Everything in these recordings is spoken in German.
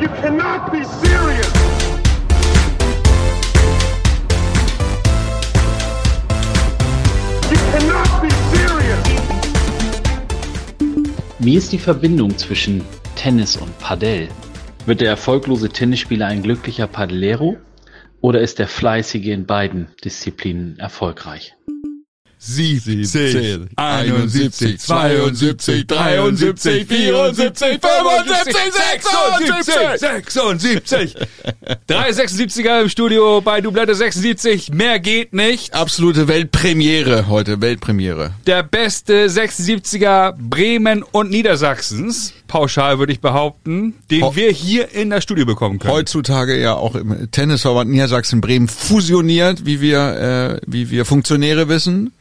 You cannot be serious. You cannot be serious. Wie ist die Verbindung zwischen Tennis und Padel? Wird der erfolglose Tennisspieler ein glücklicher Padellero oder ist der Fleißige in beiden Disziplinen erfolgreich? 70, 71, 72, 73, 74, 75, 76, 76. 376er im Studio bei Dublette 76. Mehr geht nicht. Absolute Weltpremiere heute, Weltpremiere. Der beste 76er Bremen und Niedersachsens, pauschal würde ich behaupten, den wir hier in das Studio bekommen können. Heutzutage ja auch im Tennisverband Niedersachsen-Bremen fusioniert, wie wir, äh, wie wir Funktionäre wissen.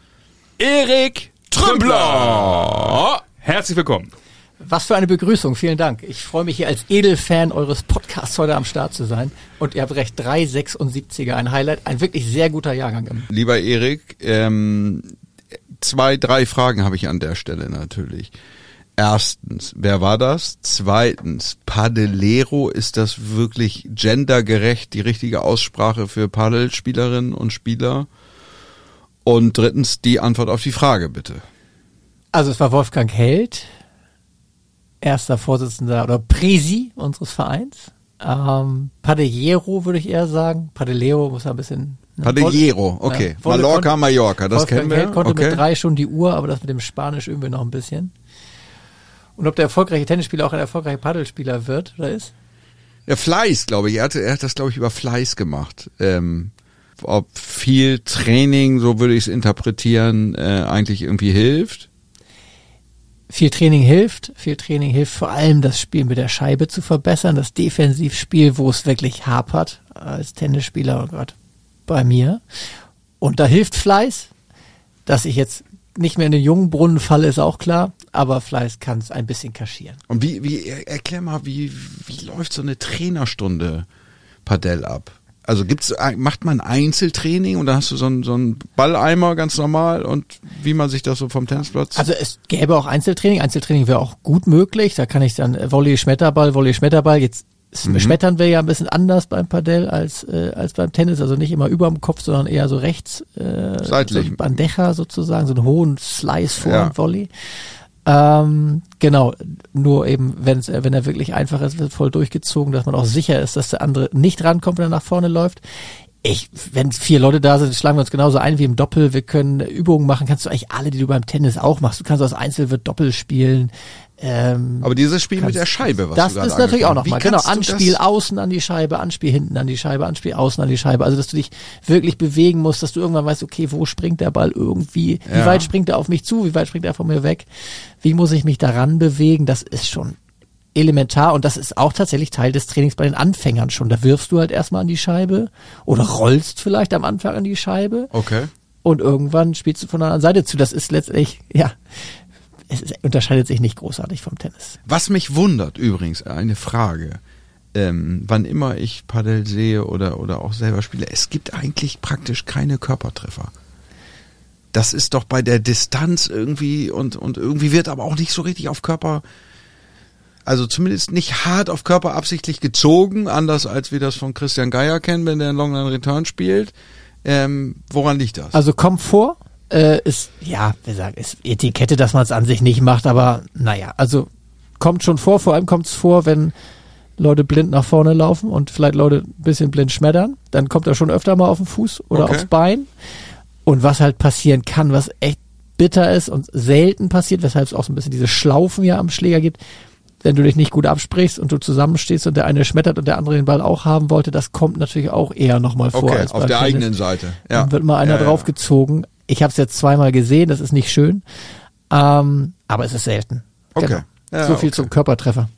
Erik Trümpler! Herzlich willkommen. Was für eine Begrüßung, vielen Dank. Ich freue mich hier als Edelfan eures Podcasts heute am Start zu sein. Und ihr habt recht, 376er, ein Highlight, ein wirklich sehr guter Jahrgang. Lieber Erik, ähm, zwei, drei Fragen habe ich an der Stelle natürlich. Erstens, wer war das? Zweitens, Padellero, ist das wirklich gendergerecht die richtige Aussprache für Paddelspielerinnen und Spieler? Und drittens, die Antwort auf die Frage bitte. Also es war Wolfgang Held, erster Vorsitzender oder Presi unseres Vereins. Ähm, Padellero würde ich eher sagen. Padellero muss ja ein bisschen... ne, Padellero, okay. Wolle Mallorca, Mallorca, das Wolfgang kennen wir. Held konnte okay. mit drei schon die Uhr, aber das mit dem Spanisch irgendwie noch ein bisschen. Und ob der erfolgreiche Tennisspieler auch ein erfolgreicher Paddelspieler wird oder ist? Ja, Fleiß, glaube ich. Er, hatte, er hat das, glaube ich, über Fleiß gemacht. Ähm, ob viel Training, so würde ich es interpretieren, äh, eigentlich irgendwie hilft. Viel Training hilft. Viel Training hilft vor allem, das Spiel mit der Scheibe zu verbessern. Das Defensivspiel, wo es wirklich hapert, als Tennisspieler, oh Gott, bei mir. Und da hilft Fleiß. Dass ich jetzt nicht mehr in den jungen Brunnen falle, ist auch klar. Aber Fleiß kann es ein bisschen kaschieren. Und wie, wie, er- erklär mal, wie, wie läuft so eine Trainerstunde Padel ab? Also gibt's, macht man Einzeltraining und dann hast du so einen, so einen Balleimer ganz normal und wie man sich das so vom Tennisplatz? Also es gäbe auch Einzeltraining. Einzeltraining wäre auch gut möglich. Da kann ich dann äh, Volley, Schmetterball, Volley, Schmetterball. Jetzt Mhm. schmettern wir ja ein bisschen anders beim Padel als äh, als beim Tennis. Also nicht immer über dem Kopf, sondern eher so rechts. Äh, Seitlich. So ein Bandeja sozusagen, so einen hohen Slice vor Ja. Volley. Ähm, genau, nur eben, wenn's, wenn er wirklich einfach ist, wird voll durchgezogen, dass man auch sicher ist, dass der andere nicht rankommt, wenn er nach vorne läuft. Ich, wenn vier Leute da sind, schlagen wir uns genauso ein wie im Doppel. Wir können Übungen machen, kannst du eigentlich alle, die du beim Tennis auch machst. Du kannst aus Einzel wird Doppel spielen. Ähm, Aber dieses Spiel mit der Scheibe, was das ist natürlich auch nochmal. Wie genau, Anspiel außen an die Scheibe, Anspiel hinten an die Scheibe, Anspiel außen an die Scheibe. Also, dass du dich wirklich bewegen musst, dass du irgendwann weißt, okay, wo springt der Ball irgendwie, wie Ja. weit springt er auf mich zu, wie weit springt er von mir weg, wie muss ich mich daran bewegen, das ist schon elementar und das ist auch tatsächlich Teil des Trainings bei den Anfängern schon. Da wirfst du halt erstmal an die Scheibe oder rollst vielleicht am Anfang an die Scheibe Okay. und irgendwann spielst du von der anderen Seite zu. Das ist letztlich, ja, es unterscheidet sich nicht großartig vom Tennis. Was mich wundert übrigens, eine Frage. Ähm, wann immer ich Padel sehe oder, oder auch selber spiele, es gibt eigentlich praktisch keine Körpertreffer. Das ist doch bei der Distanz irgendwie und, und irgendwie wird aber auch nicht so richtig auf Körper, also zumindest nicht hart auf Körper absichtlich gezogen, anders als wir das von Christian Geier kennen, wenn der einen Longline Return spielt. Ähm, woran liegt das? Also Komfort äh, ist, ja, wir sagen, ist Etikette, dass man es an sich nicht macht, aber naja, also kommt schon vor, vor allem kommt es vor, wenn Leute blind nach vorne laufen und vielleicht Leute ein bisschen blind schmettern, dann kommt er schon öfter mal auf den Fuß oder Okay. aufs Bein. Und was halt passieren kann, was echt bitter ist und selten passiert, weshalb es auch so ein bisschen diese Schlaufen ja am Schläger gibt, wenn du dich nicht gut absprichst und du zusammenstehst und der eine schmettert und der andere den Ball auch haben wollte, das kommt natürlich auch eher nochmal vor. okay, als auf der Tennis. eigenen Seite. Ja. Dann wird mal einer Ja, ja. Ich habe es jetzt zweimal gesehen, das ist nicht schön. Ähm, aber es ist selten. Okay. Genau. Ja, so viel okay. zum Körpertreffer.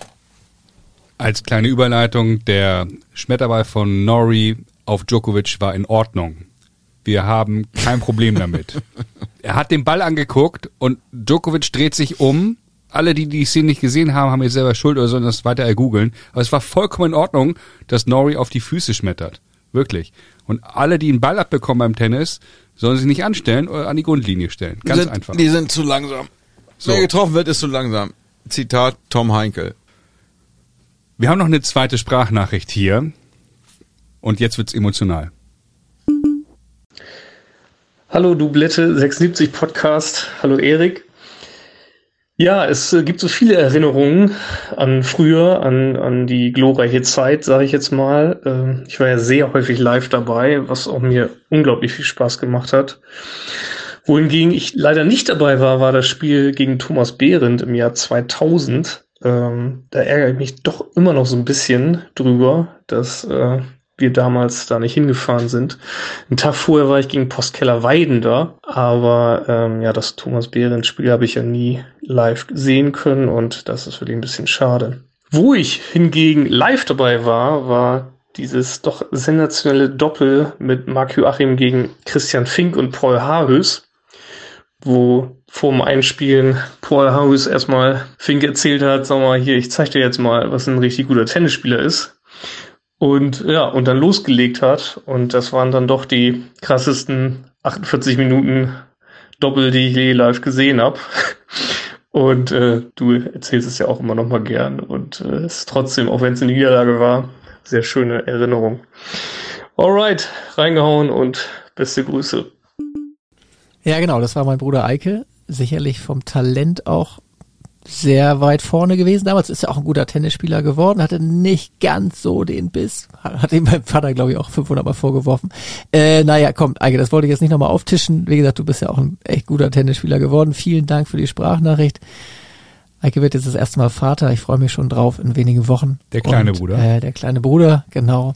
Als kleine Überleitung, der Schmetterball von Nori auf Djokovic war in Ordnung. Wir haben kein Problem damit. er hat den Ball angeguckt und Djokovic dreht sich um. Alle, die die Szene nicht gesehen haben, haben jetzt selber Schuld oder sollen das weiter ergoogeln. Aber es war vollkommen in Ordnung, dass Nori auf die Füße schmettert. Wirklich. Und alle, die einen Ball abbekommen beim Tennis, sollen sich nicht anstellen oder an die Grundlinie stellen. Ganz die sind, einfach. Die sind zu langsam. So. Wer getroffen wird, ist zu langsam. Zitat Tom Heinkel. Wir haben noch eine zweite Sprachnachricht hier. Und jetzt wird's emotional. Hallo Doublette 76 Podcast. Hallo Erik. Ja, es äh, gibt so viele Erinnerungen an früher, an, an die glorreiche Zeit, sage ich jetzt mal. Ähm, ich war ja sehr häufig live dabei, was auch mir unglaublich viel Spaß gemacht hat. Wohingegen ich leider nicht dabei war, war das Spiel gegen Thomas Behrendt im Jahr 2000. Ähm, da ärgere ich mich doch immer noch so ein bisschen drüber, dass äh, wir damals da nicht hingefahren sind. Einen Tag vorher war ich gegen Postkeller Weiden da, aber ähm, ja, das Thomas Behrendt Spiel habe ich ja nie live sehen können und das ist wirklich ein bisschen schade. Wo ich hingegen live dabei war, war dieses doch sensationelle Doppel mit Mark Joachim gegen Christian Fink und Paul Harhus, wo vorm Einspielen Paul Harhus erstmal Fink erzählt hat, sag mal hier, ich zeig dir jetzt mal, was ein richtig guter Tennisspieler ist. Und ja, und dann losgelegt hat. Und das waren dann doch die krassesten 48 Minuten Doppel, die ich je live gesehen habe. Und äh, du erzählst es ja auch immer noch mal gern. Und äh, es ist trotzdem, auch wenn es eine Niederlage war, sehr schöne Erinnerung. Alright, reingehauen und beste Grüße. Ja, genau, das war mein Bruder Eike. Sicherlich vom Talent auch sehr weit vorne gewesen. Damals ist er auch ein guter Tennisspieler geworden, hatte nicht ganz so den Biss. Hat ihm beim Vater, glaube ich, auch 500 Mal vorgeworfen. Äh, naja, kommt, Eike, das wollte ich jetzt nicht nochmal auftischen. Wie gesagt, du bist ja auch ein echt guter Tennisspieler geworden. Vielen Dank für die Sprachnachricht. Eike wird jetzt das erste Mal Vater. Ich freue mich schon drauf in wenigen Wochen. Der kleine und, Bruder. Äh, der kleine Bruder, genau.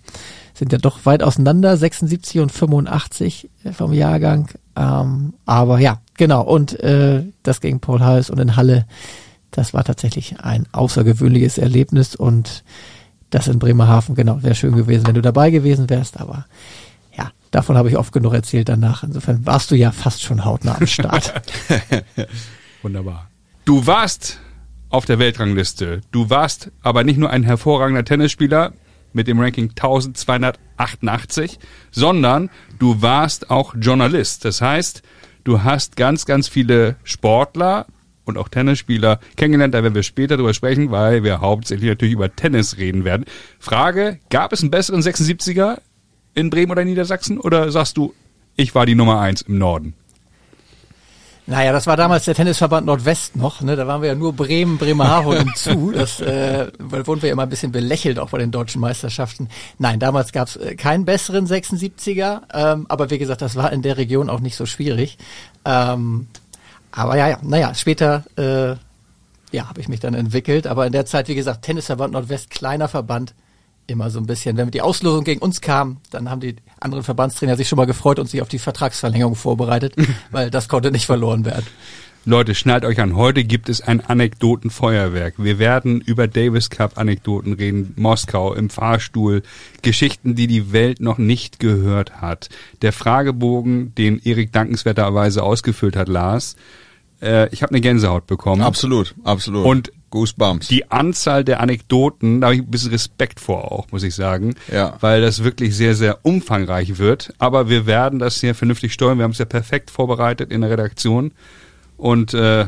Sind ja doch weit auseinander, 76 und 85 vom Jahrgang. Ähm, aber ja, genau. Und äh, das gegen Paul Hals und in Halle das war tatsächlich ein außergewöhnliches Erlebnis und das in Bremerhaven, genau, wäre schön gewesen, wenn du dabei gewesen wärst, aber ja, davon habe ich oft genug erzählt danach. Insofern warst du ja fast schon hautnah am Start. Wunderbar. Du warst auf der Weltrangliste. Du warst aber nicht nur ein hervorragender Tennisspieler mit dem Ranking 1288, sondern du warst auch Journalist. Das heißt, du hast ganz, ganz viele Sportler und auch Tennisspieler kennengelernt. Da werden wir später drüber sprechen, weil wir hauptsächlich natürlich über Tennis reden werden. Frage, gab es einen besseren 76er in Bremen oder Niedersachsen? Oder sagst du, ich war die Nummer eins im Norden? Naja, das war damals der Tennisverband Nordwest noch, ne? Da waren wir ja nur Bremen, Bremerhaven und zu. Das äh, wurden wir immer ein bisschen belächelt, auch bei den deutschen Meisterschaften. Nein, damals gab es äh, keinen besseren 76er, ähm, aber wie gesagt, das war in der Region auch nicht so schwierig. Ähm, aber ja, ja, naja, später äh, ja, habe ich mich dann entwickelt. Aber in der Zeit, wie gesagt, Tennisverband Nordwest, kleiner Verband, immer so ein bisschen. Wenn die Auslosung gegen uns kam, dann haben die anderen Verbandstrainer sich schon mal gefreut und sich auf die Vertragsverlängerung vorbereitet, weil das konnte nicht verloren werden. Leute, schnallt euch an. Heute gibt es ein Anekdotenfeuerwerk. Wir werden über Davis Cup Anekdoten reden, Moskau im Fahrstuhl, Geschichten, die die Welt noch nicht gehört hat. Der Fragebogen, den Erik dankenswerterweise ausgefüllt hat, Lars. Äh, ich habe eine Gänsehaut bekommen. Absolut, absolut. Und Goosebumps. die Anzahl der Anekdoten, da habe ich ein bisschen Respekt vor auch, muss ich sagen. Ja. Weil das wirklich sehr, sehr umfangreich wird. Aber wir werden das hier vernünftig steuern. Wir haben es ja perfekt vorbereitet in der Redaktion. Und äh,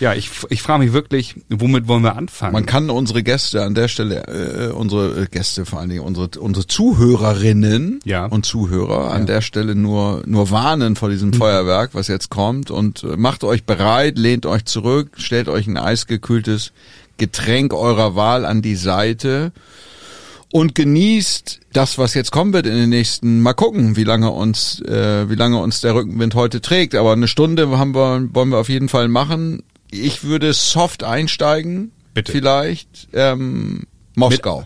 ja, ich, ich frage mich wirklich, womit wollen wir anfangen? Man kann unsere Gäste an der Stelle, äh, unsere äh, Gäste vor allen Dingen, unsere, unsere Zuhörerinnen Ja. und Zuhörer an der Stelle nur, nur warnen vor diesem Feuerwerk, was jetzt kommt und äh, macht euch bereit, lehnt euch zurück, stellt euch ein eisgekühltes Getränk eurer Wahl an die Seite und genießt das, was jetzt kommen wird in den nächsten. Mal gucken, wie lange uns, äh, wie lange uns der Rückenwind heute trägt. Aber eine Stunde haben wir, wollen wir auf jeden Fall machen. Ich würde soft einsteigen, Bitte. vielleicht ähm, Moskau.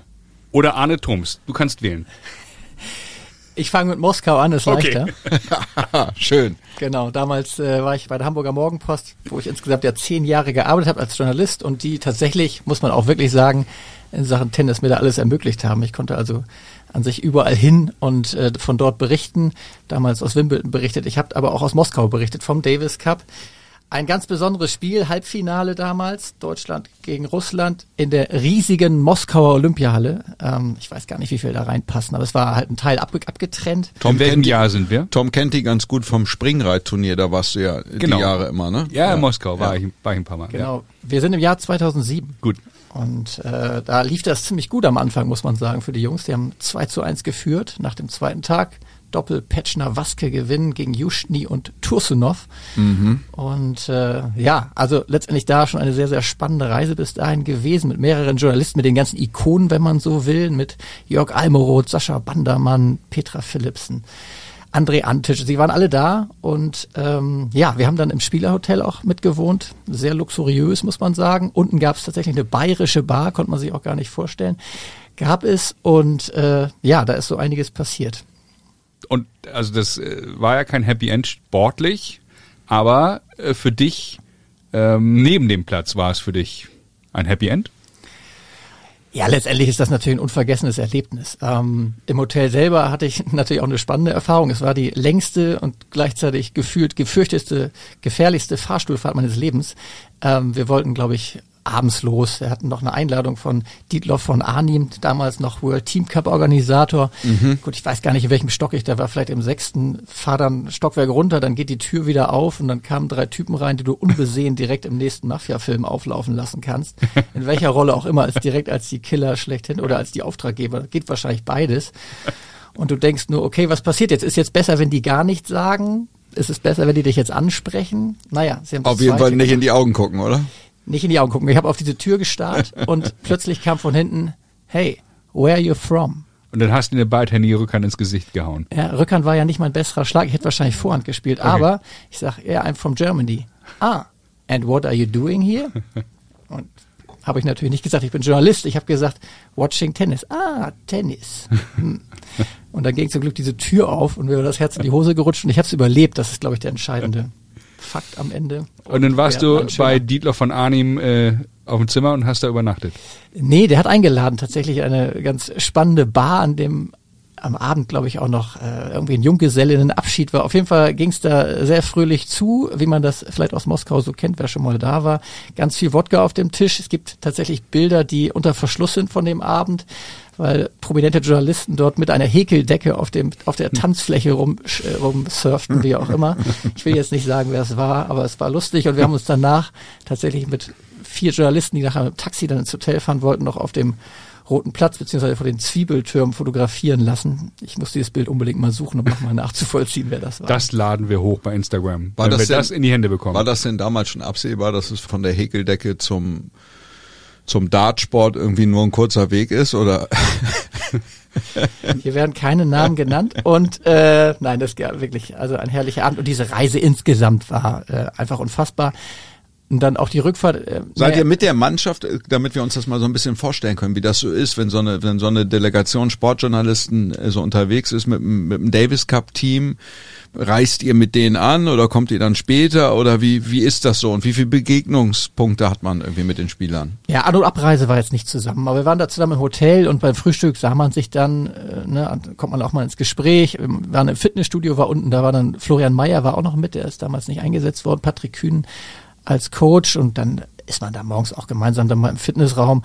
Oder Arne Trumps, du kannst wählen. Ich fange mit Moskau an, ist leichter. Schön. Genau, damals äh, war ich bei der Hamburger Morgenpost, wo ich insgesamt ja zehn Jahre gearbeitet habe als Journalist und die tatsächlich, muss man auch wirklich sagen, in Sachen Tennis mir da alles ermöglicht haben. Ich konnte also an sich überall hin und äh, von dort berichten. Damals aus Wimbledon berichtet. Ich habe aber auch aus Moskau berichtet vom Davis Cup. Ein ganz besonderes Spiel, Halbfinale damals, Deutschland gegen Russland in der riesigen Moskauer Olympiahalle. Ähm, ich weiß gar nicht, wie viel da reinpassen, aber es war halt ein Teil abge abgetrennt. Tom in welchem kennt, die, Jahr sind wir? Tom kennt die ganz gut vom Springreitturnier, da warst du ja Genau. die Jahre immer, ne? Ja, in Moskau war, Ja. ich, war ich ein paar Mal. Genau. Wir sind im Jahr 2007. Ja. Gut. Und äh, da lief das ziemlich gut am Anfang, muss man sagen, für die Jungs. Die haben 2 zu 1 geführt nach dem zweiten Tag. Doppel Petschner Waske gewinnen gegen Juschny und Tursunov. Und äh, ja, also letztendlich da schon eine sehr, sehr spannende Reise bis dahin gewesen mit mehreren Journalisten, mit den ganzen Ikonen, wenn man so will, mit Jörg Almoroth, Sascha Bandermann, Petra Philipsen. André Antisch, sie waren alle da und ähm, ja, wir haben dann im Spielerhotel auch mitgewohnt, sehr luxuriös muss man sagen. Unten gab es tatsächlich eine bayerische Bar, konnte man sich auch gar nicht vorstellen. Gab es und äh, ja, da ist so einiges passiert. Und also das äh, war ja kein Happy End sportlich, aber äh, für dich ähm, neben dem Platz war es für dich ein Happy End. Ja, letztendlich ist das natürlich ein unvergessenes Erlebnis. Ähm, Im Hotel selber hatte ich natürlich auch eine spannende Erfahrung. Es war die längste und gleichzeitig gefühlt gefürchteste, gefährlichste Fahrstuhlfahrt meines Lebens. Ähm, wir wollten, glaube ich, abends los. Wir hatten noch eine Einladung von Dietloff von Arnim, damals noch World Team Cup Organisator. Gut, ich weiß gar nicht, in welchem Stock ich da war, vielleicht im sechsten, fahr dann Stockwerk runter, dann geht die Tür wieder auf und dann kamen drei Typen rein, die du unbesehen direkt im nächsten Mafia-Film auflaufen lassen kannst. In welcher Rolle auch immer, als direkt als die Killer schlechthin oder als die Auftraggeber. Geht wahrscheinlich beides. Und du denkst nur, okay, was passiert jetzt? Ist jetzt besser, wenn die gar nichts sagen? Ist es besser, wenn die dich jetzt ansprechen? Naja, sie haben Auf jeden Fall nicht in die Augen gucken, oder? Nicht in die Augen gucken. Ich habe auf diese Tür gestarrt und plötzlich kam von hinten, hey, where are you from? Und dann hast du eine Beidhändige Rückhand ins Gesicht gehauen. Ja, Rückhand war ja nicht mein besserer Schlag. Ich hätte wahrscheinlich Vorhand gespielt. Aber ich sag, yeah, I'm from Germany. Ah, and what are you doing here? Und habe ich natürlich nicht gesagt, ich bin Journalist. Ich habe gesagt, watching Tennis. Ah, Tennis. Hm. Und dann ging zum Glück diese Tür auf und mir war das Herz in die Hose gerutscht und ich habe es überlebt. Das ist, glaube ich, der entscheidende Fakt am Ende. Und dann warst du bei Dietler von Arnim äh, auf dem Zimmer und hast da übernachtet. Nee, der hat eingeladen, tatsächlich eine ganz spannende Bar, an dem am Abend, glaube ich, auch noch äh, irgendwie ein Junggesellinnenabschied war. Auf jeden Fall ging es da sehr fröhlich zu, wie man das vielleicht aus Moskau so kennt, wer schon mal da war. Ganz viel Wodka auf dem Tisch. Es gibt tatsächlich Bilder, die unter Verschluss sind von dem Abend, weil prominente Journalisten dort mit einer Häkeldecke auf dem auf der Tanzfläche rum, äh, rumsurften, wie auch immer. Ich will jetzt nicht sagen, wer es war, aber es war lustig und wir haben uns danach tatsächlich mit vier Journalisten, die nachher mit dem Taxi dann ins Hotel fahren wollten, noch auf dem Roten Platz beziehungsweise vor den Zwiebeltürmen fotografieren lassen. Ich muss dieses Bild unbedingt mal suchen, um nochmal nachzuvollziehen, wer das war. Das laden wir hoch bei Instagram, War wenn das wir denn- das in die Hände bekommen. War das denn damals schon absehbar, dass es von der Häkeldecke zum zum Dartsport irgendwie nur ein kurzer Weg ist oder? Hier werden keine Namen genannt. Und äh, nein, das war wirklich also ein herrlicher Abend. Und diese Reise insgesamt war äh, einfach unfassbar. Und dann auch die Rückfahrt. Äh, seid ihr mit der Mannschaft, äh, damit wir uns das mal so ein bisschen vorstellen können, wie das so ist, wenn so eine wenn so eine Delegation Sportjournalisten äh, so unterwegs ist mit, dem- mit dem Davis Cup Team, reist ihr mit denen an oder kommt ihr dann später oder wie wie ist das so und wie viele Begegnungspunkte hat man irgendwie mit den Spielern? Ja, An- und Abreise war jetzt nicht zusammen, aber wir waren da zusammen im Hotel und beim Frühstück sah man sich dann, äh, ne, kommt man auch mal ins Gespräch. Wir waren im Fitnessstudio, war unten, da war dann Florian Mayer war auch noch mit, der ist damals nicht eingesetzt worden, Patrick Kühn als Coach und dann ist man da morgens auch gemeinsam dann mal im Fitnessraum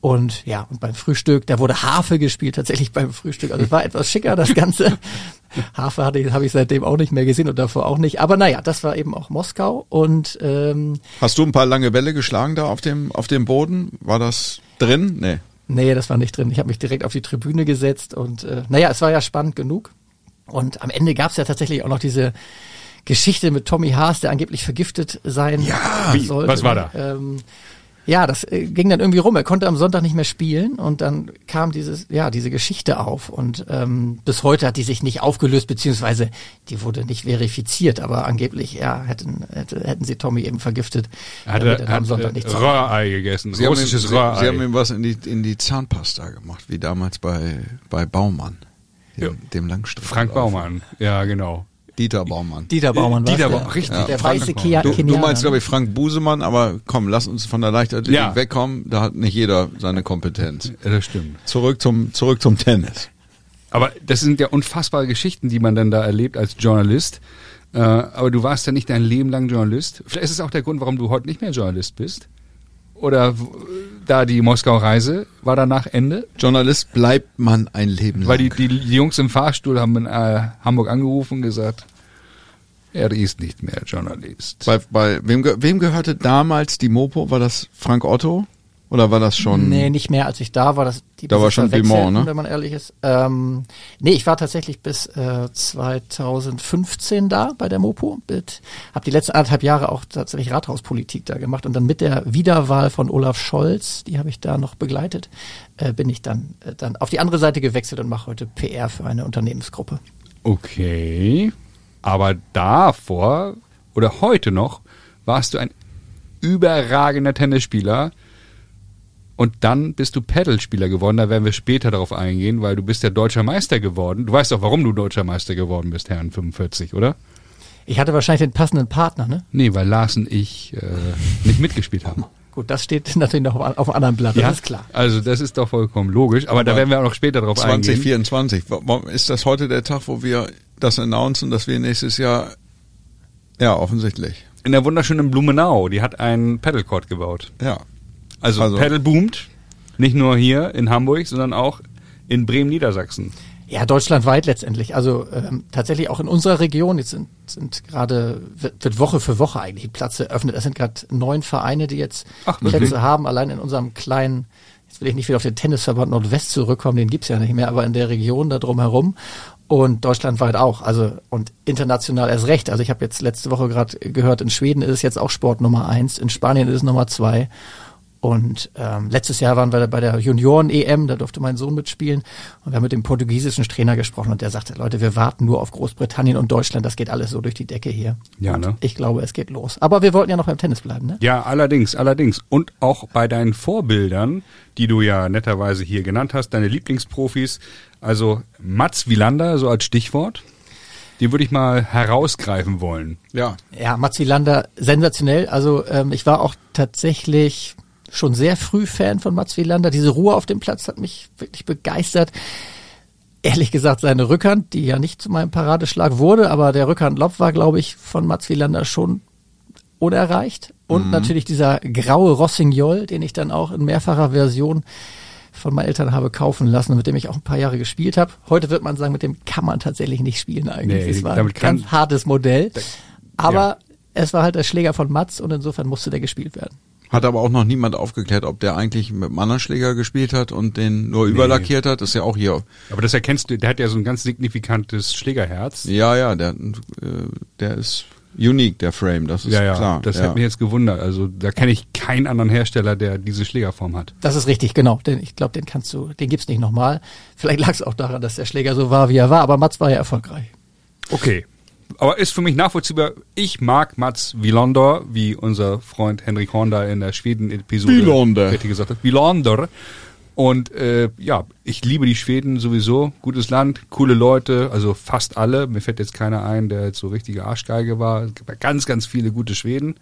und ja, und beim Frühstück, da wurde Harfe gespielt, tatsächlich beim Frühstück. Also es war etwas schicker, das Ganze. Harfe hatte ich- habe ich seitdem auch nicht mehr gesehen und davor auch nicht. Aber naja, das war eben auch Moskau und ähm, Hast du ein paar lange Bälle geschlagen da auf dem auf dem Boden? War das drin? Nee. Nee, das war nicht drin. Ich habe mich direkt auf die Tribüne gesetzt und äh, naja, es war ja spannend genug. Und am Ende gab es ja tatsächlich auch noch diese Geschichte mit Tommy Haas, der angeblich vergiftet sein Ja, sollte. Was war da? Ähm, ja, das äh, ging dann irgendwie rum. Er konnte am Sonntag nicht mehr spielen und dann kam dieses, ja, diese Geschichte auf und ähm, bis heute hat die sich nicht aufgelöst, beziehungsweise die wurde nicht verifiziert, aber angeblich, ja, hätten, hätte, hätten sie Tommy eben vergiftet. Hat er dann am hat, Sonntag nichts Röhrei gegessen. Sie haben, ihm, Russisches sie, sie haben ihm was in die, in die Zahnpasta gemacht, wie damals bei, bei Baumann, dem, Ja. dem Langstrecke. Frank Baumann. Ja, genau. Dieter Baumann. Dieter Baumann war Dieter der, Baumann, richtig. Der Frank weiße. Kia Du, du meinst, glaube ich, Frank Busemann, aber komm, lass uns von der Leichtathletik Ja. wegkommen. Da hat nicht jeder seine Kompetenz. Ja, das stimmt. Zurück zum, zurück zum Tennis. Aber das sind ja unfassbare Geschichten, die man dann da erlebt als Journalist. Äh, aber du warst ja nicht dein Leben lang Journalist. Vielleicht ist es auch der Grund, warum du heute nicht mehr Journalist bist. Oder da die Moskau-Reise war danach Ende. Journalist bleibt man ein Leben lang. Weil die, die, die Jungs im Fahrstuhl haben in äh, Hamburg angerufen und gesagt, er ist nicht mehr Journalist. bei, bei wem, wem gehörte damals die Mopo? War das Frank Otto? Oder war das schon? Nee, nicht mehr als ich da war. Das, die Da war schon Dumont, wechselten, ne? Wenn man ehrlich ist. Ähm, nee, ich war tatsächlich bis äh, 2015 da bei der Mopo. Habe die letzten anderthalb Jahre auch tatsächlich Rathauspolitik da gemacht und dann mit der Wiederwahl von Olaf Scholz, die habe ich da noch begleitet, äh, bin ich dann äh, dann auf die andere Seite gewechselt und mache heute PR für eine Unternehmensgruppe. Okay. Aber davor oder heute noch warst du ein überragender Tennisspieler. Und dann bist du Pedalspieler geworden, da werden wir später darauf eingehen, weil du bist ja deutscher Meister geworden. Du weißt doch, warum du deutscher Meister geworden bist, Herrn 45, oder? Ich hatte wahrscheinlich den passenden Partner, ne? Nee, weil Lars und ich äh, nicht mitgespielt haben. Gut, das steht natürlich noch auf, auf einem anderen Blatt, das ist klar. Also das ist doch vollkommen logisch, aber, da Aber werden wir auch noch später drauf eingehen. 2024. Warum ist das heute der Tag, wo wir das announcen, dass wir nächstes Jahr, ja, offensichtlich, In der wunderschönen Blumenau, die hat einen Pedalcourt gebaut. ja. Also, Also- Pedal boomt, nicht nur hier in Hamburg, sondern auch in Bremen, Niedersachsen. Ja, deutschlandweit letztendlich. Also ähm, tatsächlich auch in unserer Region. Jetzt sind, sind gerade, wird, wird Woche für Woche eigentlich Platz eröffnet. Es sind gerade neun Vereine, die jetzt Ach, Plätze haben. Allein in unserem kleinen, jetzt will ich nicht wieder auf den Tennisverband Nordwest zurückkommen, den gibt's ja nicht mehr, aber in der Region da drumherum. Und deutschlandweit auch. Also und international erst recht. Also ich habe jetzt letzte Woche gerade gehört, in Schweden ist es jetzt auch Sport Nummer eins, in Spanien ist es Nummer zwei. Und ähm, letztes Jahr waren wir bei der Junioren-EM, da durfte mein Sohn mitspielen. Und wir haben mit dem portugiesischen Trainer gesprochen und der sagte, Leute, wir warten nur auf Großbritannien und Deutschland, das geht alles so durch die Decke hier. Ja, und ne? Ich glaube, es geht los. Aber wir wollten ja noch beim Tennis bleiben, ne? Ja, allerdings, allerdings. Und auch bei deinen Vorbildern, die du ja netterweise hier genannt hast, deine Lieblingsprofis, also Mats Wielander, so als Stichwort, die würde ich mal herausgreifen wollen. Ja. Ja, Mats Wielander, sensationell. Also ähm, ich war auch tatsächlich schon sehr früh Fan von Mats Wielander. Diese Ruhe auf dem Platz hat mich wirklich begeistert. Ehrlich gesagt, seine Rückhand, die ja nicht zu meinem Paradeschlag wurde, aber der Rückhandlob war, glaube ich, von Mats Wielander schon unerreicht. Und natürlich dieser graue Rossignol, den ich dann auch in mehrfacher Version von meinen Eltern habe kaufen lassen und mit dem ich auch ein paar Jahre gespielt habe. Heute wird man sagen, mit dem kann man tatsächlich nicht spielen eigentlich. Nee, es war ein ganz hartes Modell. Aber ja. es war halt der Schläger von Mats und insofern musste der gespielt werden. Hat aber auch noch niemand aufgeklärt, ob der eigentlich mit einem anderen Schläger gespielt hat und den nur überlackiert hat. Das ist ja auch hier. Aber das erkennst du, der hat ja so ein ganz signifikantes Schlägerherz. Ja, ja, der, äh, der ist unique, der Frame, das ist Ja, ja, klar. das ja. hat mich jetzt gewundert. Also da kenne ich keinen anderen Hersteller, der diese Schlägerform hat. Das ist richtig, genau. Den, ich glaube, den kannst du, den gibt's nicht nochmal. Vielleicht lag es auch daran, dass der Schläger so war, wie er war, aber Mats war ja erfolgreich. Okay. Aber ist für mich nachvollziehbar. Ich mag Mats Wielander, wie unser Freund Henrik Honda in der Schweden-Episode Wielander. richtig gesagt hat. Wielander. Und äh, ja, ich liebe die Schweden sowieso. Gutes Land, coole Leute, also fast alle. Mir fällt jetzt keiner ein, der jetzt so richtige Arschgeige war. Es gibt ja ganz, ganz viele gute Schweden.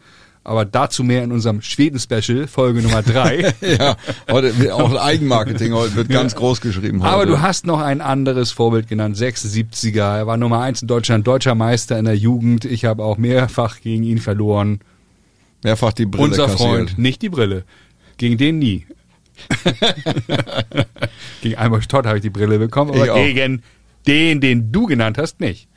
Aber dazu mehr in unserem Schweden-Special, Folge Nummer drei. ja, heute auch Eigenmarketing heute wird ganz groß geschrieben. Heute. Aber du hast noch ein anderes Vorbild genannt, 76er. Er war Nummer eins in Deutschland, deutscher Meister in der Jugend. Ich habe auch mehrfach gegen ihn verloren. mehrfach die Brille Unser kassiert. Freund, nicht die Brille. Gegen den nie. gegen Albert Stott habe ich die Brille bekommen, aber Ich auch. gegen den, den du genannt hast, nicht.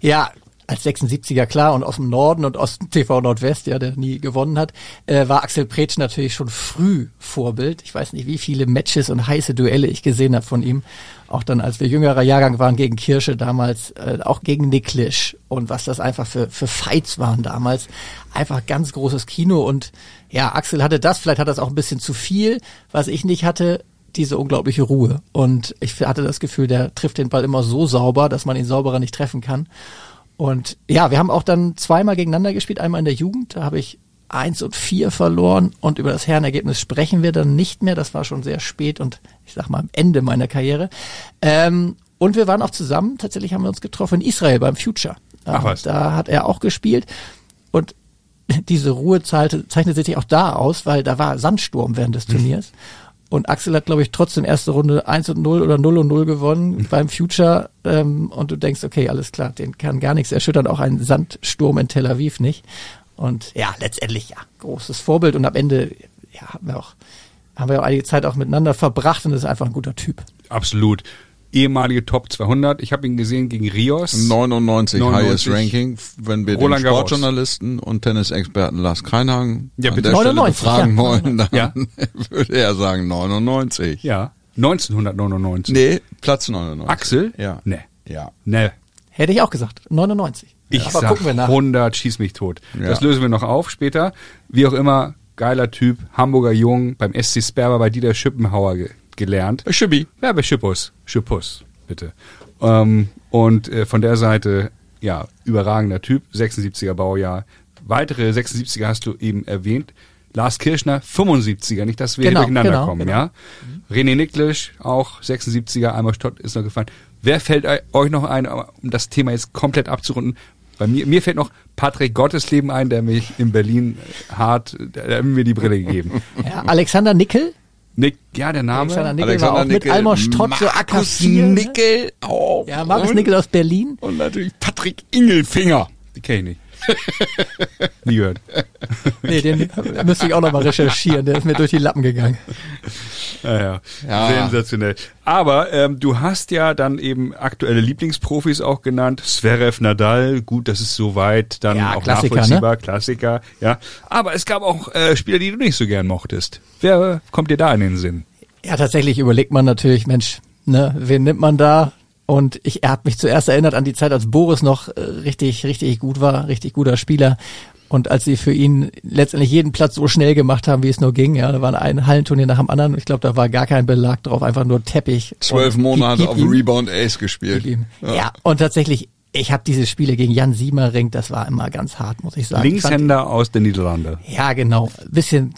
Ja, als 76er klar und aus dem Norden und aus dem TV Nordwest, ja, der nie gewonnen hat, äh, war Axel Pretsch natürlich schon früh Vorbild. Ich weiß nicht, wie viele Matches und heiße Duelle ich gesehen habe von ihm. Auch dann, als wir jüngerer Jahrgang waren gegen Kirsche damals, äh, auch gegen Niklisch und was das einfach für, für Fights waren damals. Einfach ganz großes Kino und ja, Axel hatte das, vielleicht hat das auch ein bisschen zu viel, was ich nicht hatte, diese unglaubliche Ruhe. Und ich hatte das Gefühl, der trifft den Ball immer so sauber, dass man ihn sauberer nicht treffen kann. Und ja, wir haben auch dann zweimal gegeneinander gespielt, einmal in der Jugend, da habe ich eins und vier verloren und über das Herrenergebnis sprechen wir dann nicht mehr. Das war schon sehr spät und ich sag mal am Ende meiner Karriere. Ähm, und wir waren auch zusammen, tatsächlich haben wir uns getroffen in Israel beim Future. Ach was. Da hat er auch gespielt und diese Ruhe zeichnet sich auch da aus, weil da war Sandsturm während des Turniers. Und Axel hat, glaube ich, trotzdem erste Runde 1 und 0 oder 0 und 0 gewonnen beim Future. Ähm, und du denkst, okay, alles klar, den kann gar nichts erschüttern, auch ein Sandsturm in Tel Aviv nicht. Und ja, letztendlich ja, großes Vorbild. Und am Ende ja, haben wir auch haben wir auch einige Zeit auch miteinander verbracht und ist einfach ein guter Typ. Absolut. Ehemalige Top 200. Ich habe ihn gesehen gegen Rios. 99, 99. Highest Ranking, wenn wir Roland den Garros. Sportjournalisten und Tennisexperten Lars Kreinhagen Ja, an bitte. der Stelle 99, befragen ja. wollen, dann Ja. würde er sagen 99. Ja, 1999. Nee, Platz 99. Axel? Ja. Nee. Ja. Nee. Hätte ich auch gesagt. 99. Ich Aber sag gucken wir nach. 100, schieß mich tot. Ja. Das lösen wir noch auf später. Wie auch immer, geiler Typ, Hamburger Jung, beim SC Sperber bei Dieter Schippenhauer ge gelernt. Schippi. Ja, bei Schippus. Schippus, bitte. Ähm, und äh, von der Seite, ja, überragender Typ, 76er Baujahr. Weitere 76er hast du eben erwähnt. Lars Kirschner, 75er, nicht, dass wir Genau, hier durcheinander genau, kommen, genau. ja. René Niklisch, auch 76er, einmal Stott ist noch gefallen. Wer fällt eu- euch noch ein, um das Thema jetzt komplett abzurunden? Bei mir, mir fällt noch Patrick Gottesleben ein, der mich in Berlin äh, hart, der, der hat mir die Brille gegeben. Ja, Alexander Nickel. Nick, ja, der Name. Alexander Nickel war auch mit Almor Stott so Markus AK4. ne? Nickel auch. Ja, Markus und, Nickel aus Berlin. Und natürlich Patrick Ingelfinger. Die kenne ich nicht. Nie gehört. Nee, den müsste ich auch nochmal recherchieren. Der ist mir durch die Lappen gegangen. Ja, ja. Ja. Sensationell. Aber ähm, du hast ja dann eben aktuelle Lieblingsprofis auch genannt. Zverev, Nadal, gut, das ist soweit dann Ja, auch Klassiker, nachvollziehbar, Klassiker, ja. Aber es gab auch äh, Spieler, die du nicht so gern mochtest. Wer kommt dir da in den Sinn? Ja, tatsächlich überlegt man natürlich, Mensch, ne, wen nimmt man da? Und ich, er hat mich zuerst erinnert an die Zeit, als Boris noch äh, richtig, richtig gut war, richtig guter Spieler. Und als sie für ihn letztendlich jeden Platz so schnell gemacht haben, wie es nur ging, ja, da war ein Hallenturnier nach dem anderen. Ich glaube, da war gar kein Belag drauf, einfach nur Teppich. Zwölf Monate gib- auf ihm- Rebound Ace gespielt. ihm. Ja. und tatsächlich, ich habe diese Spiele gegen Jan Siemering, das war immer ganz hart, muss ich sagen. Ich fand- Linkshänder aus den Niederlanden. ja, genau. Bisschen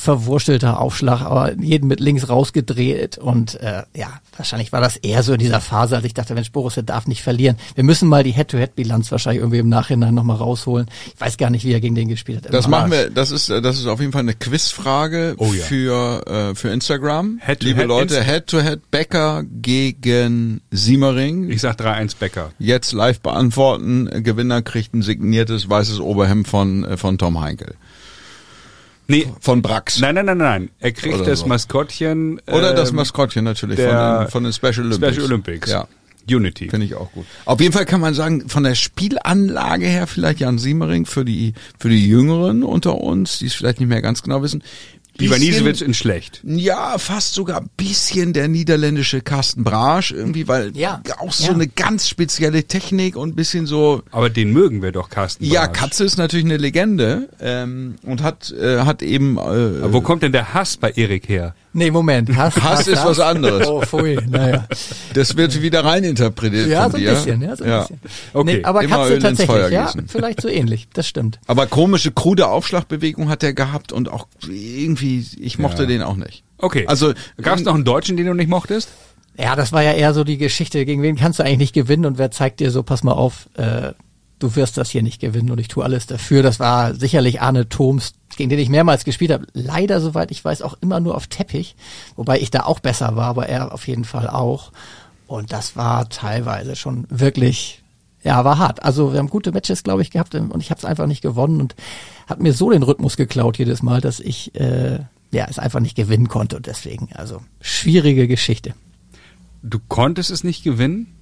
verwurstelter Aufschlag, aber jeden mit links rausgedreht und äh, ja, wahrscheinlich war das eher so in dieser Phase, als ich dachte, Mensch, Borussia darf nicht verlieren. Wir müssen mal die Head-to-Head-Bilanz wahrscheinlich irgendwie im Nachhinein nochmal rausholen. Ich weiß gar nicht, wie er gegen den gespielt hat. Das Immer machen Arsch. wir, das ist, das ist auf jeden Fall eine Quizfrage Oh ja. für, äh, für Instagram. Head to Liebe head Leute, Inst- Head-to-Head Becker gegen Siemering. Ich sag 3-1 Becker. Jetzt live beantworten. Gewinner kriegt ein signiertes weißes Oberhemd von, äh, von Tom Heinkel. Nee, Von Brax. nein, nein, nein, nein. Er kriegt Oder das so. Maskottchen. Oder das ähm, Maskottchen natürlich von den, von den Special Olympics. Special Olympics. Ja. Unity. Finde ich auch gut. Auf jeden Fall kann man sagen, von der Spielanlage her vielleicht Jan Siemering für die, für die Jüngeren unter uns, die es vielleicht nicht mehr ganz genau wissen. Niesewitz in schlecht. Ja, fast sogar ein bisschen der niederländische Carsten Brasch irgendwie, weil Ja, auch so ja. eine ganz spezielle Technik und ein bisschen so. Aber den mögen wir doch, Carsten Ja, Bartsch. Katze ist natürlich eine Legende ähm, und hat äh, hat eben. Äh, Aber wo kommt denn der Hass bei Erik her? Nee, Moment. Hass, Hass ist was anderes. Oh, pfui, naja. das wird wieder reininterpretiert Ja, von so ein dir. bisschen, ja, so ein ja. bisschen. Okay, nee, aber immer Katze Öl ins tatsächlich, Feuer ja, vielleicht so ähnlich, das stimmt. Aber komische, krude Aufschlagbewegung hat er gehabt und auch irgendwie, ich mochte Ja. den auch nicht. Okay. Also Gab es noch einen Deutschen, den du nicht mochtest? Ja, das war ja eher so die Geschichte, gegen wen kannst du eigentlich nicht gewinnen und wer zeigt dir so, pass mal auf, äh, du wirst das hier nicht gewinnen und ich tue alles dafür. Das war sicherlich Arne Thoms, gegen den ich mehrmals gespielt habe. Leider, soweit ich weiß, auch immer nur auf Teppich, wobei ich da auch besser war, aber er auf jeden Fall auch. Und das war teilweise schon wirklich, ja, war hart. Also wir haben gute Matches, glaube ich, gehabt und ich habe es einfach nicht gewonnen und hat mir so den Rhythmus geklaut jedes Mal, dass ich äh, ja es einfach nicht gewinnen konnte und deswegen, also schwierige Geschichte. Du konntest es nicht gewinnen?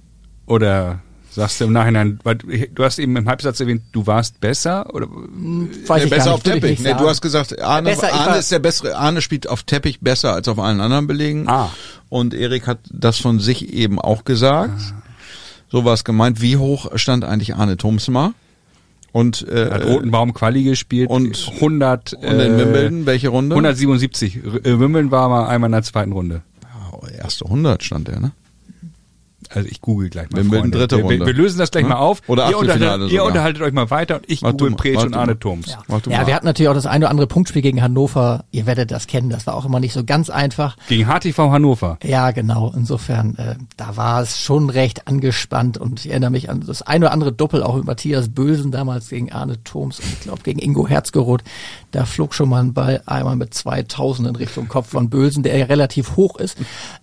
Oder sagst du im Nachhinein, weil du hast eben im Halbsatz erwähnt, du warst besser? Oder Weiß Nee, besser auf Teppich. Nee, du hast gesagt, Arne, Besser, Arne ist der bessere. Arne spielt auf Teppich besser als auf allen anderen Belegen. Ah. Und Erik hat das von sich eben auch gesagt. Ah. So war es gemeint. Wie hoch stand eigentlich Arne Thomsma? Und, äh, hat Rotenbaum Quali gespielt und- 100 und in Wimbledon, welche Runde? 177. R- äh, Wimbledon war mal einmal in der zweiten Runde. Oh, erste 100 stand der, ne? Also ich google gleich mal. Freunde. dritte wir, wir, Runde. wir lösen das gleich Ja? mal auf. Oder ihr, unterhaltet, ihr unterhaltet euch mal weiter und ich Mach du google mach und Arne. Thoms. Ja. Ja, wir hatten natürlich auch das eine oder andere Punktspiel gegen Hannover. Ihr werdet das kennen. Das war auch immer nicht so ganz einfach. Gegen HTV Hannover. Ja, genau. Insofern, äh, da war es schon recht angespannt und ich erinnere mich an das eine oder andere Doppel auch mit Matthias Bösen damals gegen Arne Thoms und ich glaube gegen Ingo Herzgeroth. Da flog schon mal ein Ball einmal mit 2000 in Richtung Kopf von Bösen, der ja relativ hoch ist.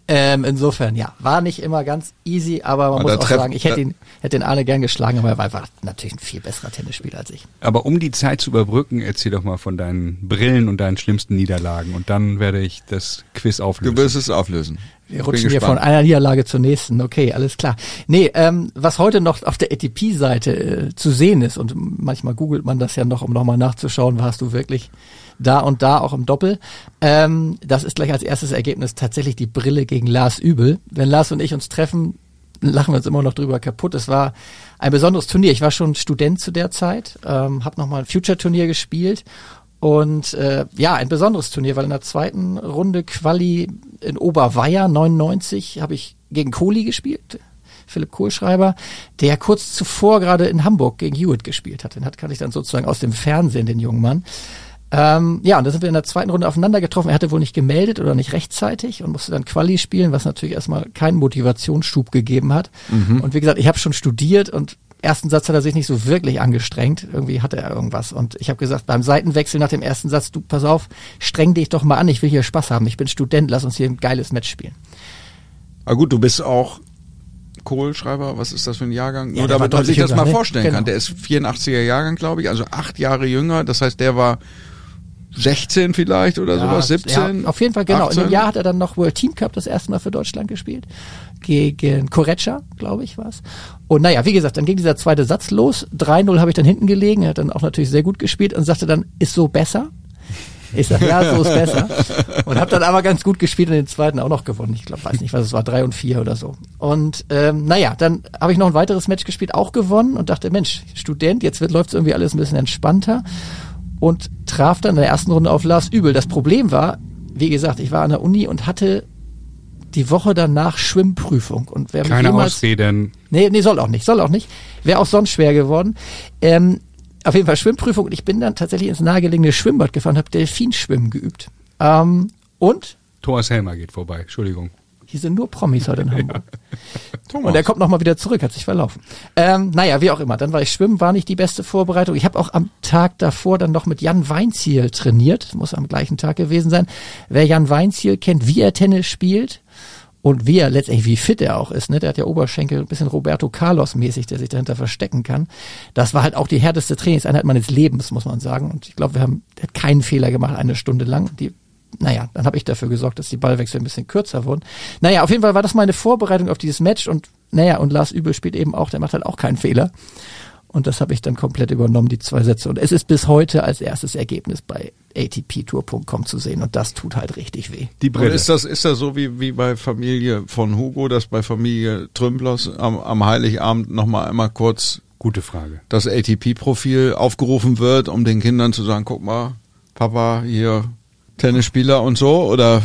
Ähm, insofern, ja, war nicht immer ganz easy, aber man Aber muss auch treff- sagen, ich hätte ihn, hätte den Arne gern geschlagen, aber er war einfach natürlich ein viel besserer Tennisspieler als ich. Aber um die Zeit zu überbrücken, erzähl doch mal von deinen Brillen und deinen schlimmsten Niederlagen und dann werde ich das Quiz Du auflösen. wirst es auflösen. Wir Ich rutschen hier von einer Niederlage zur nächsten. Okay, alles klar. Nee, ähm, was heute noch auf der ATP-Seite äh, zu sehen ist, und manchmal googelt man das ja noch, um nochmal nachzuschauen, warst du wirklich da und da auch im Doppel. Ähm, das ist gleich als erstes Ergebnis tatsächlich die Brille gegen Lars Übel. Wenn Lars und ich uns treffen, lachen wir uns immer noch drüber kaputt. Es war ein besonderes Turnier. Ich war schon Student zu der Zeit, ähm, habe nochmal ein Future-Turnier gespielt und äh, ja, ein besonderes Turnier, weil in der zweiten Runde Quali in Oberweier 99 habe ich gegen Kohli gespielt. Philipp Kohlschreiber, der kurz zuvor gerade in Hamburg gegen Hewitt gespielt hat. Den hat, kann ich dann sozusagen aus dem Fernsehen, den jungen Mann. Ähm, ja, und da sind wir in der zweiten Runde aufeinander getroffen. Er hatte wohl nicht gemeldet oder nicht rechtzeitig und musste dann Quali spielen, was natürlich erstmal keinen Motivationsschub gegeben hat. Und wie gesagt, ich habe schon studiert und ersten Satz hat er sich nicht so wirklich angestrengt. Irgendwie hatte er irgendwas. Und ich habe gesagt, beim Seitenwechsel nach dem ersten Satz, du pass auf, streng dich doch mal an, ich will hier Spaß haben. Ich bin Student, lass uns hier ein geiles Match spielen. Ah gut, du bist auch Kohlschreiber, was ist das für ein Jahrgang? Ja, Nur damit man sich das mal jünger, ne? vorstellen Genau. kann. Der ist 84er Jahrgang, glaube ich, also acht Jahre jünger. Das heißt, der war 16 vielleicht oder sowas, 17? Ja, auf jeden Fall, genau. In 18? dem Jahr hat er dann noch World Team Cup das erste Mal für Deutschland gespielt. Gegen Koreca, glaube ich, war's. Und naja, wie gesagt, dann ging dieser zweite Satz los. 3-0 habe ich dann hinten gelegen. Er hat dann auch natürlich sehr gut gespielt und sagte dann, ist so besser? Ich sag, ja, so ist besser. Und habe dann aber ganz gut gespielt und den zweiten auch noch gewonnen. Ich glaube, weiß nicht, was es war, drei und vier oder so. Und ähm, naja, dann habe ich noch ein weiteres Match gespielt, auch gewonnen und dachte, Mensch, Student, jetzt wird läuft's irgendwie alles ein bisschen entspannter und traf dann in der ersten Runde auf Lars Übel. Das Problem war, wie gesagt, ich war an der Uni und hatte die Woche danach Schwimmprüfung. Und wer Keine jemals, Ausreden. Nee, nee, soll auch nicht, soll auch nicht. Wäre auch sonst schwer geworden. Ähm, auf jeden Fall Schwimmprüfung und ich bin dann tatsächlich ins nahegelegene Schwimmbad gefahren, habe Delfinschwimmen geübt. Ähm, und Thomas Helmer geht vorbei. Entschuldigung. Hier sind nur Promis heute in Hamburg. Thomas. Und er kommt nochmal wieder zurück, hat sich verlaufen. Ähm, naja, wie auch immer. Dann war ich schwimmen, war nicht die beste Vorbereitung. Ich habe auch am Tag davor dann noch mit Jan Weinziel trainiert. Muss am gleichen Tag gewesen sein. Wer Jan Weinziel kennt, wie er Tennis spielt und wie er letztendlich, wie fit er auch ist. Ne? Der hat ja Oberschenkel, ein bisschen Roberto Carlos mäßig, der sich dahinter verstecken kann. Das war halt auch die härteste Trainingseinheit meines Lebens, muss man sagen. Und ich glaube, wir haben der hat keinen Fehler gemacht, eine Stunde lang. Die naja, dann habe ich dafür gesorgt, dass die Ballwechsel ein bisschen kürzer wurden. Naja, auf jeden Fall war das meine Vorbereitung auf dieses Match und naja, und Lars Übel spielt eben auch, der macht halt auch keinen Fehler. Und das habe ich dann komplett übernommen, die zwei Sätze. Und es ist bis heute als erstes Ergebnis bei atptour.com zu sehen und das tut halt richtig weh. Die Und Brille. ist das, ist das so wie, wie bei Familie von Hugo, dass bei Familie Trümplers am, am Heiligabend nochmal einmal kurz Gute Frage. das ATP-Profil aufgerufen wird, um den Kindern zu sagen, guck mal, Papa, hier Tennisspieler und so, oder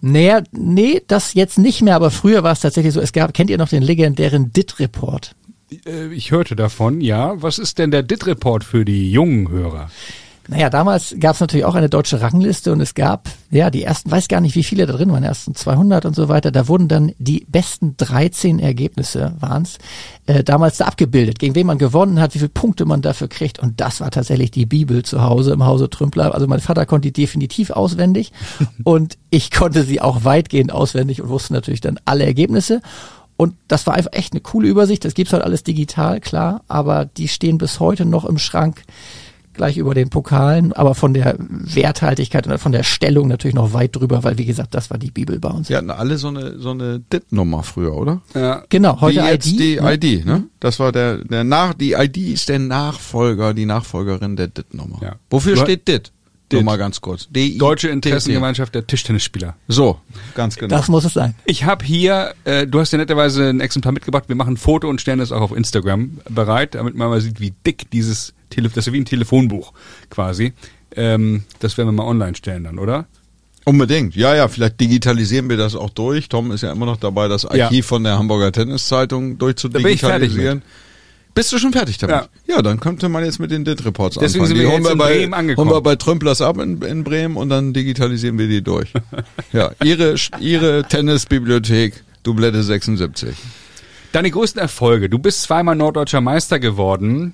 Naja, nee, das jetzt nicht mehr, aber früher war es tatsächlich so, es gab, kennt ihr noch den legendären DIT-Report? Äh, Ich hörte davon, ja. Was ist denn der DIT-Report für die jungen Hörer? Naja, damals gab es natürlich auch eine deutsche Rangliste und es gab, ja, die ersten, weiß gar nicht, wie viele da drin waren, die ersten 200 und so weiter. Da wurden dann die besten 13 Ergebnisse, waren's, äh, damals da abgebildet, gegen wen man gewonnen hat, wie viele Punkte man dafür kriegt. Und das war tatsächlich die Bibel zu Hause im Hause Trümpler. Also mein Vater konnte die definitiv auswendig und ich konnte sie auch weitgehend auswendig und wusste natürlich dann alle Ergebnisse. Und das war einfach echt eine coole Übersicht. Das gibt's halt alles digital, klar, aber die stehen bis heute noch im Schrank gleich über den Pokalen, aber von der Werthaltigkeit und von der Stellung natürlich noch weit drüber, weil wie gesagt, das war die Bibel bei uns. sie hatten alle so eine, so eine DIT-Nummer früher, oder? Ja. Genau, heute jetzt ID. die ne? ID, ne? Das war der, der nach, die ID ist der Nachfolger, die Nachfolgerin der DIT-Nummer. Ja. Wofür Du- steht DIT? DIT. Nur mal ganz kurz. DI Deutsche Interessengemeinschaft der Tischtennisspieler. So, ganz genau. Das muss es sein. Ich habe hier, äh, du hast ja netterweise ein Exemplar mitgebracht. Wir machen ein Foto und stellen das auch auf Instagram bereit, damit man mal sieht, wie dick dieses Telefon, das ist wie ein Telefonbuch quasi. Ähm, das werden wir mal online stellen dann, oder? Unbedingt. Ja, ja, vielleicht digitalisieren wir das auch durch. Tom ist ja immer noch dabei, das Ja. Archiv von der Hamburger Tenniszeitung durchzudigitalisieren. Bist du schon fertig damit? Ja. Ja, dann könnte man jetzt mit den DIT-Reports Deswegen anfangen. sind wir Die jetzt in bei, Bremen angekommen. Holen wir bei Trümplers ab in, in Bremen und dann digitalisieren wir die durch. ja, ihre, ihre Tennisbibliothek, Doublette 76. Deine größten Erfolge. Du bist zweimal norddeutscher Meister geworden.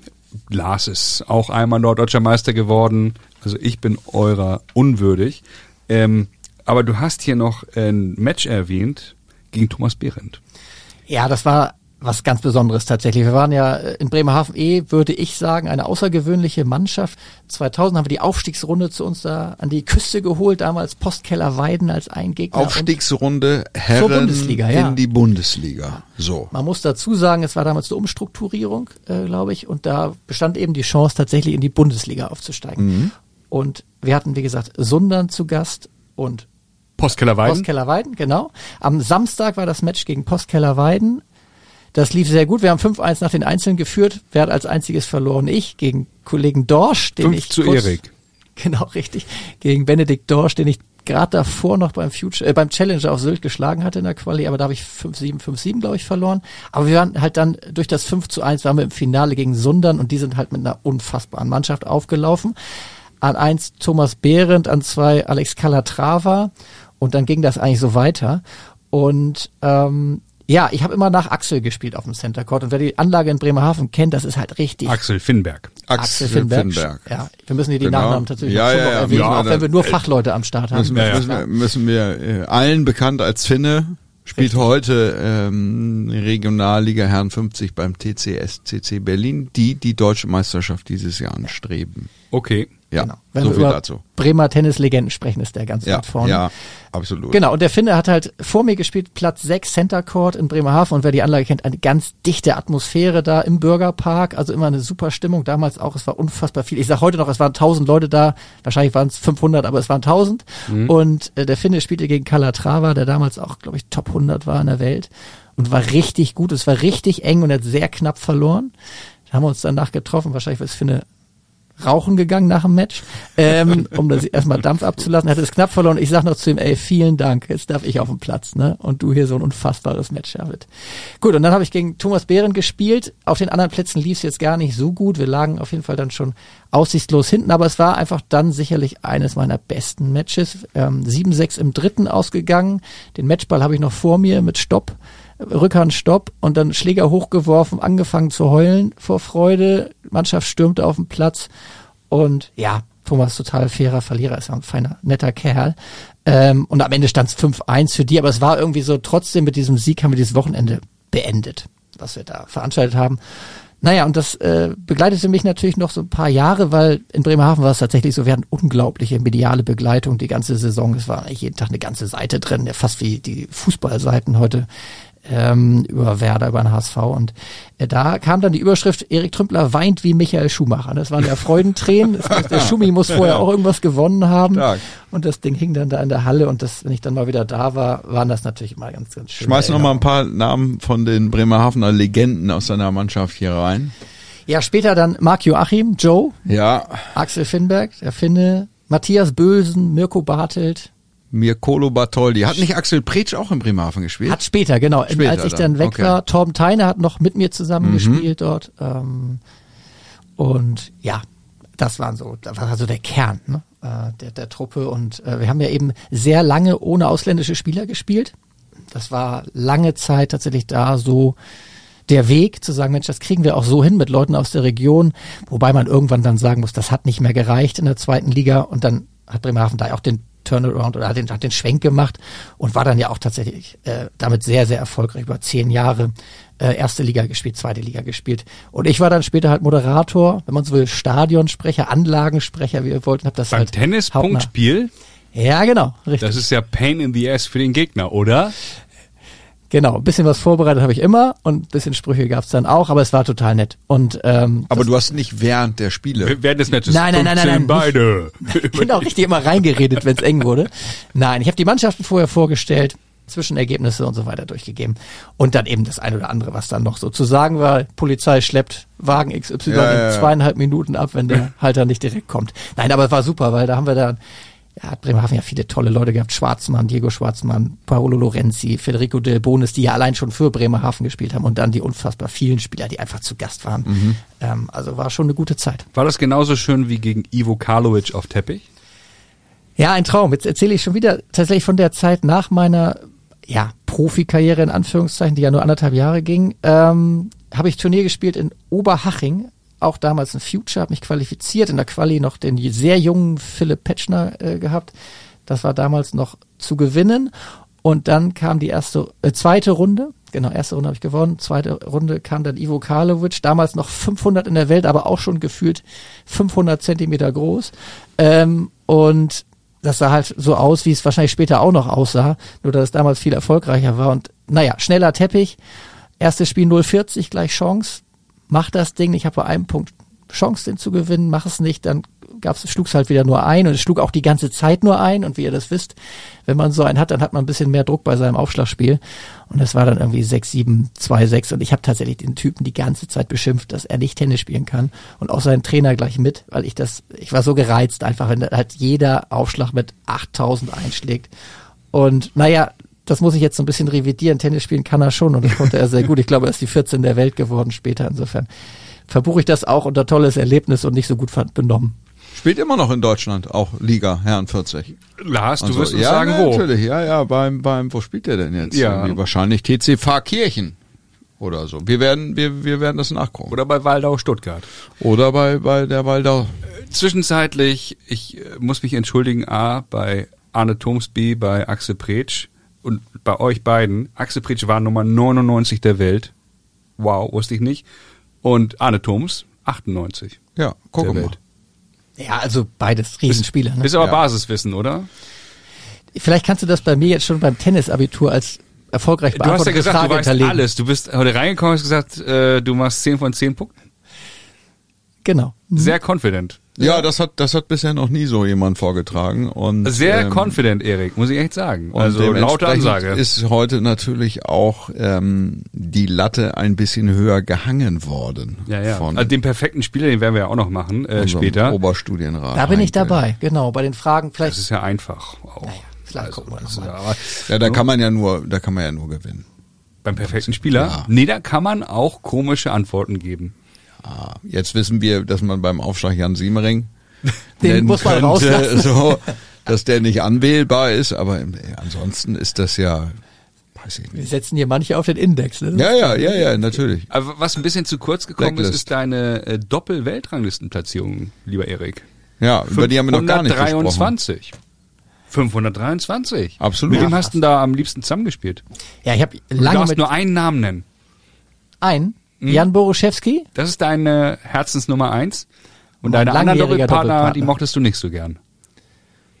Lars ist auch einmal norddeutscher Meister geworden. Also ich bin eurer unwürdig. Ähm, aber du hast hier noch ein Match erwähnt gegen Thomas Behrendt. Ja, das war was ganz Besonderes tatsächlich. Wir waren ja äh, in Bremerhaven eh, würde ich sagen, eine außergewöhnliche Mannschaft. 2000 haben wir die Aufstiegsrunde zu uns da an die Küste geholt, damals Postkeller Weiden als ein Gegner. Aufstiegsrunde Herren Bundesliga, ja. in die Bundesliga. So. Man muss dazu sagen, es war damals eine Umstrukturierung, äh, glaube ich, und da bestand eben die Chance, tatsächlich in die Bundesliga aufzusteigen. Und wir hatten, wie gesagt, Sundern zu Gast und Postkeller Weiden. Postkeller Weiden, genau. Am Samstag war das Match gegen Postkeller Weiden. Das lief sehr gut. Wir haben 5-1 nach den Einzelnen geführt. Wer hat als einziges verloren? Ich gegen Kollegen Dorsch, den Fünf ich zu kurz, Erik. Genau, richtig. Gegen Benedikt Dorsch, den ich gerade davor noch beim Future, äh, beim Challenger auf Sylt geschlagen hatte in der Quali, aber da habe ich 5-7, 5-7, glaube ich, verloren. Aber wir waren halt dann durch das 5 zu 1 waren wir im Finale gegen Sundern und die sind halt mit einer unfassbaren Mannschaft aufgelaufen. An eins Thomas Behrendt, an zwei Alex Calatrava und dann ging das eigentlich so weiter. Und ähm, ja, ich habe immer nach Axel gespielt auf dem Center Court und wer die Anlage in Bremerhaven kennt, das ist halt richtig Axel Finnberg. Axel Finnberg. Ja, wir müssen hier die Genau. Nachnamen tatsächlich Ja, ja, ja, erwähnen, wir auch wenn wir nur Fachleute am Start haben. Müssen wir, Ja, ja. müssen wir, müssen wir äh, allen bekannt als Finne, spielt heute ähm, Regionalliga Herren 50 beim TCS CC Berlin, die die deutsche Meisterschaft dieses Jahr anstreben. Okay. Ja, Genau. Wenn so wir viel über dazu. Bremer Tennislegenden sprechen, ist der ganz Ja, weit vorne. ja, absolut. Genau, und der Finne hat halt vor mir gespielt, Platz 6 Center Court in Bremerhaven und wer die Anlage kennt, eine ganz dichte Atmosphäre da im Bürgerpark, also immer eine super Stimmung, damals auch, es war unfassbar viel. Ich sag heute noch, es waren 1000 Leute da, wahrscheinlich waren es 500, aber es waren 1000 und äh, der Finne spielte gegen Calatrava, der damals auch, glaube ich, Top 100 war in der Welt und war richtig gut, es war richtig eng und hat sehr knapp verloren. Da haben wir uns danach getroffen, wahrscheinlich war es Finne rauchen gegangen nach dem Match, ähm, um das erstmal Dampf abzulassen. Er hat es knapp verloren. Ich sag noch zu ihm, ey, vielen Dank, jetzt darf ich auf dem Platz, ne? Und du hier so ein unfassbares Match, David. Gut, und dann habe ich gegen Thomas Behren gespielt. Auf den anderen Plätzen lief es jetzt gar nicht so gut. Wir lagen auf jeden Fall dann schon aussichtslos hinten, aber es war einfach dann sicherlich eines meiner besten Matches. Ähm, 7-6 im dritten ausgegangen. Den Matchball habe ich noch vor mir mit Stopp. Rückhand Stopp und dann Schläger hochgeworfen, angefangen zu heulen vor Freude. Mannschaft stürmte auf den Platz und ja, Thomas total fairer Verlierer, ist ja ein feiner, netter Kerl. Ähm, und am Ende stand es 5-1 für die, aber es war irgendwie so, trotzdem mit diesem Sieg haben wir dieses Wochenende beendet, was wir da veranstaltet haben. Naja, und das äh, begleitete mich natürlich noch so ein paar Jahre, weil in Bremerhaven war es tatsächlich so, wir hatten unglaubliche mediale Begleitung die ganze Saison. Es war eigentlich jeden Tag eine ganze Seite drin, fast wie die Fußballseiten heute ähm, über Werder, über den HSV. Und äh, da kam dann die Überschrift, Erik Trümpler weint wie Michael Schumacher. Das waren ja Freudentränen. Das der Schumi muss vorher auch irgendwas gewonnen haben. Stark. Und das Ding hing dann da in der Halle. Und das, wenn ich dann mal wieder da war, waren das natürlich immer ganz, ganz schön. Schmeiß noch mal ein paar Namen von den Bremerhavener Legenden aus seiner Mannschaft hier rein. Ja, später dann Marc Joachim, Joe, Ja, Axel Finnberg, der Finne, Matthias Bösen, Mirko Bartelt. Mirkolo Bartoldi. Hat nicht Axel Pretsch auch in Bremerhaven gespielt? Hat später, genau. Später Als ich dann, weg okay. war, Torben Theine hat noch mit mir zusammen gespielt dort. Ähm, und ja, das waren so, das war so der Kern ne, äh, der, der Truppe. Und äh, wir haben ja eben sehr lange ohne ausländische Spieler gespielt. Das war lange Zeit tatsächlich da so der Weg zu sagen, Mensch, das kriegen wir auch so hin mit Leuten aus der Region, wobei man irgendwann dann sagen muss, das hat nicht mehr gereicht in der zweiten Liga und dann hat Bremerhaven da auch den Turnaround oder hat den, hat den Schwenk gemacht und war dann ja auch tatsächlich äh, damit sehr, sehr erfolgreich über zehn Jahre äh, erste Liga gespielt, zweite Liga gespielt. Und ich war dann später halt Moderator, wenn man so will, Stadionsprecher, Anlagensprecher, wie wir wollten, hab das Beim halt Tennispunktspiel, Ja, genau, richtig. das ist ja Pain in the Ass für den Gegner, oder? Genau, ein bisschen was vorbereitet habe ich immer und ein bisschen Sprüche gab's dann auch, aber es war total nett. Und ähm, Aber du hast nicht während der Spiele. Während des Matches. Nein, nein, nein, nein, 15 nein, beide. genau richtig immer reingeredet, wenn es eng wurde. Nein, ich habe die Mannschaften vorher vorgestellt, Zwischenergebnisse und so weiter durchgegeben und dann eben das eine oder andere, was dann noch so zu sagen war. Polizei schleppt Wagen XY Ja, in ja, ja. zweieinhalb Minuten ab, wenn der Halter nicht direkt kommt. Nein, aber es war super, weil da haben wir dann ja, hat Bremerhaven ja viele tolle Leute gehabt. Schwarzmann, Diego Schwarzmann, Paolo Lorenzi, Federico Del Bonis, die ja allein schon für Bremerhaven gespielt haben und dann die unfassbar vielen Spieler, die einfach zu Gast waren. Mhm. Ähm, also war schon eine gute Zeit. War das genauso schön wie gegen Ivo Karlovic auf Teppich? Ja, ein Traum. Jetzt erzähle ich schon wieder tatsächlich von der Zeit nach meiner ja, Profikarriere in Anführungszeichen, die ja nur anderthalb Jahre ging, ähm, habe ich Turnier gespielt in Oberhaching, auch damals ein Future, habe mich qualifiziert, in der Quali noch den sehr jungen Philipp Petschner äh, gehabt. Das war damals noch zu gewinnen. Und dann kam die erste, äh, zweite Runde Genau, erste Runde habe ich gewonnen. Zweite Runde kam dann Ivo Karlovic, damals noch 500 in der Welt, aber auch schon gefühlt 500 Zentimeter groß. Ähm, und das sah halt so aus, wie es wahrscheinlich später auch noch aussah, nur dass es damals viel erfolgreicher war. Und naja, schneller Teppich. Erstes Spiel 040, gleich Chance. Mach das Ding. Ich habe bei einem Punkt Chance, den zu gewinnen. Mach es nicht, dann gab's, schlug's halt wieder nur ein und es schlug auch die ganze Zeit nur ein. Und wie ihr das wisst, wenn man so einen hat, dann hat man ein bisschen mehr Druck bei seinem Aufschlagspiel. Und das war dann irgendwie 6, 7, 2, 6. Und ich habe tatsächlich den Typen die ganze Zeit beschimpft, dass er nicht Tennis spielen kann. Und auch seinen Trainer gleich mit, weil ich das, ich war so gereizt einfach, wenn halt jeder Aufschlag mit 8000 einschlägt. Und naja, das muss ich jetzt so ein bisschen revidieren. Tennis spielen kann er schon und das konnte er sehr gut. Ich glaube, er ist die 14 der Welt geworden später. Insofern verbuche ich das auch unter tolles Erlebnis und nicht so gut benommen. Spielt immer noch in Deutschland, auch Liga, Herren 40. Lars, du Also, wirst uns ja, sagen, wo. natürlich, ja, ja, beim, beim, wo spielt der denn jetzt? Ja. Irgendwie Wahrscheinlich TC Pfarrkirchen oder so. Wir werden, wir, wir werden das nachgucken. Oder bei Waldau Stuttgart. Oder bei, bei der Waldau. Zwischenzeitlich, ich äh, muss mich entschuldigen, A, bei Arne Tomsby, bei Axel Pretsch und bei euch beiden. Axel Pretsch war Nummer 99 der Welt. Wow, wusste ich nicht. Und Arne Thoms, 98 Ja, guck mal. Ja, also beides Riesenspieler. Ne? Ist aber Ja. Basiswissen, oder? Vielleicht kannst du das bei mir jetzt schon beim Tennisabitur als erfolgreich Du hast ja gesagt, Frage du weißt hinterlegen. alles. Du bist heute reingekommen und hast gesagt, äh, du machst 10 von 10 Punkten. Genau. Sehr confident. Ja, das hat, das hat bisher noch nie so jemand vorgetragen und Sehr ähm, confident, Erik, muss ich echt sagen. Und Also laute Ansage. ist heute natürlich auch ähm, die Latte ein bisschen höher gehangen worden. ja, ja. Von Also den perfekten Spieler, den werden wir ja auch noch machen äh, später. Oberstudienrat. Da bin ich dabei, genau. Bei den Fragen Das vielleicht. ist ja einfach auch. Naja, vielleicht gucken wir das noch ist mal. ja, aber Ja, da kann man ja nur, da kann man ja nur gewinnen. beim perfekten Spieler, Ja. nee, da kann man auch komische Antworten geben. Ah, jetzt wissen wir, dass man beim Aufschlag Jan Siemering Den nennen muss man könnte, rauslassen. so, dass der nicht anwählbar ist, aber im- ansonsten ist das ja, weiß ich Wir setzen hier manche auf den Index. Ne? Ja, ja, ja, ja, natürlich. Aber was ein bisschen zu kurz gekommen ist, Blacklist. ist deine äh, Doppel-Weltranglistenplatzierung, lieber Erik. Ja, über die haben wir noch gar nicht gesprochen. 523. 523. Absolut. Mit wem Ja, hast du denn da am liebsten zusammengespielt? Ja, ich habe Du lange darfst mit nur einen Namen nennen. ein Hm? Jan Boruszewski. Das ist deine Herzensnummer eins. Und Mein deine anderen langjähriger Doppelpartner, die Doppelpartner. mochtest du nicht so gern.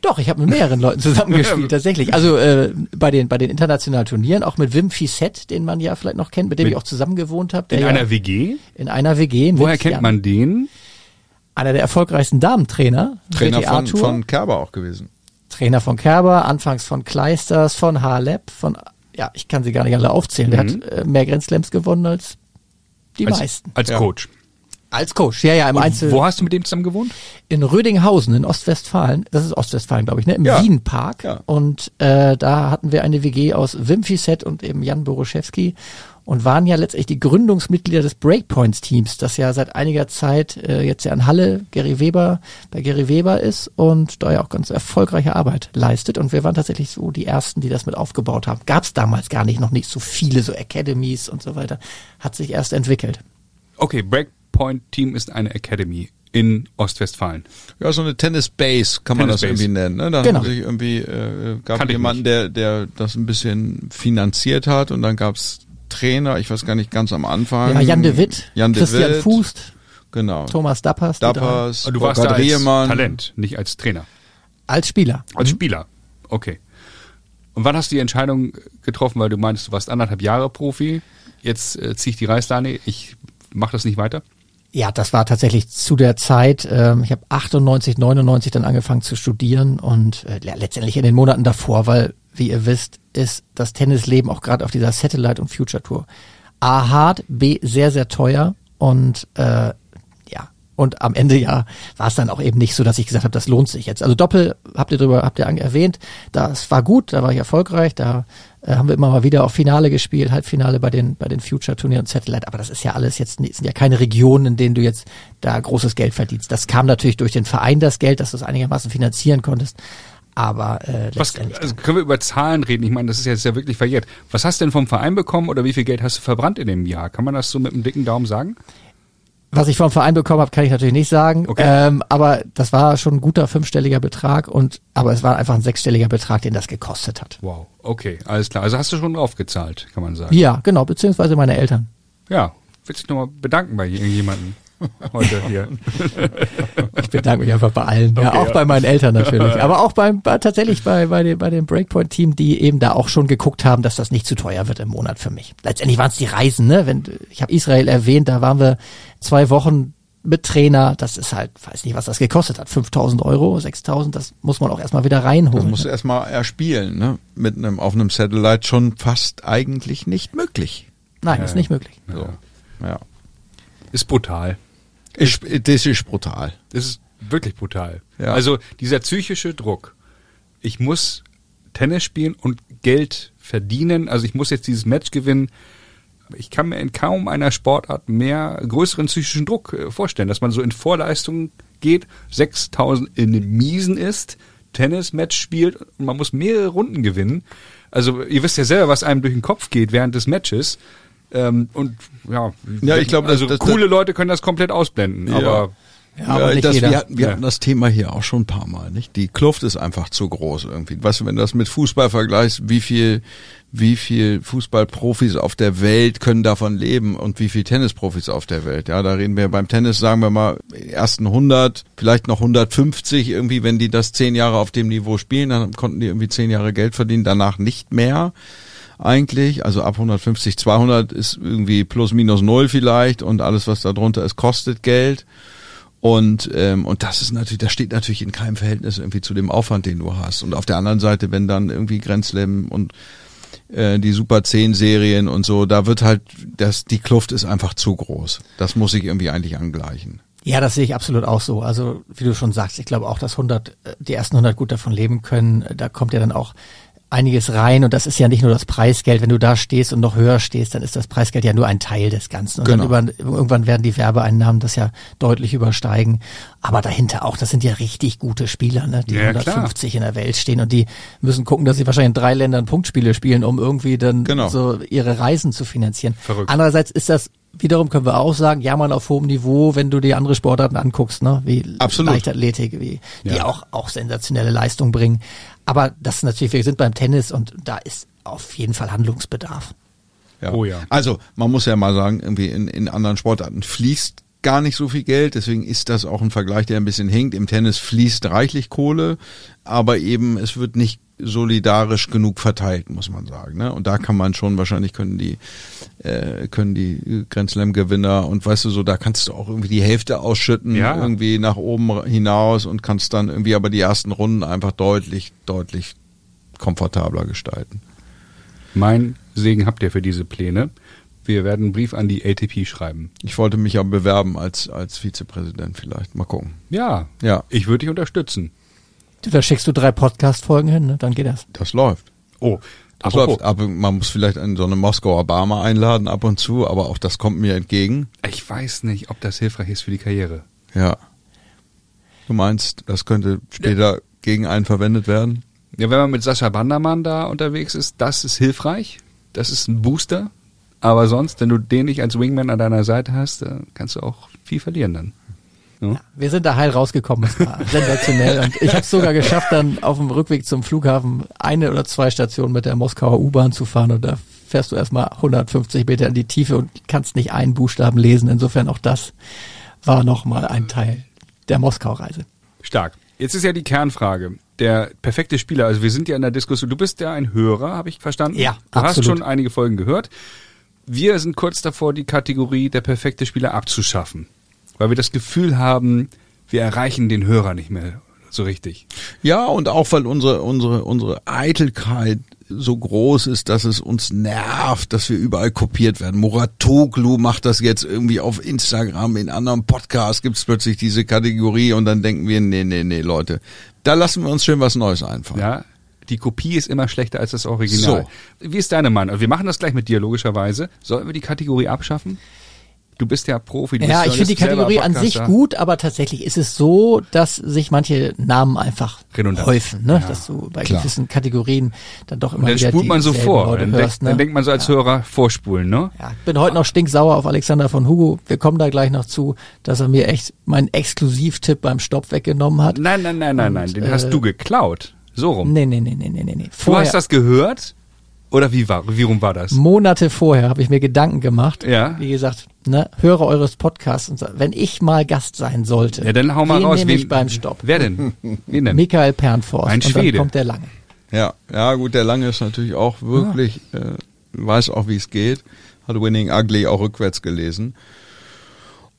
Doch, ich habe mit mehreren Leuten zusammengespielt, tatsächlich. Also äh, bei den bei den internationalen Turnieren, auch mit Wim Fissett, den man ja vielleicht noch kennt, mit dem Mit- ich auch zusammen gewohnt habe. In ja einer WG? in einer WG. Woher kennt Jan, man den? Einer der erfolgreichsten Damentrainer. Trainer von, von Kerber auch gewesen. Trainer von Kerber, anfangs von Kleisters, von Halep, von ja, ich kann sie gar nicht alle aufzählen. Der Mhm. hat äh, mehr Grand Slams gewonnen als die Als, meisten. als Ja. Coach. Als Coach, ja, ja, im Einzel. Wo hast du mit dem zusammen gewohnt? in Rödinghausen in Ostwestfalen, das ist Ostwestfalen, glaube ich, ne? Im Ja. Wienpark. Ja. Und äh, da hatten wir eine WG aus Wim Fissett und eben Jan Boruszewski und waren ja letztendlich die Gründungsmitglieder des Breakpoints-Teams, das ja seit einiger Zeit äh, jetzt ja in Halle Gary Weber bei Gary Weber ist und da ja auch ganz erfolgreiche Arbeit leistet. Und wir waren tatsächlich so die ersten, die das mit aufgebaut haben. Gab es damals gar nicht, noch nicht so viele so Academies und so weiter. Hat sich erst entwickelt. Okay, Breakpoint Team ist eine Academy in Ostwestfalen. Ja, so eine Tennis Base kann man Tennis das Base. irgendwie nennen. Ne? Da Genau. haben sich irgendwie äh, gab jemanden, der der das ein bisschen finanziert hat und dann gab's Trainer, ich weiß gar nicht ganz am Anfang. Ja, Jan de Witt, Jan de Christian Witt, Fußt, genau. Thomas Dappers. Dappers, Und du warst da als Riemann. Talent, nicht als Trainer. als Spieler. Als Spieler. Okay. Und wann hast du die Entscheidung getroffen, weil du meintest, du warst anderthalb Jahre Profi, jetzt äh, ziehe ich die Reißleine, ich mache das nicht weiter? Ja, das war tatsächlich zu der Zeit. Ähm, ich habe 98, 99 dann angefangen zu studieren und äh, letztendlich in den Monaten davor, weil, wie ihr wisst, ist das Tennisleben auch gerade auf dieser Satellite und Future Tour A hart, B sehr, sehr teuer und äh, ja, und am Ende ja war es dann auch eben nicht so, dass ich gesagt habe, das lohnt sich jetzt. Also Doppel habt ihr drüber, habt ihr erwähnt, das war gut, da war ich erfolgreich, da äh, haben wir immer mal wieder auch Finale gespielt, Halbfinale bei den bei den Future Turnieren und Satellite, aber das ist ja alles jetzt sind ja keine Regionen, in denen du jetzt da großes Geld verdienst. Das kam natürlich durch den Verein das Geld, dass du es einigermaßen finanzieren konntest, aber äh, Was, also können wir über Zahlen reden? Ich meine, das ist jetzt ja wirklich verjährt. Was hast du denn vom Verein bekommen oder wie viel Geld hast du verbrannt in dem Jahr? Kann man das so mit einem dicken Daumen sagen? Was ich vom Verein bekommen habe, kann ich natürlich nicht sagen. Okay. Ähm, aber das war schon ein guter fünfstelliger Betrag und aber es war einfach ein sechsstelliger Betrag, den das gekostet hat. Wow, okay, alles klar. Also hast du schon draufgezahlt, kann man sagen. Ja, genau, beziehungsweise meine Eltern. Ja, willst dich nochmal bedanken bei irgendjemandem heute hier. Ich bedanke mich einfach bei allen. ja, Okay, auch ja. bei meinen Eltern natürlich. Aber auch beim, bei, tatsächlich bei, bei dem, bei dem Breakpoint-Team, die eben da auch schon geguckt haben, dass das nicht zu teuer wird im Monat für mich. Letztendlich waren es die Reisen, ne? Wenn, ich habe Israel erwähnt, da waren wir zwei Wochen mit Trainer. Das ist halt, weiß nicht, was das gekostet hat. 5000 Euro, 6000, das muss man auch erstmal wieder Das reinholen. musst du erstmal erspielen, ne? Mit einem, auf einem Satellite schon fast eigentlich nicht möglich. Nein, ist nicht möglich. So. Ja. Ist brutal. Ich, das ist brutal. Das ist wirklich brutal. Ja. Also dieser psychische Druck. Ich muss Tennis spielen und Geld verdienen. Also ich muss jetzt dieses Match gewinnen. Ich kann mir in kaum einer Sportart mehr größeren psychischen Druck äh, vorstellen, dass man so in Vorleistung geht, 6000 in den Miesen ist, Tennis-Match spielt und man muss mehrere Runden gewinnen. Also ihr wisst ja selber, was einem durch den Kopf geht während des Matches. Ähm, und ja, Ja, ich glaube, also das- das- coole Leute können das komplett ausblenden, Ja. aber Ja, aber nicht das, jeder. wir hatten, wir Ja. hatten das Thema hier auch schon ein paar Mal, nicht? Die Kluft ist einfach zu groß irgendwie. Weißt du, wenn du das mit Fußball vergleichst, wie viel, wie viel Fußballprofis auf der Welt können davon leben und wie viel Tennisprofis auf der Welt? Ja, da reden wir beim Tennis, sagen wir mal, ersten 100, vielleicht noch 150 irgendwie, wenn die das zehn Jahre auf dem Niveau spielen, dann konnten die irgendwie zehn Jahre Geld verdienen, danach nicht mehr eigentlich. Also ab 150, 200 ist irgendwie plus minus null vielleicht und alles, was da drunter ist, kostet Geld. Und, ähm, und das ist natürlich, das steht natürlich in keinem Verhältnis irgendwie zu dem Aufwand, den du hast. Und auf der anderen Seite, wenn dann irgendwie Grenzlem und äh, die Super 10 Serien und so, da wird halt, das, die Kluft ist einfach zu groß. Das muss ich irgendwie eigentlich angleichen. Ja, das sehe ich absolut auch so. Also wie du schon sagst, ich glaube auch, dass 100, äh, die ersten 100 gut davon leben können. Da kommt ja dann auch einiges rein und das ist ja nicht nur das Preisgeld. Wenn du da stehst und noch höher stehst, dann ist das Preisgeld ja nur ein Teil des Ganzen. Und Genau. dann über, irgendwann werden die Werbeeinnahmen das ja deutlich übersteigen. Aber dahinter auch, das sind ja richtig gute Spieler, ne, die Ja, klar. 150 in der Welt stehen und die müssen gucken, dass sie wahrscheinlich in drei Ländern Punktspiele spielen, um irgendwie dann Genau. so ihre Reisen zu finanzieren. Verrückt. Andererseits ist das wiederum können wir auch sagen, ja man auf hohem Niveau, wenn du die andere Sportarten anguckst, ne, wie Absolut. Leichtathletik, wie die Ja. auch auch sensationelle Leistung bringen. Aber das ist natürlich, wir sind beim Tennis und da ist auf jeden Fall Handlungsbedarf. Ja. Oh ja. Also, man muss ja mal sagen, irgendwie in, in anderen Sportarten fließt gar nicht so viel Geld, deswegen ist das auch ein Vergleich, der ein bisschen hinkt. Im Tennis fließt reichlich Kohle, aber eben es wird nicht solidarisch genug verteilt, muss man sagen. Ne? Und da kann man schon, wahrscheinlich können die, äh, können die Grand Slam Gewinner und weißt du so, da kannst du auch irgendwie die Hälfte ausschütten, Ja. irgendwie nach oben hinaus und kannst dann irgendwie aber die ersten Runden einfach deutlich, deutlich komfortabler gestalten. Mein Segen habt ihr für diese Pläne. Wir werden einen Brief an die ATP schreiben. Ich wollte mich ja bewerben als, als Vizepräsident vielleicht. Mal gucken. Ja, Ja. ich würde dich unterstützen. Du, Da schickst du drei Podcast-Folgen hin, ne? dann geht das. Das läuft. Oh, Das apropos, läuft. Aber man muss vielleicht in so eine Moskauer Barmer einladen ab und zu, aber auch das kommt mir entgegen. ich weiß nicht, ob das hilfreich ist für die Karriere. Ja. Du meinst, das könnte später gegen einen verwendet werden? Ja, wenn man mit Sascha Bandermann da unterwegs ist, das ist hilfreich. Das ist ein Booster. Aber sonst, wenn du den nicht als Wingman an deiner Seite hast, dann kannst du auch viel verlieren dann. Ja. Wir sind da heil rausgekommen, es war sensationell. Und ich habe es sogar geschafft, dann auf dem Rückweg zum Flughafen eine oder zwei Stationen mit der Moskauer U-Bahn zu fahren. Und da fährst du erstmal 150 Meter in die Tiefe und kannst nicht einen Buchstaben lesen. Insofern auch das war nochmal ein Teil der Moskau-Reise. Stark. Jetzt ist ja die Kernfrage. Der perfekte Spieler, also wir sind ja in der Diskussion, du bist ja ein Hörer, habe ich verstanden? Ja, Du hast absolut. schon einige Folgen gehört. Wir sind kurz davor, die Kategorie der perfekte Spieler abzuschaffen. Weil wir das Gefühl haben, wir erreichen den Hörer nicht mehr so richtig. Ja, und auch weil unsere, unsere, unsere Eitelkeit so groß ist, dass es uns nervt, dass wir überall kopiert werden. Muratoglu macht das jetzt irgendwie auf Instagram, in anderen Podcasts gibt's plötzlich diese Kategorie und dann denken wir, nee, nee, nee, Leute, da lassen wir uns schön was Neues einfallen. Ja, die Kopie ist immer schlechter als das Original. Wie ist deine Meinung? Wir machen das gleich mit dir, logischerweise. Sollten wir die Kategorie abschaffen? Du bist ja Profi. Du Ja, bist ich finde die Kategorie an sich gut, aber tatsächlich ist es so, dass sich manche Namen einfach Redundant. häufen, ne? dass du bei klar. gewissen Kategorien dann doch immer Und dann wieder spult man so vor. Leute Dann, hörst, denkt, ne? dann denkt man so als Hörer vorspulen, ne? Ja, ich bin heute noch stinksauer auf Alexander von Hugo. Wir kommen da gleich noch zu, dass er mir echt meinen Exklusivtipp beim Stopp weggenommen hat. Nein, nein, nein, nein, nein. Den äh, hast du geklaut. So rum. Nee, nee, nee, nee, nee, nee, nee. Du Vorher, hast das gehört? Oder wie war, wie rum war das? Monate vorher habe ich mir Gedanken gemacht. Ja. Wie gesagt, ne, Hörer eures Podcasts und wenn ich mal Gast sein sollte. Ja, dann hau mal raus. Nehme wen- ich beim Stopp. Wer denn? Wen denn? Michael Pernforst. Ein und Schwede. dann kommt der lange. Ja, ja gut, der Lange ist natürlich auch wirklich, äh, weiß auch, wie es geht. Hat Winning Ugly auch rückwärts gelesen.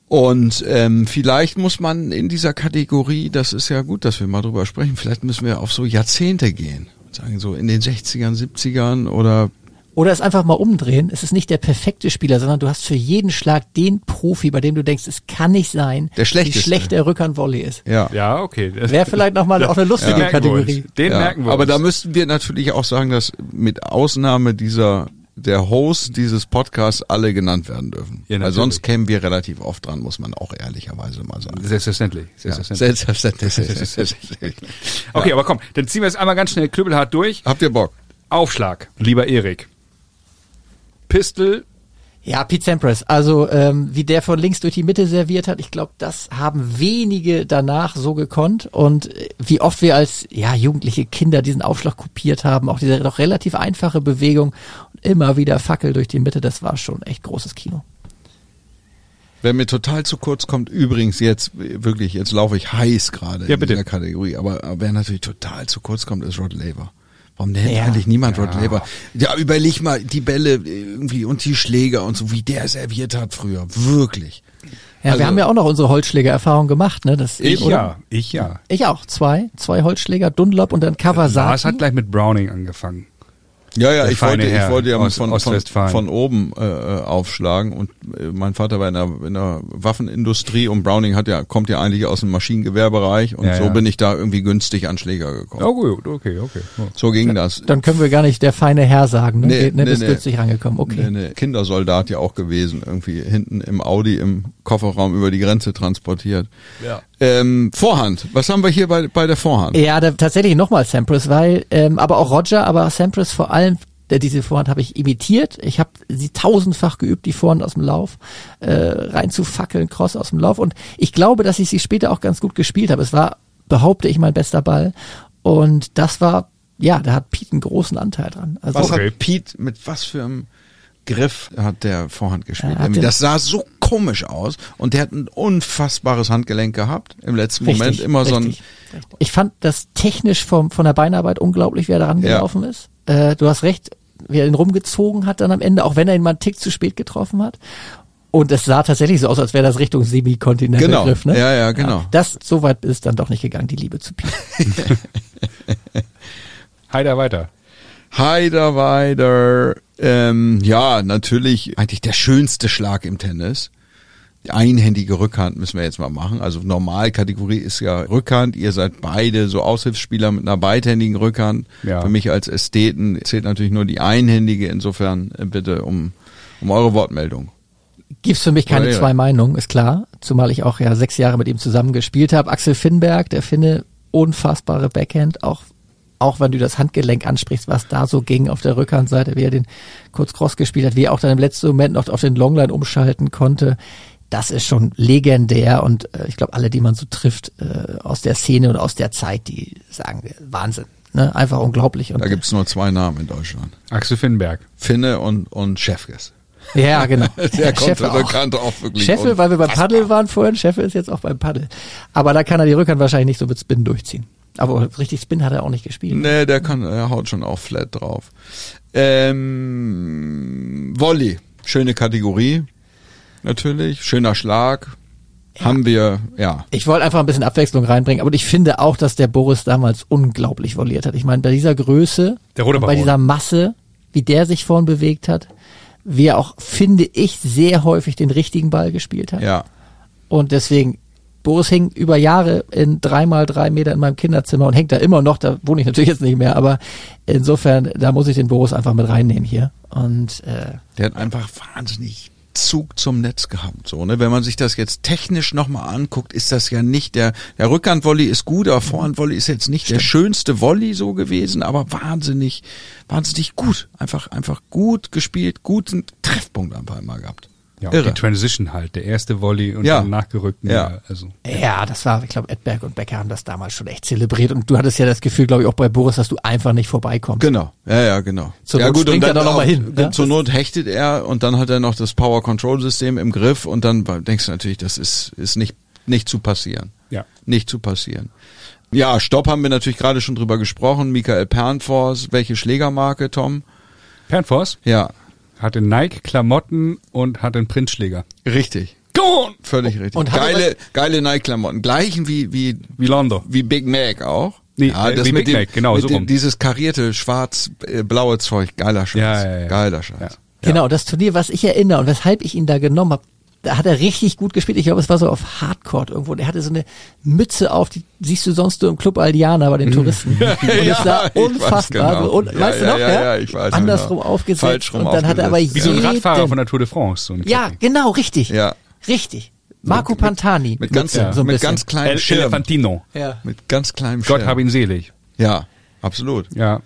Und ähm, vielleicht muss man in dieser Kategorie, das ist ja gut, dass wir mal drüber sprechen, vielleicht müssen wir auf so Jahrzehnte gehen. Sagen so in den 60ern, 70ern oder Oder es einfach mal umdrehen. Es ist nicht der perfekte Spieler, sondern du hast für jeden Schlag den Profi, bei dem du denkst, es kann nicht sein, Der schlechteste. wie schlecht der Rückhandvolley ist. ja. Ja, okay. Das- Wäre vielleicht nochmal auch eine lustige den merken wir uns. Kategorie. Den ja. merken wir Aber uns. da müssten wir natürlich auch sagen, dass mit Ausnahme dieser der Host dieses Podcasts alle genannt werden dürfen. Ja, Weil sonst kämen wir relativ oft dran, muss man auch ehrlicherweise mal sagen. Selbstverständlich. Ja, Selbstverständlich. selbstverständlich. selbstverständlich. Okay, aber komm, dann ziehen wir jetzt einmal ganz schnell knüppelhart durch. Habt ihr Bock? Aufschlag, lieber Erik. Pistol, Ja, Pete Sampras. Also ähm, wie der von links durch die Mitte serviert hat, ich glaube, das haben wenige danach so gekonnt. Und äh, wie oft wir als ja jugendliche Kinder diesen Aufschlag kopiert haben, auch diese doch relativ einfache Bewegung und immer wieder Fackel durch die Mitte, das war schon echt großes Kino. Wer mir total zu kurz kommt, übrigens jetzt, wirklich, jetzt laufe ich heiß gerade Ja, in bitte. dieser Kategorie, aber, aber wer natürlich total zu kurz kommt, ist Rod Laver. Warum nennt Ja. eigentlich niemand Rod Laver? Ja, überleg mal, die Bälle irgendwie und die Schläger und so, wie der serviert hat früher. Wirklich. Ja, Also- wir haben ja auch noch unsere Holzschläger-Erfahrung gemacht, ne? Das, ich oder? ja, ich ja. Ich auch. Zwei. Zwei Holzschläger, Dunlop und dann Lars Kawasaki. hat gleich mit Browning angefangen. Ja, ja, ich wollte, ich wollte ja aus von, von, von oben äh, äh, aufschlagen und äh, mein Vater war in der, in der Waffenindustrie und Browning hat ja, kommt ja eigentlich aus dem Maschinengewehrbereich und Ja, so ja. bin ich da irgendwie günstig an Schläger gekommen. Oh gut, okay, okay. So ging das. Dann können wir gar nicht der feine Herr sagen, ne? Nee, ne? nee, Bist nee. günstig rangekommen. Okay. Nee, nee, Kindersoldat ja auch gewesen, irgendwie hinten im Audi im Kofferraum über die Grenze transportiert. Ja. Ähm, Vorhand, was haben wir hier bei, bei der Vorhand? Ja, da, tatsächlich nochmal Sampras, weil, ähm, aber auch Roger, aber Sampras vor allem, der, diese Vorhand habe ich imitiert. Ich habe sie tausendfach geübt, die Vorhand aus dem Lauf, äh, rein zu fackeln, Cross aus dem Lauf. Und ich glaube, dass ich sie später auch ganz gut gespielt habe. Es war, behaupte ich, mein bester Ball. Und das war, ja, da hat Pete einen großen Anteil dran. Also, Was Okay. hat Pete, mit was für einem Griff hat der Vorhand gespielt? Das sah so komisch aus und der hat ein unfassbares Handgelenk gehabt. Im letzten Moment Richtig, immer so ein, richtig, richtig. Ich fand das technisch vom, von der Beinarbeit unglaublich, wie er da rangelaufen ist. Äh, du hast recht, wie er ihn rumgezogen hat dann am Ende, auch wenn er ihn mal einen Tick zu spät getroffen hat. Und es sah tatsächlich so aus, als wäre das Richtung Semikontinent Genau. Griff, ne? Ja, ja, genau. Das, so weit ist dann doch nicht gegangen, die Liebe zu Pete. Heider weiter. Heiderweider, ähm, ja, natürlich eigentlich der schönste Schlag im Tennis. Einhändige Rückhand müssen wir jetzt mal machen. Also Normalkategorie ist ja Rückhand. Ihr seid beide so Aushilfsspieler mit einer beidhändigen Rückhand. Ja. Für mich als Ästheten zählt natürlich nur die einhändige. Insofern äh, bitte um, um eure Wortmeldung. Gibt's für mich keine Ja, ja. zwei Meinungen, ist klar. Zumal ich auch ja sechs Jahre mit ihm zusammen gespielt habe. Axel Finnberg, der Finne, unfassbare Backhand, auch auch wenn du das Handgelenk ansprichst, was da so ging auf der Rückhandseite, wie er den kurz cross gespielt hat, wie er auch dann im letzten Moment noch auf den Longline umschalten konnte. Das ist schon legendär und äh, ich glaube, alle, die man so trifft äh, aus der Szene und aus der Zeit, die sagen, äh, Wahnsinn. Ne? Einfach unglaublich. Und, Da gibt's nur zwei Namen in Deutschland. Axel Finnberg. Finne und, und Chefkes. Ja, genau. Der konnte Scheffel auch. Rückhand auch wirklich. Scheffel, weil wir beim. Paddel waren vorhin, Scheffel ist jetzt auch beim Paddel. Aber da kann er die Rückhand wahrscheinlich nicht so mit Spin durchziehen. Aber richtig Spin hat er auch nicht gespielt. Nee, der kann, er haut schon auch flat drauf. Ähm, Volley, schöne Kategorie. Natürlich, schöner Schlag. Haben wir, ja. Ich wollte einfach ein bisschen Abwechslung reinbringen, aber ich finde auch, dass der Boris damals unglaublich volliert hat. Ich meine, bei dieser Größe, Der rote und bei dieser Masse, wie der sich vorn bewegt hat, wie er auch, finde ich, sehr häufig den richtigen Ball gespielt hat. Ja. Und deswegen, Boris hing über Jahre in dreimal drei Meter in meinem Kinderzimmer und hängt da immer noch, da wohne ich natürlich jetzt nicht mehr, aber insofern, da muss ich den Boris einfach mit reinnehmen hier. Und äh, Der hat einfach wahnsinnig Zug zum Netz gehabt. So, ne? Wenn man sich das jetzt technisch nochmal anguckt, ist das ja nicht der, der Rückhandvolley ist gut, aber Vorhandvolley ist jetzt nicht der schönste Volley so gewesen, aber wahnsinnig, wahnsinnig gut. Einfach, einfach gut gespielt, guten Treffpunkt einfach immer gehabt. Ja, Irre. die Transition halt, der erste Volley und Ja. dann nachgerückt. Ja. Ja. Also, Ja, das war, ich glaube, Edberg und Becker haben das damals schon echt zelebriert und du hattest ja das Gefühl, glaube ich, auch bei Boris, dass du einfach nicht vorbeikommst. Genau, ja, ja, genau. Zur ja, Not springt er da noch auch- mal hin, ne? Zur Not hechtet er und dann hat er noch das Power Control System im Griff und dann denkst du natürlich, das ist, ist nicht, nicht zu passieren. ja. Nicht zu passieren. Ja, Stopp haben wir natürlich gerade schon drüber gesprochen. Michael Pernfors, welche Schlägermarke, Tom? Pernfors Ja, hatte Nike-Klamotten und hatte einen Printschläger. richtig. Go! Völlig richtig. Und geile, geile Nike-Klamotten. Gleichen wie, wie, Wie Londo. wie Big Mac auch. Nee, äh, wie mit Big Mac, genau, mit so dem, rum. Dieses karierte, schwarz-blaue Zeug. Geiler Scheiß. Ja, ja, ja. Geiler Scheiß. Ja. Genau, das Turnier, was ich erinnere und weshalb ich ihn da genommen habe, da hat er richtig gut gespielt. Ich glaube, es war so auf Hardcore irgendwo. Der hatte so eine Mütze auf, die siehst du sonst nur im Club Aldiana bei den Touristen. und es sah ich weiß unfassbar. genau. so, und, Ja, weißt du ja, noch? ja, ja, ich weiß Andersrum genau. aufgesetzt. Falsch rum und dann hat er aber aufgesetzt. Wie so ein Radfahrer von der Tour de France. So Ja, genau, richtig. Ja. Richtig. Marco Pantani. Mit ganz, so ein mit bisschen. ganz kleinem El Schirm. Elefantino. ja. Mit ganz kleinem Gott Schirm. hab ihn selig. Ja, absolut. Ja.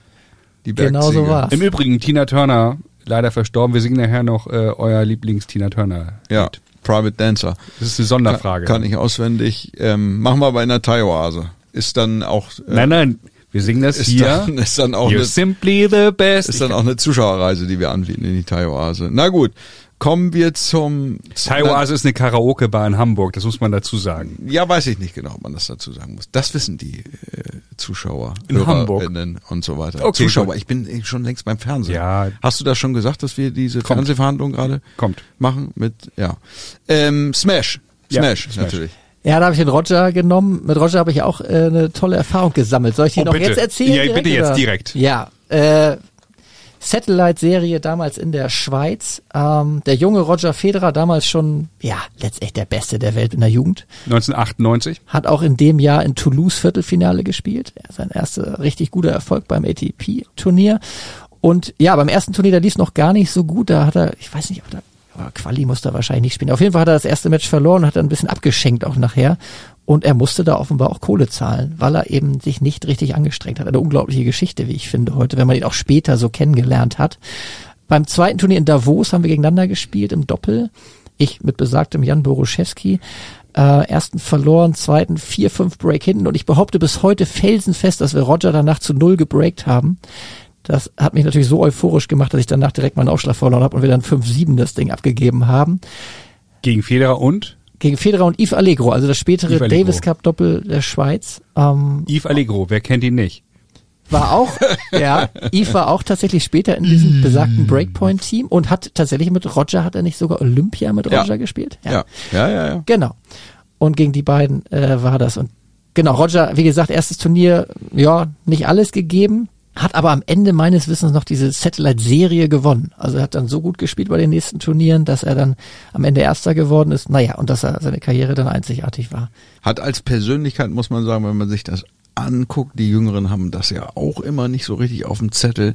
Die Genau so Bergziege. war's. Im Übrigen, Tina Turner, leider verstorben. Wir singen nachher noch äh, euer Lieblings-Tina Turner. Ja, Private Dancer. Das ist eine Sonderfrage. Kann ich auswendig. Ähm, machen wir aber in der Thai-Oase. Ist dann auch, äh, Nein, nein, wir singen das ist, hier. dann, ist dann auch You're eine, simply the best. ist dann auch eine Zuschauerreise, die wir anbieten in die Thai-Oase. Na gut, kommen wir zum Taiwan ist eine Karaoke-Bar in Hamburg, das muss man dazu sagen. Ja, weiß ich nicht genau, ob man das dazu sagen muss. Das wissen die äh, Zuschauer, In Hamburg. HörerInnen und so weiter. Okay, Zuschauer, gut. ich bin eh schon längst beim Fernsehen. Ja. Hast du das schon gesagt, dass wir diese Kommt. Fernsehverhandlungen gerade Kommt. machen mit ja ähm, Smash, Ja, Smash, Smash. natürlich. Ja, da habe ich den Roger genommen. Mit Roger habe ich auch äh, eine tolle Erfahrung gesammelt. Soll ich die Oh, noch bitte. jetzt erzählen? Ja, bitte jetzt oder? direkt. Ja, äh, Satellite-Serie damals in der Schweiz. Ähm, der junge Roger Federer, damals schon, ja, letztendlich der Beste der Welt in der Jugend, 1998. hat auch in dem Jahr in Toulouse Viertelfinale gespielt. Sein erster richtig guter Erfolg beim ATP-Turnier. Und ja, beim ersten Turnier, da lief es noch gar nicht so gut. Da hat er, ich weiß nicht, ob er, aber Quali musste er wahrscheinlich nicht spielen. Auf jeden Fall hat er das erste Match verloren und hat dann ein bisschen abgeschenkt auch nachher. Und er musste da offenbar auch Kohle zahlen, weil er eben sich nicht richtig angestrengt hat. Eine unglaubliche Geschichte, wie ich finde heute, wenn man ihn auch später so kennengelernt hat. Beim zweiten Turnier in Davos haben wir gegeneinander gespielt im Doppel. Ich mit besagtem Jan Boruszewski. Äh, ersten verloren, zweiten 4-5 Break hinten und ich behaupte bis heute felsenfest, dass wir Roger danach zu null gebreakt haben. Das hat mich natürlich so euphorisch gemacht, dass ich danach direkt meinen Aufschlag verloren habe und wir dann 5-7 das Ding abgegeben haben. Gegen Federer und Gegen Federer und Yves Allegro, also das spätere. Davis Cup Doppel der Schweiz. Ähm, Yves Allegro, wer kennt ihn nicht? war auch, ja, Yves war auch tatsächlich später in diesem besagten Breakpoint-Team und hat tatsächlich mit Roger, hat er nicht sogar Olympia mit Ja. Roger gespielt? Ja, ja, ja, ja. Genau. Und gegen die beiden äh, war das. Und genau, Roger, wie gesagt, erstes Turnier, ja, nicht alles gegeben, hat aber am Ende meines Wissens noch diese Satellite-Serie gewonnen. Also er hat dann so gut gespielt bei den nächsten Turnieren, dass er dann am Ende Erster geworden ist. Naja, und dass er seine Karriere dann einzigartig war. Hat als Persönlichkeit, muss man sagen, wenn man sich das anguckt, die Jüngeren haben das ja auch immer nicht so richtig auf dem Zettel.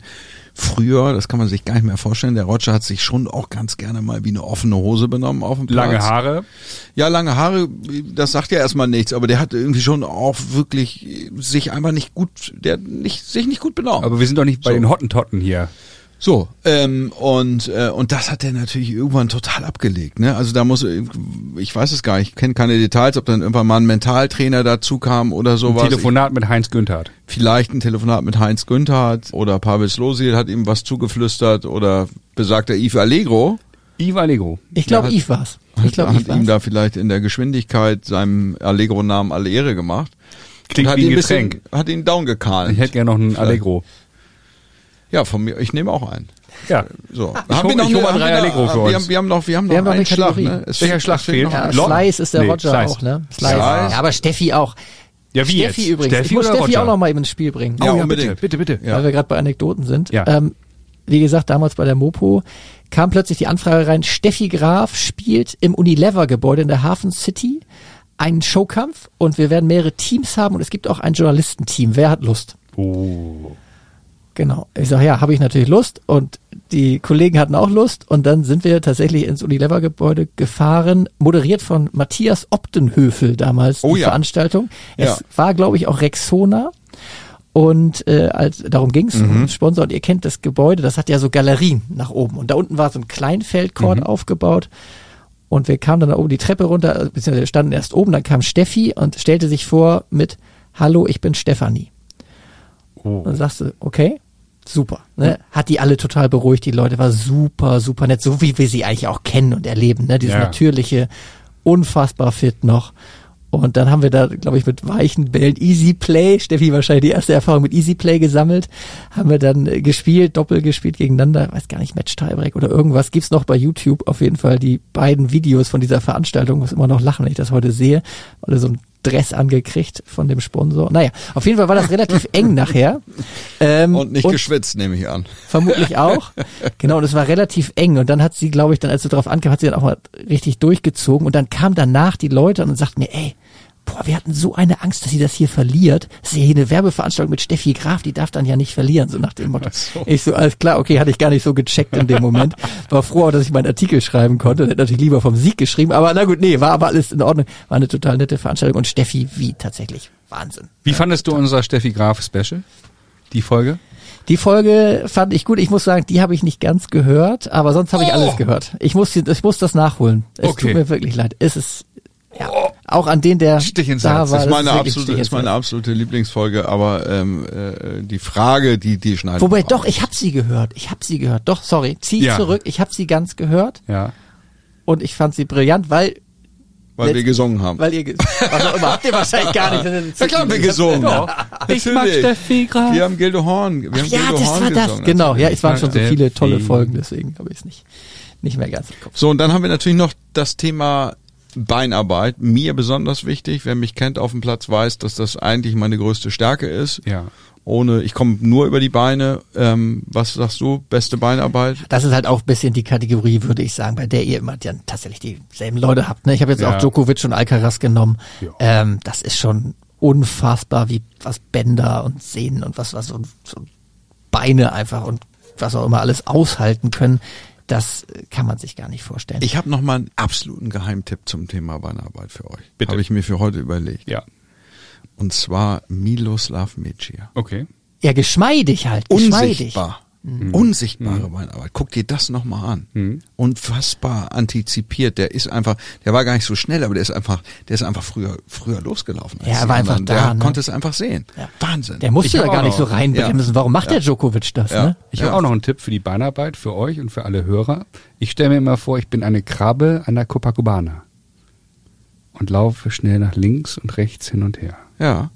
Früher, das kann man sich gar nicht mehr vorstellen, der Roger hat sich schon auch ganz gerne mal wie eine offene Hose benommen auf dem Platz. Lange Haare. Ja, lange Haare, das sagt ja erstmal nichts, aber der hat irgendwie schon auch wirklich sich einfach nicht gut, der hat nicht, sich nicht gut benommen. Aber wir sind doch nicht bei So. den Hottentotten hier. So, ähm, und, äh, und das hat er natürlich irgendwann total abgelegt. Ne? Also da muss, ich weiß es gar nicht, ich kenne keine Details, ob dann irgendwann mal ein Mentaltrainer dazu kam oder sowas. Telefonat mit Heinz Günther. Vielleicht ein Telefonat mit Heinz Günther oder Pavel Slosil hat ihm was zugeflüstert oder besagter Yves Allegro Yves Allegro. Ich glaube, hat- Yves war's. Ich hat, glaube, hat Yves ihm war's. da vielleicht in der Geschwindigkeit seinem Allegro-Namen alle Ehre gemacht. Klingt hat wie ein ihn bisschen- Getränk. Hat ihn downgekalmt. Ich hätte gerne noch einen Allegro. Ja, von mir, ich nehme auch einen. Ja. So. Mal haben drei wir noch- Allegro für wir uns. Haben, wir haben noch, wir haben noch, Wir haben noch einen eine Schlag, ne? Welcher Schlag fehlt Ja, Slice ist der Nee, Roger Slice. auch, ne? Slice. Slice. Ja, aber Steffi auch. Ja, wie Steffi jetzt? übrigens. Steffi ich muss Steffi Roger? auch noch mal eben ins Spiel bringen. Oh, Ja, ja, unbedingt. bitte, bitte, bitte. Ja. weil wir gerade bei Anekdoten sind. Ja. Ähm, wie gesagt, damals bei der Mopo kam plötzlich die Anfrage rein, Steffi Graf spielt im Unilever-Gebäude in der Hafen City einen Showkampf und wir werden mehrere Teams haben und es gibt auch ein Journalistenteam. Wer hat Lust? Oh. Genau. Ich sage, ja, habe ich natürlich Lust und die Kollegen hatten auch Lust und dann sind wir tatsächlich ins Unilever-Gebäude gefahren, moderiert von Matthias Optenhöfel damals Oh die ja. Veranstaltung. Es Ja. war, glaube ich, auch Rexona. Und äh, als darum ging's Mhm. um Sponsor und ihr kennt das Gebäude, das hat ja so Galerien nach oben. Und da unten war so ein Kleinfeldkorn aufgebaut. Und wir kamen dann da oben die Treppe runter, also beziehungsweise wir standen erst oben, dann kam Steffi und stellte sich vor mit Hallo, ich bin Stefanie. Oh. Und dann sagst du, okay, super. Ne? Hat die alle total beruhigt, die Leute war super, super nett, so wie wir sie eigentlich auch kennen und erleben. Ne? Dieses Ja. natürliche, unfassbar fit noch. Und dann haben wir da, glaube ich, mit weichen Bällen Easy Play, Steffi wahrscheinlich die erste Erfahrung mit Easy Play gesammelt, haben wir dann äh, gespielt, doppelt gespielt gegeneinander, weiß gar nicht, Match Tiebreak oder irgendwas. Gibt's noch bei YouTube auf jeden Fall die beiden Videos von dieser Veranstaltung, muss immer noch lachen, wenn ich das heute sehe. Oder so ein Dress angekriegt von dem Sponsor. Naja, auf jeden Fall war das relativ eng nachher. Ähm, Und nicht geschwitzt, nehme ich an. Vermutlich auch. Genau, und es war relativ eng. Und dann hat sie, glaube ich, dann, als du drauf ankam, hat sie dann auch mal richtig durchgezogen. Und dann kamen danach die Leute und sagten mir, ey, boah, wir hatten so eine Angst, dass sie das hier verliert. Das ist ja hier eine Werbeveranstaltung mit Steffi Graf, die darf dann ja nicht verlieren, so nach dem Motto. Ich so, alles klar, okay, hatte ich gar nicht so gecheckt in dem Moment. War froh, dass ich meinen Artikel schreiben konnte. Hätte natürlich lieber vom Sieg geschrieben, aber na gut, nee, war aber alles in Ordnung. War eine total nette Veranstaltung und Steffi, wie tatsächlich Wahnsinn. Wie fandest du unser Steffi Graf Special? Die Folge? Die Folge fand ich gut. Ich muss sagen, die habe ich nicht ganz gehört, aber sonst habe ich Oh. alles gehört. Ich muss, ich muss das nachholen. Es Okay. tut mir wirklich leid. Es ist ja auch an den, der Stich ins da Herz. war. Das ist meine, wirklich absolute, ist meine absolute Lieblingsfolge, aber ähm, äh, die Frage, die die schneidet. Wobei doch, ich habe sie gehört. Ich habe sie gehört. Doch, sorry, zieh ich Ja. zurück. Ich habe sie ganz gehört Ja. und ich fand sie brillant, weil weil wir gesungen haben. weil ihr was auch immer habt ihr wahrscheinlich gar nicht. Das Ja klar, haben wir gesungen. Ich mag. Steffi Graf. Wir haben Gildo Horn. Wir haben Ja, Gildo das Horn war das. gesungen. Genau, ja, es waren schon so viele tolle Folgen, deswegen habe ich es nicht nicht mehr ganz im Kopf. So, und dann haben wir natürlich noch das Thema Beinarbeit. Mir besonders wichtig. Wer mich kennt auf dem Platz weiß, dass das eigentlich meine größte Stärke ist. Ja. Ohne, ich komme nur über die Beine. Ähm, was sagst du? Beste Beinarbeit? Das ist halt auch ein bisschen die Kategorie, würde ich sagen, bei der ihr immer dann tatsächlich dieselben Leute habt. Ne? Ich habe jetzt Ja. auch Djokovic und Alcaraz genommen. Ja. Ähm, das ist schon unfassbar, wie was Bänder und Sehnen und was, was so, so Beine einfach und was auch immer alles aushalten können. Das kann man sich gar nicht vorstellen. Ich habe noch mal einen absoluten Geheimtipp zum Thema Beinarbeit für euch. Bitte. Habe ich mir für heute überlegt. Ja. Und zwar Miloslav Mecic. Okay. ja, geschmeidig halt, geschmeidig. Unsichtbar. Mhm. Unsichtbare Beinarbeit. Guck dir das nochmal an. Mhm. Unfassbar antizipiert. Der ist einfach, der war gar nicht so schnell, aber der ist einfach, der ist einfach früher, früher losgelaufen. als Ja, er war einfach da, Der ne? konnte es einfach sehen. Ja. Wahnsinn. Der musste Ich da gar nicht so reinbremsen. Warum macht der Djokovic das? Ja. Ne? Ich Ja. habe auch noch einen Tipp für die Beinarbeit für euch und für alle Hörer. Ich stelle mir immer vor, ich bin eine Krabbe an der Copacabana und laufe schnell nach links und rechts hin und her. Ja.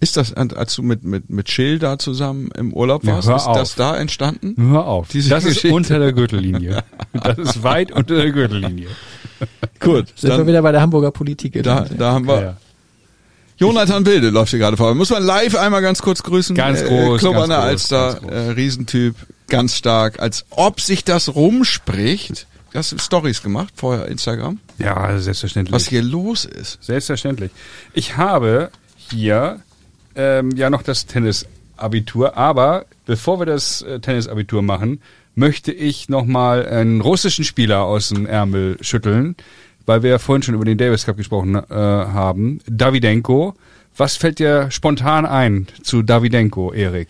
Ist das, als du mit, mit, mit Chill da zusammen im Urlaub Ja, warst, hör ist auf. das da entstanden? Hör auf. Diese das ist Geschichte. unter der Gürtellinie. Das ist weit unter der Gürtellinie. Gut. Sind wir Dann, wieder bei der Hamburger Politik. da, da haben wir, Ja, ja. Jonathan Wilde läuft hier gerade vor. Muss man live einmal ganz kurz grüßen. Ganz Äh, groß, Club ganz an der groß, Alster, ganz groß. äh, Riesentyp, ganz stark. Als ob sich das rumspricht. Hast du Stories gemacht, vorher Instagram? ja, selbstverständlich. Was hier los ist. Selbstverständlich. Ich habe hier ähm, ja noch das Tennisabitur, aber bevor wir das äh, Tennisabitur machen, möchte ich nochmal einen russischen Spieler aus dem Ärmel schütteln, weil wir ja vorhin schon über den Davis Cup gesprochen äh, haben. Davidenko. Was fällt dir spontan ein zu Davidenko, Erik?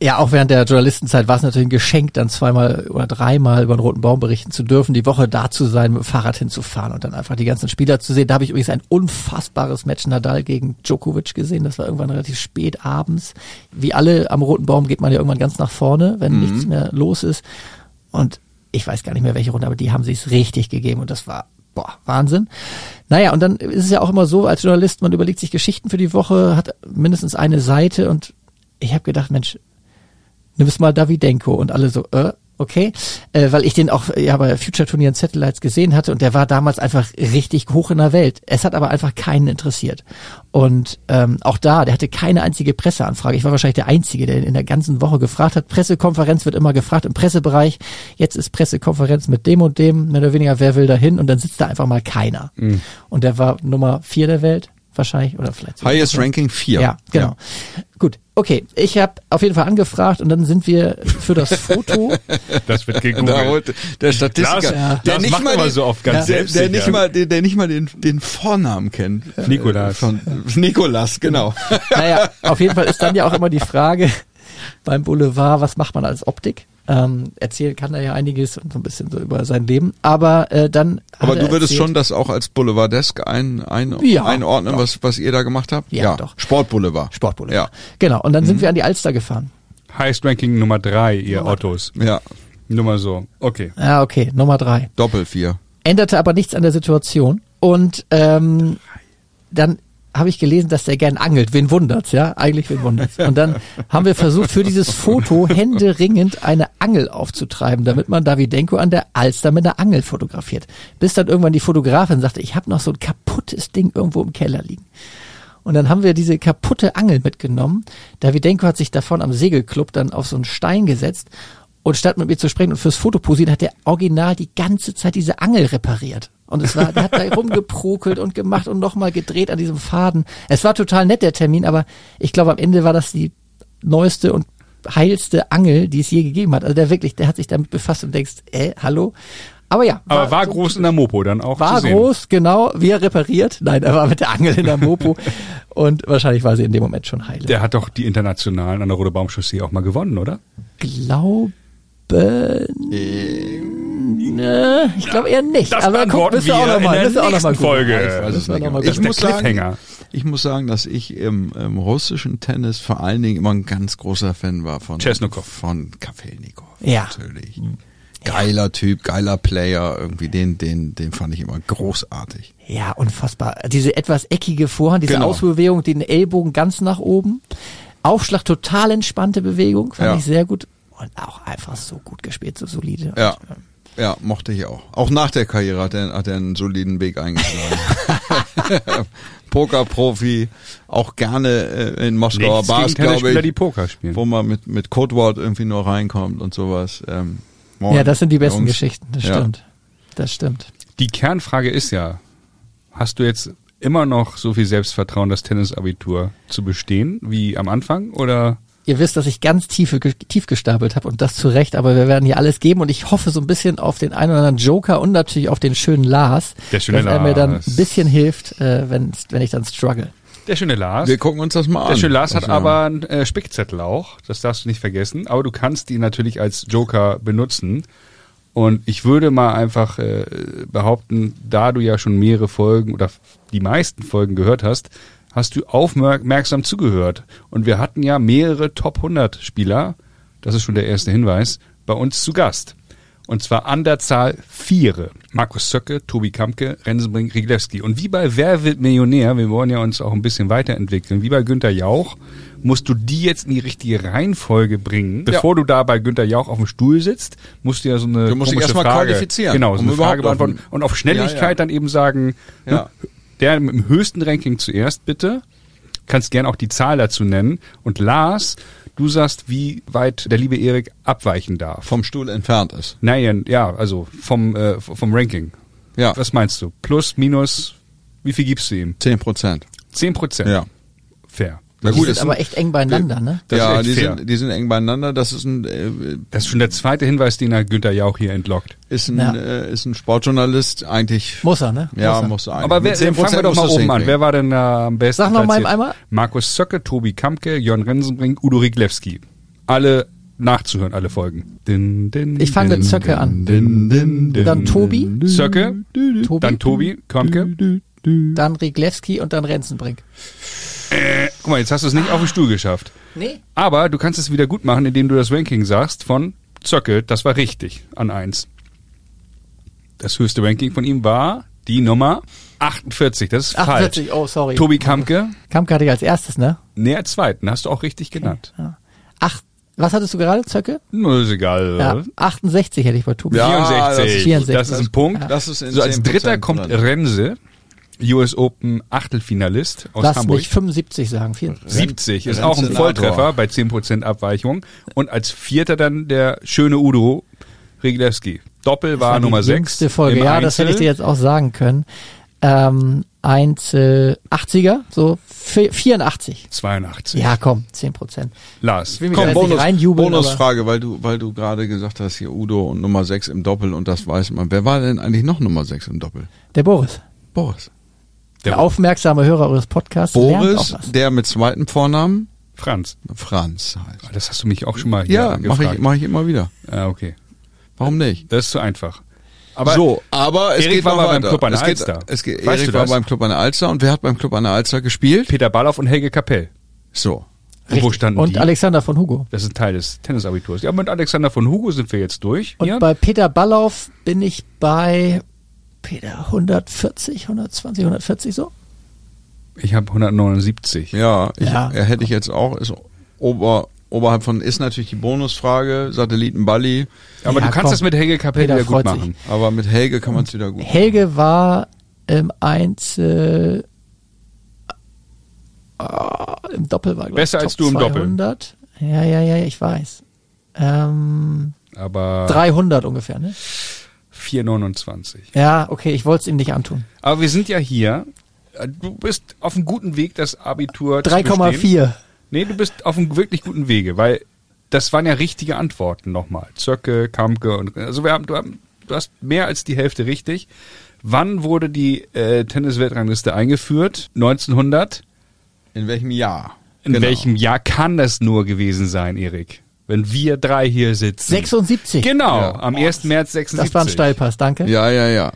Ja, auch während der Journalistenzeit war es natürlich ein Geschenk, dann zweimal oder dreimal über den Roten Baum berichten zu dürfen, die Woche da zu sein, mit dem Fahrrad hinzufahren und dann einfach die ganzen Spieler zu sehen. Da habe ich übrigens ein unfassbares Match Nadal gegen Djokovic gesehen. Das war irgendwann relativ spät abends. Wie alle am Roten Baum geht man ja irgendwann ganz nach vorne, wenn nichts mehr los ist. Und ich weiß gar nicht mehr welche Runde, aber die haben sich's richtig gegeben und das war boah, Wahnsinn. Naja, und dann ist es ja auch immer so, als Journalist, man überlegt sich Geschichten für die Woche, hat mindestens eine Seite und ich habe gedacht, Mensch, nimm's mal Davidenko und alle so, äh, okay, äh, weil ich den auch ja bei Future Turnieren Satellites gesehen hatte und der war damals einfach richtig hoch in der Welt. Es hat aber einfach keinen interessiert. Und ähm, auch da, der hatte keine einzige Presseanfrage. Ich war wahrscheinlich der Einzige, der in der ganzen Woche gefragt hat. Pressekonferenz wird immer gefragt im Pressebereich. Jetzt ist Pressekonferenz mit dem und dem, mehr oder weniger, wer will da hin? Und dann sitzt da einfach mal keiner. Und der war Nummer vier der Welt wahrscheinlich oder vielleicht Highest Ranking 4. ja, genau. Gut. Okay, ich habe auf jeden Fall angefragt und dann sind wir für das Foto. Das wird gegoogelt. der Statistiker, Lars, Ja. der Lars nicht macht mal immer den, so oft ganz der, der nicht mal, der, der nicht mal den, den Vornamen kennt. Nikolas. Äh, Von Nikolas, genau. naja, auf jeden Fall ist dann ja auch immer die Frage beim Boulevard, was macht man als Optik? Ähm, erzählen kann er ja einiges und so ein bisschen so über sein Leben. Aber äh, dann. Aber er du würdest erzählt- schon das auch als Boulevardesk ein, ein, Ja, einordnen, was, was ihr da gemacht habt? Ja, doch. Sportboulevard. Sportboulevard. Ja. Genau. Und dann Mhm. sind wir an die Alster gefahren. Highest Ranking Nummer drei, ihr Ottos. Ja, Nur mal so. Okay. Ja, okay, Nummer drei. Doppel vier. Änderte aber nichts an der Situation. Und ähm, dann habe ich gelesen, dass der gern angelt. Wen wundert's, ja? Eigentlich wen wundert's. Und dann haben wir versucht, für dieses Foto händeringend eine Angel aufzutreiben, damit man Davidenko an der Alster mit einer Angel fotografiert. Bis dann irgendwann die Fotografin sagte, ich habe noch so ein kaputtes Ding irgendwo im Keller liegen. Und dann haben wir diese kaputte Angel mitgenommen. Davidenko hat sich davon am Segelclub dann auf so einen Stein gesetzt und statt mit mir zu sprechen und fürs Foto posieren, hat der original die ganze Zeit diese Angel repariert. Und es war, der hat da rumgeprokelt und gemacht und nochmal gedreht an diesem Faden. Es war total nett, der Termin, aber ich glaube, am Ende war das die neueste und heilste Angel, die es je gegeben hat. Also der wirklich, der hat sich damit befasst und denkst, äh, hallo? Aber ja. Aber war so- groß in der Mopo dann auch war zu sehen. groß, genau, wie er repariert. Nein, er war mit der Angel in der Mopo und wahrscheinlich war sie in dem Moment schon heile. Der hat doch die Internationalen an der Rote Baumchaussee auch mal gewonnen, oder? glaube, ne, ich glaube eher nicht. Das Aber guck, müssen wir auch wir noch mal, in der auch noch mal nächsten. Folge. Ja, ich wir nicht. noch mal Das Ich muss sagen-. Ich muss sagen, dass ich im, im russischen Tennis vor allen Dingen immer ein ganz großer Fan war von Chesnokov. von Kafelnikov. Ja. Natürlich. Geiler Typ, geiler Player, irgendwie den, den, den fand ich immer großartig. Ja, unfassbar. Diese etwas eckige Vorhand, diese Genau. Ausbewegung, den Ellbogen ganz nach oben. Aufschlag, total entspannte Bewegung, fand Ja. ich sehr gut. Und auch einfach so gut gespielt, so solide. Ja. Und, ähm, Ja, mochte ich auch. Auch nach der Karriere hat er, hat er einen soliden Weg eingeschlagen. Pokerprofi, auch gerne äh, in Moskauer Nichts Bars, glaube die ich, Poker spielen. wo man mit, mit Codewort irgendwie nur reinkommt und sowas. Ähm, moin, ja, das sind die besten Jungs. Geschichten, das Ja. stimmt. Das stimmt. Die Kernfrage ist ja, hast du jetzt immer noch so viel Selbstvertrauen, das Tennisabitur zu bestehen wie am Anfang oder Ihr wisst, dass ich ganz tiefe, tief gestapelt habe und das zu Recht, aber wir werden hier alles geben und ich hoffe so ein bisschen auf den einen oder anderen Joker und natürlich auf den schönen Lars, Der schöne dass er mir dann Lars. ein bisschen hilft, äh, wenn, wenn ich dann struggle. der schöne Lars? Wir gucken uns das mal an. Der schöne Lars hat wir aber einen äh, Spickzettel auch, das darfst du nicht vergessen, aber du kannst ihn natürlich als Joker benutzen. Und ich würde mal einfach äh, behaupten, da du ja schon mehrere Folgen oder die meisten Folgen gehört hast, hast du aufmerksam zugehört. Und wir hatten ja mehrere Top 100 Spieler, das ist schon der erste Hinweis, bei uns zu Gast. Und zwar an der Zahl Viere. Markus Zöcke, Tobi Kampke, Rensenbrink, Riglewski. Und wie bei Wer wird Millionär, wir wollen ja uns auch ein bisschen weiterentwickeln, wie bei Günter Jauch, musst du die jetzt in die richtige Reihenfolge bringen. Bevor du da bei Günter Jauch auf dem Stuhl sitzt, musst du ja so eine Du musst dich komische erstmal Frage, qualifizieren, Genau, so um eine Frage beantworten. Und auf Schnelligkeit Ja, ja. dann eben sagen, Ja. ne, der mit dem höchsten Ranking zuerst bitte. Kannst gern auch die Zahl dazu nennen. Und Lars, du sagst, wie weit der liebe Erik abweichen darf. vom Stuhl entfernt ist. Nein, ja, also vom, äh, vom Ranking. Ja, Was meinst du? Plus, minus, wie viel gibst du ihm? 10 Prozent. Zehn Prozent. Ja. Fair. Na die gut, sind ist aber echt eng beieinander, ne? Das ja, die fair. sind, die sind eng beieinander. Das ist ein, äh, Das ist schon der zweite Hinweis, den er Günther Jauch hier entlockt. ist ein, Ja. äh, ist ein Sportjournalist eigentlich. Muss er, ne? ja, Muss er. muss er eigentlich. Aber wer, Mit 10% fangen wir doch mal oben an. Wer war denn da am besten Sag noch mal platziert? einmal. Markus Zöcke, Tobi Kampke, Jörn Rensenbrink, Udo Riglewski. Alle nachzuhören, alle Folgen. Din, din, Ich fange mit din, Zöcke an. Din, din, din, Dann Tobi, Zöcke, Tobi, dann Tobi, Kampke. dann Riglewski und dann Renzenbrink. Guck mal, jetzt hast du es nicht auf den Stuhl geschafft. Nee. Aber du kannst es wieder gut machen, indem du das Ranking sagst von Zöcke, das war richtig, an eins. Das höchste Ranking von ihm war die Nummer 48, das ist falsch. 48, oh sorry. Tobi Kampke, Kampke hatte ich als erstes, ne? näher zweiten, hast du auch richtig genannt. Acht, was hattest du gerade, Zöcke? Nur ist egal. Ja, 68 hätte ich bei Tobi. Ja, 64. das ist- 64. Das ist ein Punkt. Ja. Das ist in So als 10% dritter kommt drin. US Open Achtelfinalist aus Lass Hamburg. mich 75 sagen. Vier. 70 ist auch ein. Volltreffer bei 10% Abweichung. Und als vierter dann der schöne Udo Riglewski. Doppel war, die Nummer 6. jüngste Folge. Ja, das hätte ich dir jetzt auch sagen können. Ähm, Einzel 80er, so vi- 84. 82. Ja, komm, 10 Prozent. Lars, will mich Komm, Bonus, reinjubeln, Bonusfrage, weil du, weil du gerade gesagt hast, hier Udo und Nummer 6 im Doppel und das weiß man. Wer war denn eigentlich noch Nummer 6 im Doppel? Der Boris. Boris. Der, aufmerksame Hörer eures Podcasts lernt Boris, auch was. der mit zweiten Vornamen Franz. Franz heißt. Das hast du mich auch schon mal hier Ja, mache gefragt. ich, mach ich immer wieder. Ah, okay. Warum nicht? Das ist zu einfach. Aber so, aber es Erik geht war mal beim. Club an der es geht, Alster. Es geht, Weißt Erik du war beim Club an der Alster und wer hat beim Club an der Alster gespielt? Peter Ballauf und Helge Kapell. So. Und wo standen Und die? Alexander von Hugo. Das ist ein Teil des Tennisabiturs. Ja, mit Alexander von Hugo sind wir jetzt durch. Und Hier. bei Peter Ballauf bin ich bei Peter 140, 120, 140 so. Ich habe 179. Ja, ich, Ja. Er hätte ich jetzt auch, ist ober, oberhalb von, ist natürlich die Bonusfrage, Satellitenballi, Aber Ja, du kannst komm. das mit Helge Kapell Peter wieder gut freut sich. machen. aber mit Helge kann man es wieder gut. Helge war im Einzel ah, im Doppel war glaub ich, Besser als Top du im Doppel. 200. Ja, ja, ja, ich weiß. Ähm, Aber 300 ungefähr, ne? 429. Ja, okay, ich wollte es ihm nicht antun. Aber wir sind ja hier. Äh, Du bist auf einem guten Weg, das Abitur zu bestehen. 3,4. Nee, du bist auf einem wirklich guten Wege, weil das waren ja richtige Antworten nochmal. Zöcke, Kampke und also wir haben, du, haben, du hast mehr als die Hälfte richtig. Wann wurde die äh, Tennis-Weltrangliste eingeführt? 1900. In welchem Jahr? In Genau. welchem Jahr kann das nur gewesen sein, Erik? Wenn wir drei hier sitzen. 76. Genau, Ja. am 1. März 76. Das war ein Steilpass, danke. Ja, ja, ja.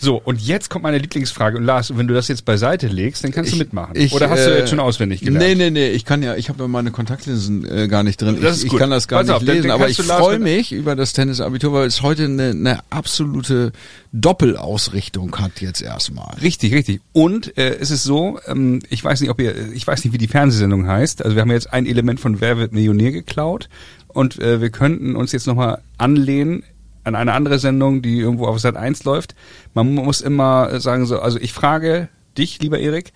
So, und jetzt kommt meine Lieblingsfrage. Und Lars, wenn du das jetzt beiseite legst, dann kannst du mitmachen. ich, Oder hast du äh, jetzt schon auswendig gelernt? Nee, nee, nee, ich kann ja, ich habe ja meine Kontaktlinsen äh, gar nicht drin. Das ich, ist ich gut. kann das gar Pass nicht auf, dann- lesen, dann aber kannst ich du freue mich über das Tennisabitur, weil es heute eine, eine absolute Doppelausrichtung hat jetzt erstmal. Richtig, richtig. Und äh, es ist so, ähm, ich weiß nicht, ob ihr, ich weiß nicht, wie die Fernsehsendung heißt. Also wir haben jetzt ein Element von Wer wird Millionär geklaut und äh, wir könnten uns jetzt nochmal anlehnen an eine andere Sendung, die irgendwo auf Sat 1 läuft. Man muss immer sagen so, also ich frage dich, lieber Erik,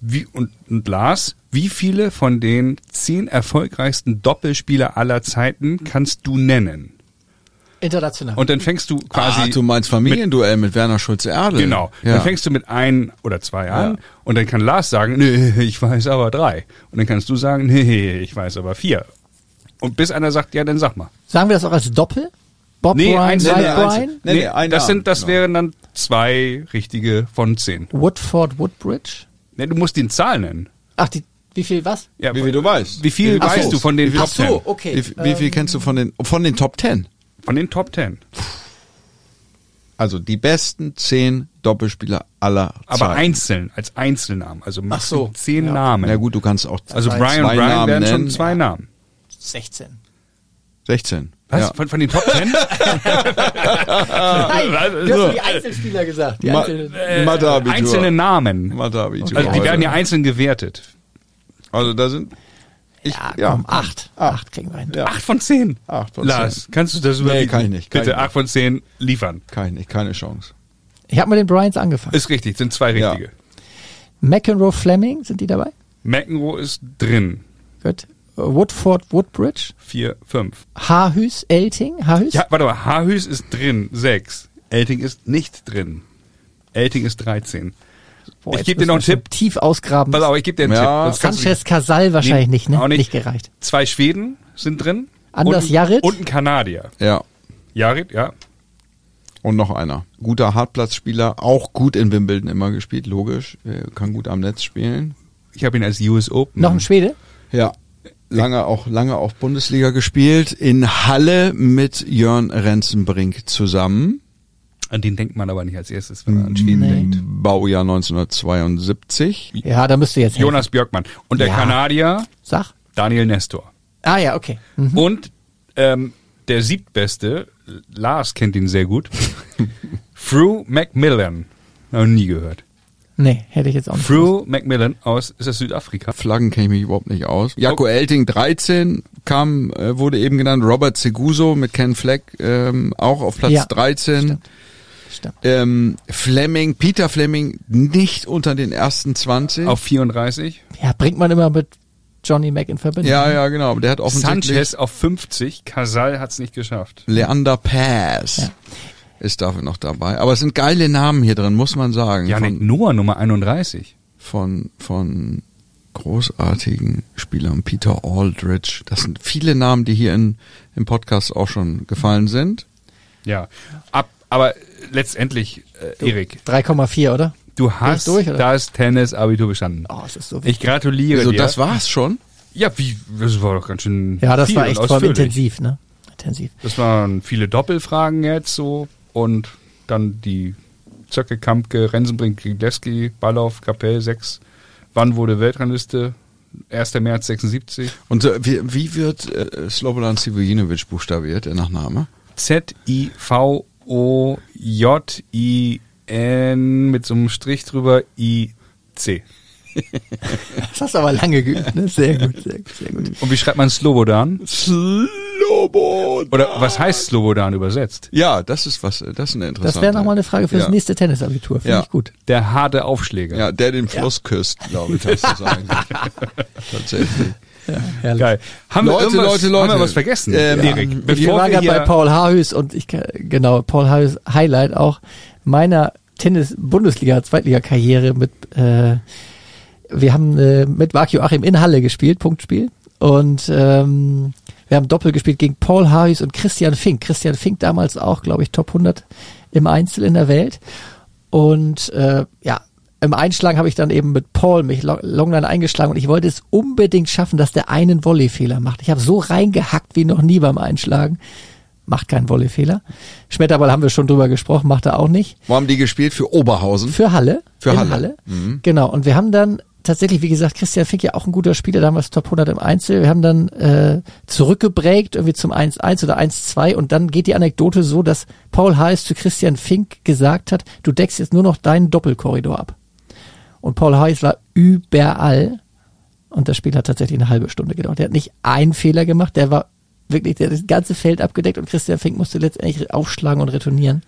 wie und, und Lars, wie viele von den zehn erfolgreichsten Doppelspieler aller Zeiten kannst du nennen? International. Und dann fängst du quasi ah, du meinst Familienduell mit, Werner Schulze-Erdel. Genau. Ja. Dann fängst du mit ein oder zwei an Ja. und dann kann Lars sagen, nee, ich weiß aber drei. Und dann kannst du sagen, nee, ich weiß aber vier. Und bis einer sagt, ja, dann sag mal. Sagen wir das auch als Doppel? Bob Nee, Mike nee, Bryan, einzelne. Nee, nee, ein das sind, das genau. wären dann zwei richtige von zehn. Woodford, Woodbridge. Nee, du musst die Zahl nennen. Ach, die, wie viel was? Ja, Wie viel du weißt. Wie viel Ach so. weißt du von den Wie viel- Top Ach so, Ten? okay. Wie, wie viel kennst du von den, von den Top Ten? Von den Top Ten. Also die besten zehn Doppelspieler aller Aber Zeiten. einzeln, als Einzelnamen. Also Ach so. mit zehn Ja. Namen. Na gut, du kannst auch also zwei Brian und Brian Namen wären schon zwei Namen. 16. 16. Was? Ja. Von, von den Top Ten? Nein, du hast die Einzelspieler gesagt. Die Ma- Einzelnen. Äh, einzelne Namen. Matheabitur Also die heute. werden ja einzeln gewertet. Also da sind ich, ja, ja, komm, acht. Acht kriegen wir hin. Ja. Acht von zehn. Acht von Lars, zehn. kannst du das überbieten? kann ich nicht, kann Bitte ich nicht. acht von zehn liefern. Kann ich nicht, keine Chance. Ich habe mit den Bryans angefangen. Ist richtig, sind zwei Ja. richtige. McEnroe, Fleming, sind die dabei? McEnroe ist drin. Gut. Woodford, Woodbridge. Vier, fünf. Hahüs, Elting. Hahüs? Ja, warte mal, Haarhüs ist drin. Sechs. Elting ist nicht drin. Elting ist 13. Boah, ich gebe dir noch einen Tipp. Tief ausgraben. Pass auf, ich gebe dir einen Ja. Tipp. Sanchez Casal wahrscheinlich Nee, nicht, ne? auch nicht. Nicht gereicht. Zwei Schweden sind drin. Anders und, Jarrit? Und ein Kanadier. Ja. Jarit, ja. Und noch einer. Guter Hartplatzspieler, auch gut in Wimbledon immer gespielt, logisch. Kann gut am Netz spielen. Ich habe ihn als US Open. Noch ein Schwede? Ja. Lange auch, lange auch Bundesliga gespielt. In Halle mit Jörn Renzenbrink zusammen. An den denkt man aber nicht als erstes, wenn man an Schweden Nee. denkt. Baujahr 1972. Ja, da müsst ihr jetzt helfen. Jonas Björkmann. Und der Ja. Kanadier Sag. Daniel Nestor. Ah ja, okay. Hm. Und ähm, der siebtbeste, Lars kennt ihn sehr gut, Fru Macmillan. Noch nie gehört. Nee, hätte ich jetzt auch nicht. Fru Macmillan aus, ist das Südafrika? Flaggen kenne ich mich überhaupt nicht aus. Jaco Elting 13 kam, äh, wurde eben genannt. Robert Seguso mit Ken Fleck ähm, auch auf Platz Ja, 13. stimmt. Stimmt. Ähm, Fleming, Peter Fleming nicht unter den ersten 20. Auf 34. Ja, bringt man immer mit Johnny Mac in Verbindung. ja, ja, genau. Der hat offensichtlich Sanchez auf 50. Casal hat's nicht geschafft. Leander Pass. Ja. Ist dafür noch dabei. Aber es sind geile Namen hier drin, muss man sagen. Janik von, Noah Nummer 31. von, von großartigen Spielern. Peter Aldridge. Das sind viele Namen, die hier in, im Podcast auch schon gefallen sind. Ja. Ab, aber letztendlich, äh, Erik, 3,4, oder? du hast durch, oder? das Tennis-Abitur bestanden. Oh, es ist so Ich wichtig. gratuliere Also dir. das war's schon. ja, wie, das war doch ganz schön Ja, das viel war echt ausführlich. intensiv, ne? Intensiv. Das waren viele Doppelfragen jetzt so und dann die Zöcke, Kampke, Rensenbrink, Gilewski, Ballauf, Kapell 6. Wann wurde Weltrangliste? 1. März 76. Und so, wie, wie wird äh, Slobodan Sivojinovic buchstabiert, der Nachname? Z-I-V-O-J-I-N mit so einem Strich drüber I-C. Das hast du aber lange geübt, ne? Sehr gut, sehr gut, sehr gut. Und wie schreibt man Slobodan? Slobodan. Oder was heißt Slobodan übersetzt? Ja, das ist was, das ist eine interessante. Das wäre nochmal eine Frage fürs ja. nächste Tennisabitur. Finde Ja. ich gut. Der harte Aufschläger. Ja, der den Fluss küsst, glaube ich, heißt das eigentlich. Tatsächlich. Herrlich. Geil. Haben wir Leute, irgendwas, Leute, Leute. Haben wir was vergessen? Ähm, Erik, wir Wir bevor waren wir gerade bei Paul Haarhüs und ich, genau, Paul Haarhüs Highlight auch meiner Tennis-Bundesliga, Zweitliga-Karriere mit, äh, wir haben äh, mit Mark Joachim in Halle gespielt, Punktspiel. Und ähm, wir haben Doppel gespielt gegen Paul Haarhüs und Christian Fink. Christian Fink damals auch, glaube ich, Top 100 im Einzel in der Welt. Und äh, ja, im Einschlag habe ich dann eben mit Paul mich lo- Longline eingeschlagen und ich wollte es unbedingt schaffen, dass der einen Volleyfehler macht. Ich habe so reingehackt wie noch nie beim Einschlagen. Macht keinen Volleyfehler. Schmetterball haben wir schon drüber gesprochen, macht er auch nicht. Wo haben die gespielt? Für Oberhausen? Für Halle. Für in Halle. Mhm. Genau. Und wir haben dann tatsächlich, wie gesagt, Christian Fink ja auch ein guter Spieler, damals Top 100 im Einzel. Wir haben dann äh, zurückgebreakt, irgendwie zum 1-1 oder 1-2 und dann geht die Anekdote so, dass Paul Hayes zu Christian Fink gesagt hat, du deckst jetzt nur noch deinen Doppelkorridor ab. Und Paul Hayes war überall und das Spiel hat tatsächlich eine halbe Stunde gedauert. Der hat nicht einen Fehler gemacht, der war wirklich, der hat das ganze Feld abgedeckt und Christian Fink musste letztendlich aufschlagen und retournieren.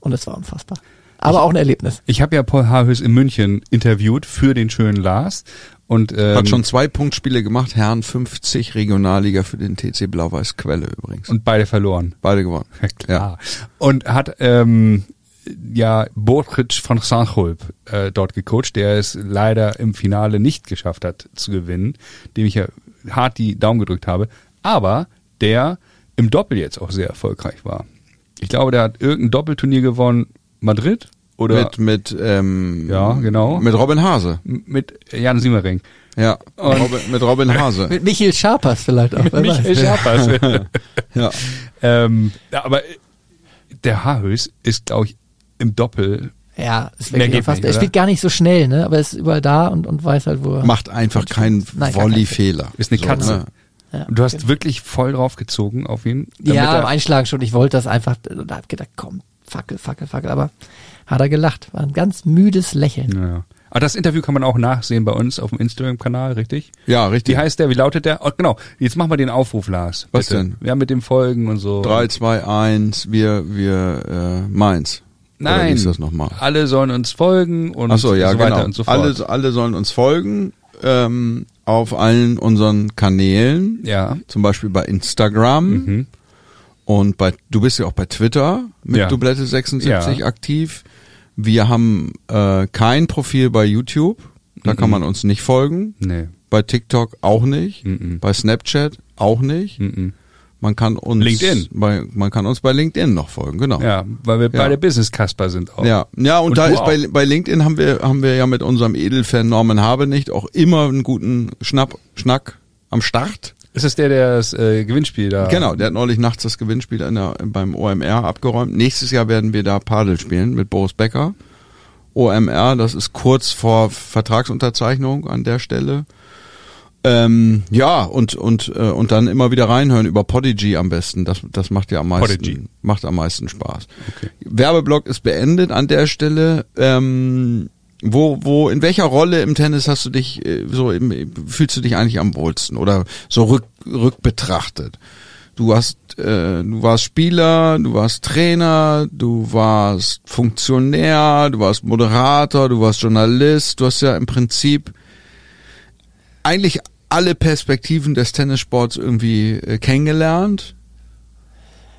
Und es war unfassbar. Aber auch ein Erlebnis. ich habe ja Paul Haarhüs in München interviewt für den schönen Lars und ähm, Hat schon zwei Punktspiele gemacht, Herren 50 Regionalliga für den TC Blau-Weiß Quelle übrigens. und beide verloren. Beide gewonnen. Ja, klar. Und hat ähm, ja Bortritsch von Sanchulp äh, dort gecoacht, der es leider im Finale nicht geschafft hat zu gewinnen, dem ich ja hart die Daumen gedrückt habe, aber der im Doppel jetzt auch sehr erfolgreich war. Ich glaube, der hat irgendein Doppelturnier gewonnen, Madrid oder Mit, mit, ähm, Ja, genau. Mit Robin Hase. mit Jan Siemering. Ja, Und- Robin, mit Robin Hase. Mit Michael Scharpers vielleicht auch. wer Michael weiß. Schappers. ja. ähm, ja, aber der Haarhös ist, glaube ich, im Doppel Ja, ist Mehr wirklich nicht, Er spielt gar nicht so schnell, ne? Aber er ist überall da und, und weiß halt, wo er. Macht einfach keinen Volley-Fehler. Ist eine Katze. ne? Ja, Und du hast genau. wirklich voll drauf gezogen auf ihn. damit Ja, er- im Einschlagen schon. Ich wollte das einfach, da hab gedacht, komm, fackel, fackel, fackel. Aber hat er gelacht. War ein ganz müdes Lächeln. Ja. Aber das Interview kann man auch nachsehen bei uns auf dem Instagram-Kanal, richtig? Ja, richtig. Wie heißt der? Wie lautet der? Oh, genau. Jetzt machen wir den Aufruf, Lars. Was bitte. denn? Ja, mit dem Folgen und so. 3, 2, 1, wir, wir, äh, Mainz. Oder wie Nein. ist das nochmal? Alle sollen uns folgen und Ach so, ja, so weiter genau. und so fort. alle, alle sollen uns folgen ähm, auf allen unseren Kanälen, ja. zum Beispiel bei Instagram Mhm. Und bei du bist ja auch bei Twitter mit Ja. Dublette 76 Ja. aktiv. Wir haben äh, kein Profil bei YouTube, da kann Mhm. man uns nicht folgen. Nee. Bei TikTok auch nicht, Mhm. bei Snapchat auch nicht. Man kann uns LinkedIn. bei man kann uns bei LinkedIn noch folgen, genau. Ja, weil wir Ja. beide Business-Kasper sind auch. Ja, ja, und, Und da ist bei, auch. bei LinkedIn haben wir, haben wir ja mit unserem Edelfan Norman Habenicht auch immer einen guten Schnapp, Schnack am Start. Ist das der, der das äh, Gewinnspiel da? Genau, der hat neulich nachts das Gewinnspiel in der, beim OMR abgeräumt. Nächstes Jahr werden wir da Padel spielen mit Boris Becker. OMR, das ist kurz vor Vertragsunterzeichnung an der Stelle. Ähm, ja, und, und, äh, und dann immer wieder reinhören über Podigy am besten. Das, das macht ja am meisten, Podigy. macht am meisten Spaß. Okay. Werbeblock ist beendet an der Stelle. Ähm, wo, wo, in welcher Rolle im Tennis hast du dich, äh, so, im, fühlst du dich eigentlich am wohlsten oder so rück, rückbetrachtet? Du hast, äh, du warst Spieler, du warst Trainer, du warst Funktionär, du warst Moderator, du warst Journalist, du hast ja im Prinzip eigentlich alle Perspektiven des Tennissports irgendwie äh, kennengelernt.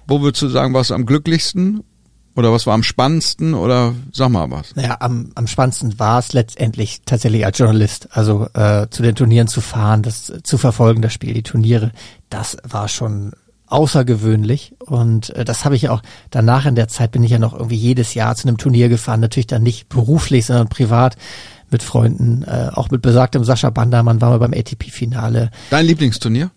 Wo würdest du sagen, warst du am glücklichsten? Oder was war am spannendsten? Oder sag mal was. Naja, am, am spannendsten war es letztendlich tatsächlich als Journalist. Also äh, zu den Turnieren zu fahren, das zu verfolgen, das Spiel, die Turniere, das war schon außergewöhnlich. Und äh, das habe ich ja auch danach in der Zeit bin ich ja noch irgendwie jedes Jahr zu einem Turnier gefahren. Natürlich dann nicht beruflich, sondern privat mit Freunden, äh, auch mit besagtem Sascha Bandermann waren wir beim ATP-Finale. Dein Lieblingsturnier?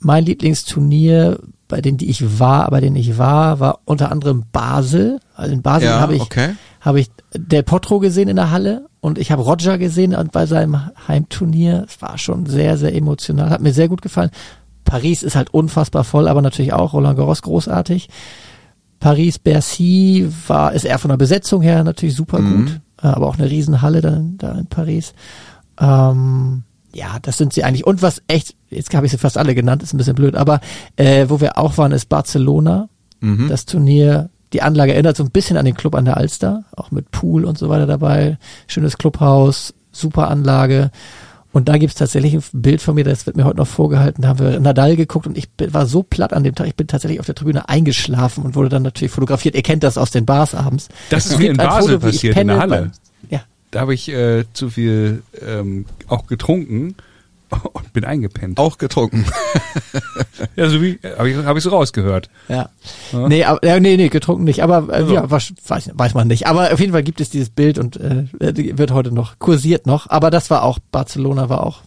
Mein Lieblingsturnier, bei denen die ich war, bei denen ich war, war unter anderem Basel. Also in Basel Ja, habe ich okay. habe ich Del Potro gesehen in der Halle und ich habe Roger gesehen und bei seinem Heimturnier. Es war schon sehr, sehr emotional, hat mir sehr gut gefallen. Paris ist halt unfassbar voll, aber natürlich auch Roland Garros großartig. Paris Bercy war ist eher von der Besetzung her natürlich super Mhm. gut, aber auch eine Riesenhalle da, da in Paris. Ähm, ja, das sind sie eigentlich. Und was echt, jetzt habe ich sie fast alle genannt, ist ein bisschen blöd, aber äh, wo wir auch waren, ist Barcelona. Mhm. Das Turnier, die Anlage erinnert so ein bisschen an den Club an der Alster, auch mit Pool und so weiter dabei. Schönes Clubhaus, super Anlage. Und da gibt's tatsächlich ein Bild von mir, das wird mir heute noch vorgehalten. Da haben wir Nadal geguckt und ich war so platt an dem Tag, ich bin tatsächlich auf der Tribüne eingeschlafen und wurde dann natürlich fotografiert. Ihr kennt das aus den Bars abends. Das ist mir in ein Basel Foto, passiert, in der Halle. beim- Da habe ich äh, zu viel ähm, auch getrunken und bin eingepennt. Auch getrunken. Ja, so wie habe ich, hab ich so rausgehört. Ja. Nee, aber, ja, nee, nee, getrunken nicht. Aber äh, ja, was, weiß, weiß man nicht. Aber auf jeden Fall gibt es dieses Bild und äh, wird heute noch kursiert noch. Aber das war auch, Barcelona war auch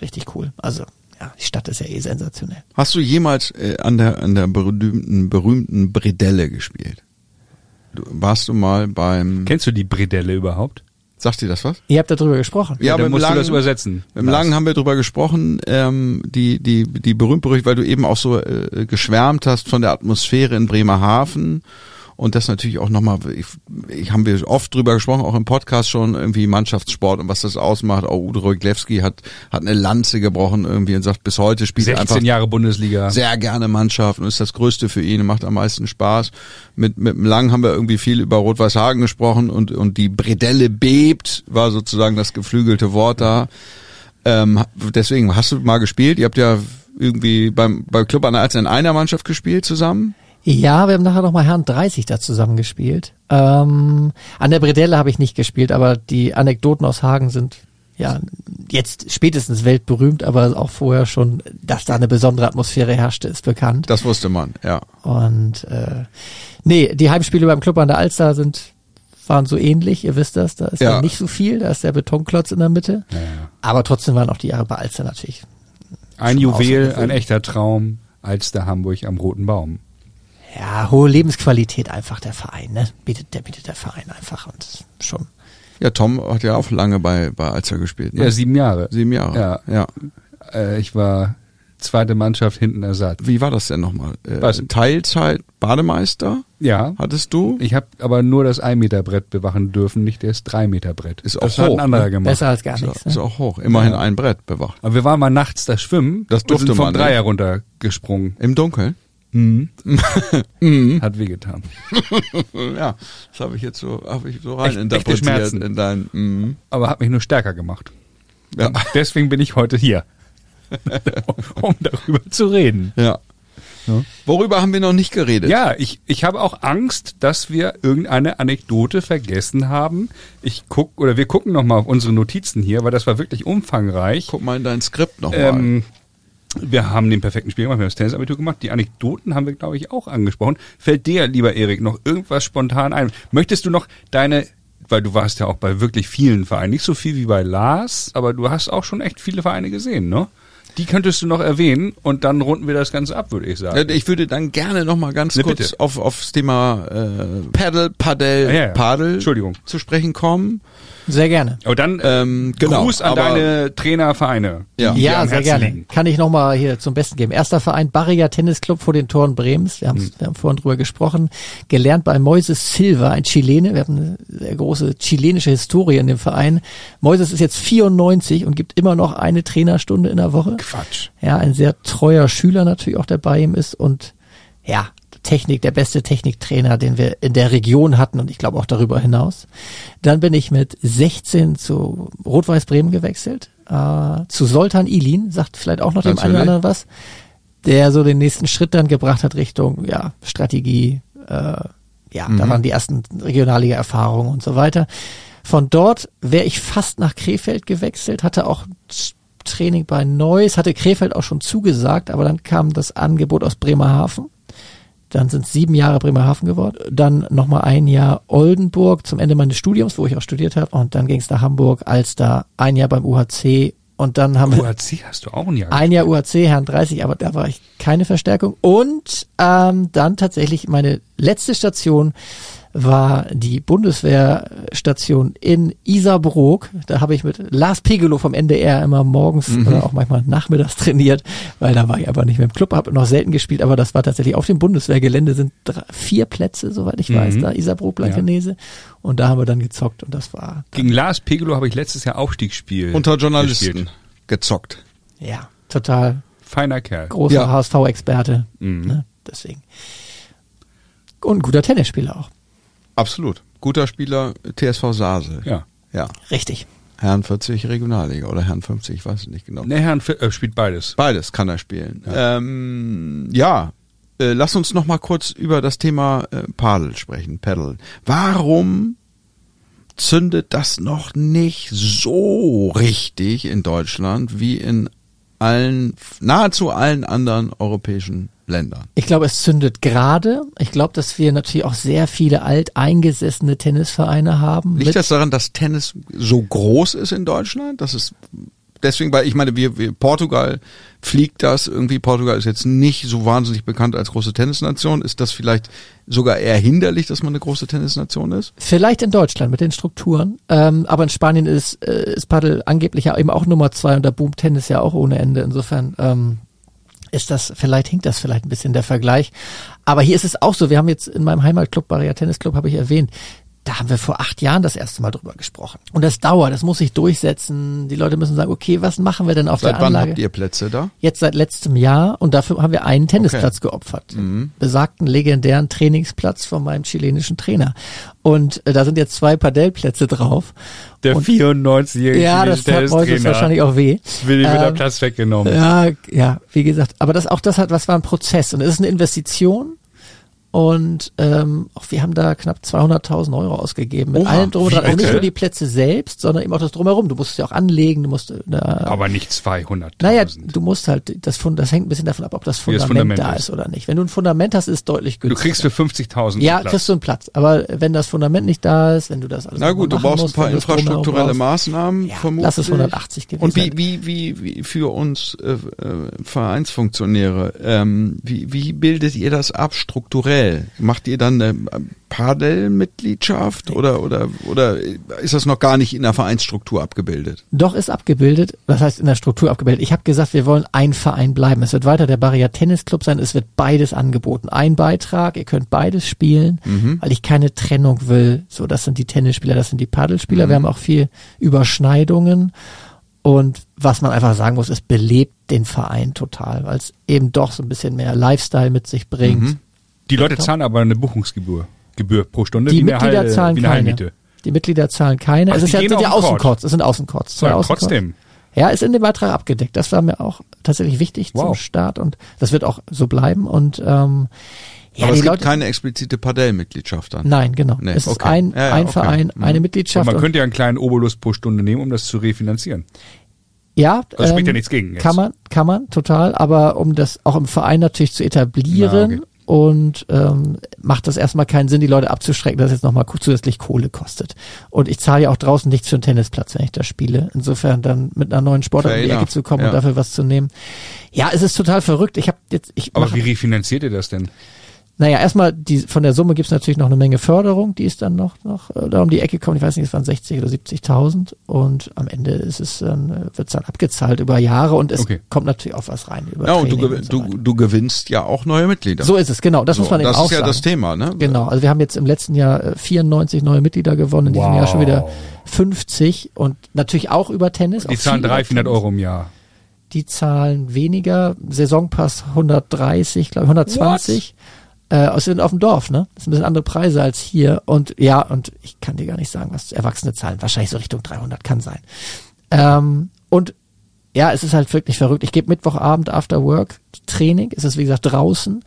richtig cool. Also, ja, die Stadt ist ja eh sensationell. Hast du jemals äh, an der an der berühmten berühmten Bredelle gespielt? Du, warst du mal beim Kennst du die Bredelle überhaupt? Sagt dir das was? Ihr habt darüber gesprochen. Ja, dann beim musst Langen- du das übersetzen. Im Langen haben wir drüber gesprochen, ähm, die, die, die berühmt berüchtigt, weil du eben auch so äh, geschwärmt hast von der Atmosphäre in Bremerhaven und das natürlich auch nochmal, ich, ich haben wir oft drüber gesprochen, auch im Podcast schon, irgendwie Mannschaftssport und was das ausmacht. Auch Udo Rojglewski hat, hat eine Lanze gebrochen irgendwie und sagt, bis heute spielt er 16 einfach Jahre Bundesliga. sehr gerne Mannschaft und ist das Größte für ihn, macht am meisten Spaß. Mit, mit dem Lang haben wir irgendwie viel über Rot-Weiß-Hagen gesprochen und, und die Bredelle bebt, war sozusagen das geflügelte Wort da. Ähm, deswegen, hast du mal gespielt? Ihr habt ja irgendwie beim, beim Club an der Alster in einer Mannschaft gespielt zusammen? Ja, wir haben nachher noch mal Herrn 30 da zusammen gespielt. Ähm, an der Bredelle habe ich nicht gespielt, aber die Anekdoten aus Hagen sind ja jetzt spätestens weltberühmt, aber auch vorher schon, dass da eine besondere Atmosphäre herrschte, ist bekannt. Das wusste man, ja. Und äh, nee, die Heimspiele beim Club an der Alster sind waren so ähnlich, ihr wisst das, da ist Ja. ja. nicht so viel, da ist der Betonklotz in der Mitte. Aber trotzdem waren auch die Jahre bei Alster natürlich. Ein Juwel, ein echter Traum, Alster Hamburg am Roten Baum. Ja, hohe Lebensqualität einfach der Verein, ne? Bietet, der bietet der Verein einfach und schon. Ja, Tom hat ja auch lange bei, bei Alster gespielt. Ne? Ja, sieben Jahre. Sieben Jahre. Ja. ja. Äh, ich war zweite Mannschaft hinten Ersatz. Wie war das denn nochmal? Äh, Was? Teilzeit Bademeister Ja. hattest du? Ich habe aber nur das 1 Meter Brett bewachen dürfen, nicht das 3 Meter Brett. Ist das auch hat hoch, ein anderer ne? gemacht. Besser als gar Ist, nichts. ist Ne? auch hoch. Immerhin ein Brett bewacht. Aber wir waren mal nachts da schwimmen. Das und durfte sind vom man, ne? Dreier runtergesprungen. Im Dunkeln? Hat wehgetan. Ja, das habe ich jetzt so, habe ich so rein Echt- interpretiert Schmerzen. in dein. Mm. Aber hat mich nur stärker gemacht. Ja. Und Deswegen bin ich heute hier. um darüber zu reden. ja. Ja. Worüber haben wir noch nicht geredet? Ja, ich, ich habe auch Angst, dass wir irgendeine Anekdote vergessen haben. Ich guck, oder wir gucken nochmal auf unsere Notizen hier, weil das war wirklich umfangreich. Guck mal in dein Skript nochmal. Ähm, wir haben den perfekten Spiel gemacht, wir haben das Tennisabitur gemacht. Die Anekdoten haben wir, glaube ich, auch angesprochen. Fällt dir, lieber Erik, noch irgendwas spontan ein? Möchtest du noch deine, weil du warst ja auch bei wirklich vielen Vereinen, nicht so viel wie bei Lars, aber du hast auch schon echt viele Vereine gesehen, ne? Die könntest du noch erwähnen und dann runden wir das Ganze ab, würde ich sagen. Äh, Ich würde dann gerne noch mal ganz Ne, kurz bitte. auf aufs Thema äh, Paddle, Paddel, Ja, ja. Paddel Entschuldigung. zu sprechen kommen. Sehr gerne. Aber dann Ähm, genau, Gruß an aber- deine Trainervereine. Ja. Ja, sehr Herzen gerne. liegen. Kann ich nochmal hier zum Besten geben. Erster Verein Barrier Tennisclub vor den Toren Brems. Wir, Hm. haben's- wir haben vorhin drüber gesprochen. Gelernt bei Moises Silva, ein Chilene. Wir haben eine sehr große chilenische Historie in dem Verein. Moises ist jetzt 94 und gibt immer noch eine Trainerstunde in der Woche. Quatsch. Ja, ein sehr treuer Schüler natürlich auch, der bei ihm ist und ja, Technik, der beste Techniktrainer, den wir in der Region hatten und ich glaube auch darüber hinaus. Dann bin ich mit 16 zu Rot-Weiß Bremen gewechselt, äh, zu Soltan Ilin, sagt vielleicht auch noch dem einen oder Natürlich. anderen was, der so den nächsten Schritt dann gebracht hat Richtung ja, Strategie, äh, ja, da waren die ersten Regionalliga-Erfahrungen und so weiter. Von dort wäre ich fast nach Krefeld gewechselt, hatte auch Training bei Neuss, hatte Krefeld auch schon zugesagt, aber dann kam das Angebot aus Bremerhaven. Dann sind es sieben Jahre Bremerhaven geworden. Dann nochmal ein Jahr Oldenburg zum Ende meines Studiums, wo ich auch studiert habe. Und dann ging es nach Hamburg, Alster, ein Jahr beim UHC. Und dann haben wir UHC hast du auch ein Jahr. ein Jahr UHC, Herrn 30, aber da war ich keine Verstärkung. Und ähm, dann tatsächlich meine letzte Station war die Bundeswehrstation in Isarbrook. Da habe ich mit Lars Pegelow vom NDR immer morgens oder auch manchmal nachmittags trainiert, weil da war ich aber nicht mehr im Club, habe noch selten gespielt, aber das war tatsächlich auf dem Bundeswehrgelände sind drei, vier Plätze, soweit ich weiß, da Isarbrook, Blankenese. Und da haben wir dann gezockt und das war, Gegen Lars Pegelow habe ich letztes Jahr Aufstiegsspiel Unter Journalisten gespielt. gezockt. ja, total Feiner Kerl. großer Ja. HSV-Experte. Ne? Deswegen. Und ein guter Tennisspieler auch. Absolut. Guter Spieler, TSV Sasel. Ja. Ja. Richtig. Herrn 40 Regionalliga oder Herrn 50, ich weiß es nicht genau. Ne, Herrn äh, spielt beides. Beides kann er spielen. Ja, ähm, ja äh, lass uns noch mal kurz über das Thema äh, Padel sprechen, Paddle. Warum zündet das noch nicht so richtig in Deutschland wie in allen, nahezu allen anderen europäischen Ländern? Ich glaube, es zündet gerade. Ich glaube, dass wir natürlich auch sehr viele alteingesessene Tennisvereine haben. Liegt das daran, dass Tennis so groß ist in Deutschland? Das ist deswegen, weil ich meine, wir, wir Portugal fliegt das irgendwie. Portugal ist jetzt nicht so wahnsinnig bekannt als große Tennisnation. Ist das vielleicht sogar eher hinderlich, dass man eine große Tennisnation ist? Vielleicht in Deutschland mit den Strukturen, ähm, aber in Spanien ist, äh, ist Paddel angeblich ja eben auch Nummer zwei und da boomt Tennis ja auch ohne Ende. Insofern ähm, ist das, vielleicht hinkt das vielleicht ein bisschen der Vergleich. Aber hier ist es auch so, wir haben jetzt in meinem Heimatclub, Barrier Tennis Club, habe ich erwähnt, da haben wir vor acht Jahren das erste Mal drüber gesprochen. Und das dauert, das muss sich durchsetzen. Die Leute müssen sagen, okay, was machen wir denn auf Seit der wann Anlage? habt ihr Plätze da? Jetzt seit letztem Jahr und dafür haben wir einen Tennisplatz geopfert. Besagten legendären Trainingsplatz von meinem chilenischen Trainer. Und äh, da sind jetzt zwei Padellplätze drauf. Der Und- 94-jährige Ja, das tat Moises wahrscheinlich auch weh. will ihm wieder Ähm, Platz weggenommen. Ja, ja, wie gesagt, aber das auch das hat, was war ein Prozess und es ist eine Investition und ähm, auch wir haben da knapp 200.000 Euro ausgegeben mit Oha, allem drum und dran. Also nicht nur die Plätze selbst, sondern eben auch das drumherum. Du musst es ja auch anlegen, du musst äh, da, Aber nicht 200.000. naja, du musst halt, das, Fund, das hängt ein bisschen davon ab, ob das Wie das Fundament, Fundament da ist. ist oder nicht. Wenn du ein Fundament hast, ist es deutlich du günstiger. kriegst für 50.000 ja, Platz. kriegst du einen Platz. Aber wenn das Fundament nicht da ist, wenn du das alles Na gut, du brauchst ein musst, paar du das drumherum infrastrukturelle. Maßnahmen, Ja, vermutlich. lass es 180 gewesen Und wie, wie, wie, wie für uns äh, äh, Vereinsfunktionäre, ähm, wie, wie bildet ihr das ab strukturell? Macht ihr dann eine Padel-Mitgliedschaft oder, oder, oder ist das noch gar nicht in der Vereinsstruktur abgebildet? Doch ist abgebildet, was heißt in der Struktur abgebildet. Ich habe gesagt, wir wollen ein Verein bleiben. Es wird weiter der Barrier Tennis Club sein, es wird beides angeboten. Ein Beitrag, ihr könnt beides spielen, weil ich keine Trennung will. So, das sind die Tennisspieler, das sind die Paddelspieler. Wir haben auch viel Überschneidungen. Und was man einfach sagen muss, es belebt den Verein total, weil es eben doch so ein bisschen mehr Lifestyle mit sich bringt. Die Leute zahlen aber eine Buchungsgebühr Gebühr pro Stunde. Die wie eine Mitglieder zahlen wie eine keine. Halbmiete. Die Mitglieder zahlen keine. Ach, es ist ja, sind ja. Außencourts. Es sind Außencourts. Zwei Ja, Außencourts. trotzdem. Ja, ist in dem Beitrag abgedeckt. Das war mir auch tatsächlich wichtig zum Wow. Start und das wird auch so bleiben. Und ähm, ja, Aber es gibt Leute. keine explizite Padel-Mitgliedschaft dann. Nein, genau. Nee, es ist okay. ein, Ja, ja, ein okay. Verein, Mhm. eine Mitgliedschaft. man und- könnte ja einen kleinen Obolus pro Stunde nehmen, um das zu refinanzieren. Ja, Das spricht ja nichts gegen jetzt. Kann man, kann man, total. Aber um das auch im Verein natürlich zu etablieren Na, okay. Und ähm, macht das erstmal keinen Sinn, die Leute abzuschrecken, dass es jetzt nochmal zusätzlich Kohle kostet. Und ich zahle ja auch draußen nichts für einen Tennisplatz, wenn ich da spiele. Insofern dann mit einer neuen Sportart um die Ecke zu kommen Ja. und dafür was zu nehmen. Ja, es ist total verrückt. Ich habe jetzt, ich Aber mach- wie refinanziert ihr das denn? Naja, erstmal die von der Summe gibt's natürlich noch eine Menge Förderung, die ist dann noch, noch äh, da um die Ecke kommt. Ich weiß nicht, es waren 60 oder 70.000 und am Ende ist es dann, äh, wird's dann abgezahlt über Jahre und es Okay. kommt natürlich auch was rein über Ja, und du, gew- so du, du gewinnst ja auch neue Mitglieder. So ist es, genau. Das So, muss man eben das auch ist ja sagen. das Thema, ne? Genau, also wir haben jetzt im letzten Jahr äh, 94 neue Mitglieder gewonnen, in diesem Wow. Jahr schon wieder 50 und natürlich auch über Tennis. Die zahlen viel über 300, 400 Tennis. Euro im Jahr. Die zahlen weniger, Saisonpass 130, glaube ich, 120. Äh, es sind auf dem Dorf, ne? Das sind ein bisschen andere Preise als hier. Und ja, und ich kann dir gar nicht sagen, was Erwachsene zahlen. Wahrscheinlich so Richtung 300 kann sein. Ähm, und ja, es ist halt wirklich verrückt. Ich gebe Mittwochabend After Work Training. Es ist wie gesagt draußen.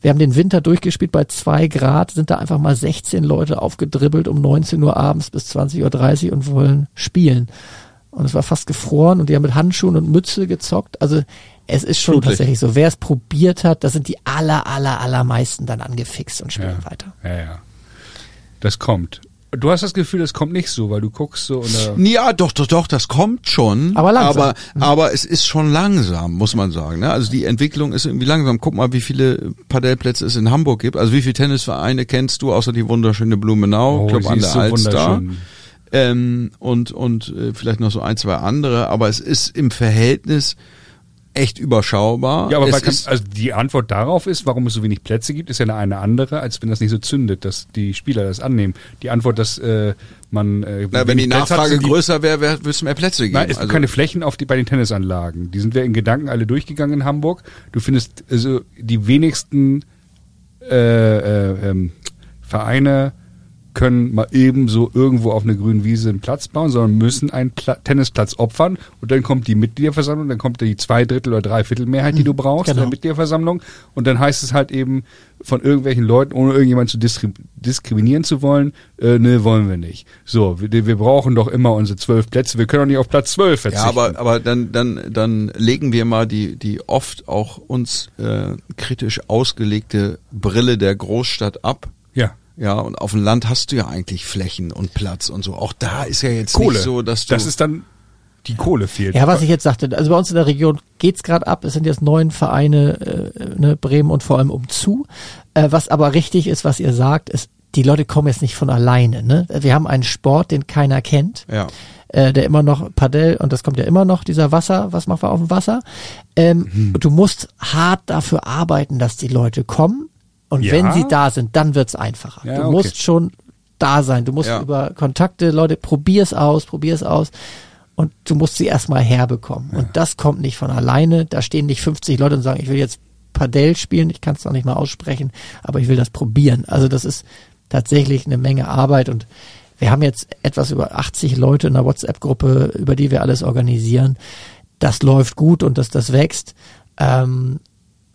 Wir haben den Winter durchgespielt bei zwei Grad, sind da einfach mal 16 Leute aufgedribbelt um 19 Uhr abends bis 20.30 Uhr und wollen spielen. Und es war fast gefroren und die haben mit Handschuhen und Mütze gezockt. Also es ist schon Flutlicht. tatsächlich so. Wer es probiert hat, das sind die aller, aller, allermeisten dann angefixt und spielen Ja. weiter. Ja, ja. Das kommt. Du hast das Gefühl, das kommt nicht so, weil du guckst so und da, Ja, doch, doch, doch, das kommt schon. Aber langsam. Aber, aber es ist schon langsam, muss man sagen. Ne? Also die Entwicklung ist irgendwie langsam. Guck mal, wie viele Padellplätze es in Hamburg gibt. Also wie viele Tennisvereine kennst du, außer die wunderschöne Blumenau, oh, ich glaube sie an ist der so Alster. Ähm, und und äh, vielleicht noch so ein, zwei andere. Aber es ist im Verhältnis echt überschaubar. Ja, aber kann, also die Antwort darauf ist, warum es so wenig Plätze gibt, ist ja eine, andere, als wenn das nicht so zündet, dass die Spieler das annehmen. Die Antwort, dass äh, man äh, na, wenn die Plätze hat, Nachfrage die- größer wäre, wäre würde es mehr Plätze geben. Nein, es gibt Also- keine Flächen auf die, bei den Tennisanlagen. Die sind wir in Gedanken alle durchgegangen in Hamburg. Du findest also die wenigsten äh, äh, ähm, Vereine können mal ebenso irgendwo auf einer grünen Wiese einen Platz bauen, sondern müssen einen Pla Tennisplatz opfern und dann kommt die Mitgliederversammlung, dann kommt die zwei Drittel oder Dreiviertel Mehrheit, die du brauchst in genau. der Mitgliederversammlung und dann heißt es halt eben von irgendwelchen Leuten, ohne irgendjemanden zu diskri diskriminieren zu wollen, äh, ne, wollen wir nicht. So, wir, wir brauchen doch immer unsere zwölf Plätze, wir können doch nicht auf Platz zwölf verzichten. Ja, aber, aber dann, dann, dann legen wir mal die, die oft auch uns äh, kritisch ausgelegte Brille der Großstadt ab. ja. Ja, und auf dem Land hast du ja eigentlich Flächen und Platz und so. Auch da ist ja jetzt Kohle. nicht so, dass du. das ist dann die Kohle fehlt. Ja, was ich jetzt sagte, also bei uns in der Region geht's gerade ab. Es sind jetzt neun Vereine, äh, ne, Bremen und vor allem umzu. Äh, was aber richtig ist, was ihr sagt, ist, die Leute kommen jetzt nicht von alleine. Ne? Wir haben einen Sport, den keiner kennt. ja. äh, der immer noch Padel und das kommt ja immer noch, dieser Wasser, was machen wir auf dem Wasser? Ähm, Du musst hart dafür arbeiten, dass die Leute kommen und Ja. wenn sie da sind, dann wird's einfacher. Ja, du okay. musst schon da sein, du musst Ja. über Kontakte, Leute, probier's aus, probier's aus und du musst sie erstmal herbekommen und das kommt nicht von alleine, da stehen nicht 50 Leute und sagen, ich will jetzt Padel spielen, ich kann es noch nicht mal aussprechen, aber ich will das probieren. Also das ist tatsächlich eine Menge Arbeit und wir haben jetzt etwas über 80 Leute in der WhatsApp-Gruppe, über die wir alles organisieren. Das läuft gut und das, das wächst. Ähm,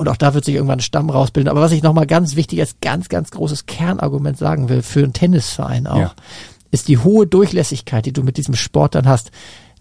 und auch da wird sich irgendwann ein Stamm rausbilden. Aber was ich nochmal ganz wichtig als ganz, ganz großes Kernargument sagen will, für einen Tennisverein auch, Ja. ist die hohe Durchlässigkeit, die du mit diesem Sport dann hast.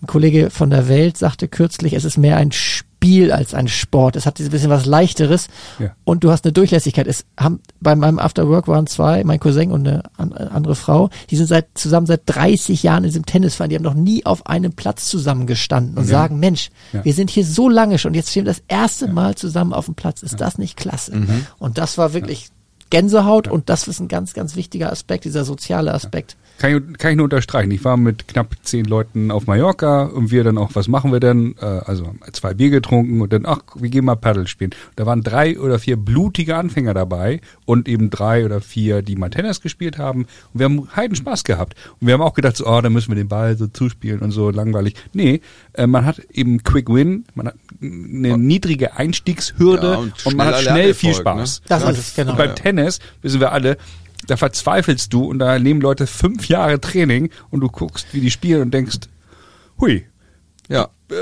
Ein Kollege von der Welt sagte kürzlich, es ist mehr ein Spiel als ein Sport. Es hat dieses bisschen was Leichteres Ja. und du hast eine Durchlässigkeit. Es haben, bei meinem Afterwork waren zwei, mein Cousin und eine äh, andere Frau, die sind seit, zusammen seit 30 Jahren in diesem Tennisverein. Die haben noch nie auf einem Platz zusammengestanden und sagen, Mensch, Ja. wir sind hier so lange schon, jetzt stehen wir das erste Mal zusammen auf dem Platz. Ist das nicht klasse? Mhm. Und das war wirklich Gänsehaut und das ist ein ganz, ganz wichtiger Aspekt, dieser soziale Aspekt. Kann ich, kann ich nur unterstreichen. Ich war mit knapp zehn Leuten auf Mallorca und wir dann auch, was machen wir denn? Äh, also haben zwei Bier getrunken und dann, ach, wir gehen mal Paddle spielen. Da waren drei oder vier blutige Anfänger dabei und eben drei oder vier, die mal Tennis gespielt haben. Und wir haben heiden Spaß gehabt. Und wir haben auch gedacht, so, oh, da müssen wir den Ball so zuspielen und so langweilig. Nee, äh, man hat eben Quick Win, man hat eine niedrige Einstiegshürde Ja, und, und man hat schnell viel ne? Spaß. Das und ist es, genau. Und beim. Tennis, wissen wir alle, da verzweifelst du und da nehmen Leute fünf Jahre Training und du guckst, wie die spielen und denkst, hui, Ja. äh,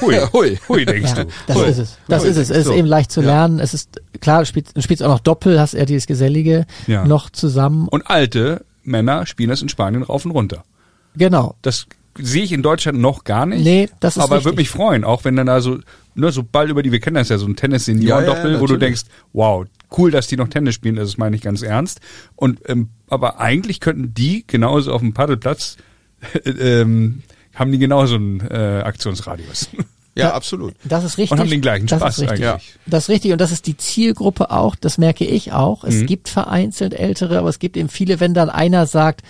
hui, Hui. hui, denkst Ja, du. das Hui. ist es. Das Hui, ist es. Es ist so. eben leicht zu Ja. lernen. Es ist klar, du spielst, spielst auch noch Doppel, hast eher dieses Gesellige Ja. noch zusammen. Und alte Männer spielen das in Spanien rauf und runter. Genau. Das sehe ich in Deutschland noch gar nicht. Nee, das ist Aber richtig. würde mich freuen, auch wenn dann da so, ne, so Ball über die, wir kennen das ja, so ein Tennis-Senioren-Doppel, Ja, ja, wo du denkst, wow, cool, dass die noch Tennis spielen, das meine ich ganz ernst. Und, ähm, aber eigentlich könnten die genauso auf dem Paddelplatz, ähm, haben die genauso einen äh, Aktionsradius. Ja, absolut. Das ist richtig. Und haben den gleichen das Spaß ist richtig. eigentlich. Das ist richtig und das ist die Zielgruppe auch, das merke ich auch. Es Mhm. gibt vereinzelt Ältere, aber es gibt eben viele, wenn dann einer sagt,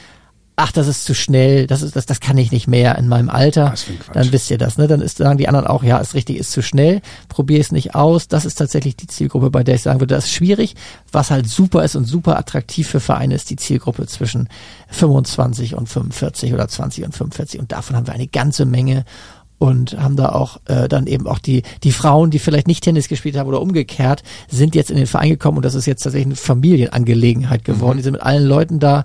ach, das ist zu schnell, das ist das, das kann ich nicht mehr in meinem Alter, dann wisst ihr das, ne? Dann ist sagen die anderen auch, ja, ist richtig, ist zu schnell, probier es nicht aus. Das ist tatsächlich die Zielgruppe, bei der ich sagen würde, das ist schwierig. Was halt super ist und super attraktiv für Vereine ist die Zielgruppe zwischen 25 und 45 oder 20 und 45 und davon haben wir eine ganze Menge und haben da auch äh, dann eben auch die die Frauen, die vielleicht nicht Tennis gespielt haben oder umgekehrt, sind jetzt in den Verein gekommen und das ist jetzt tatsächlich eine Familienangelegenheit geworden. Die sind mit allen Leuten da.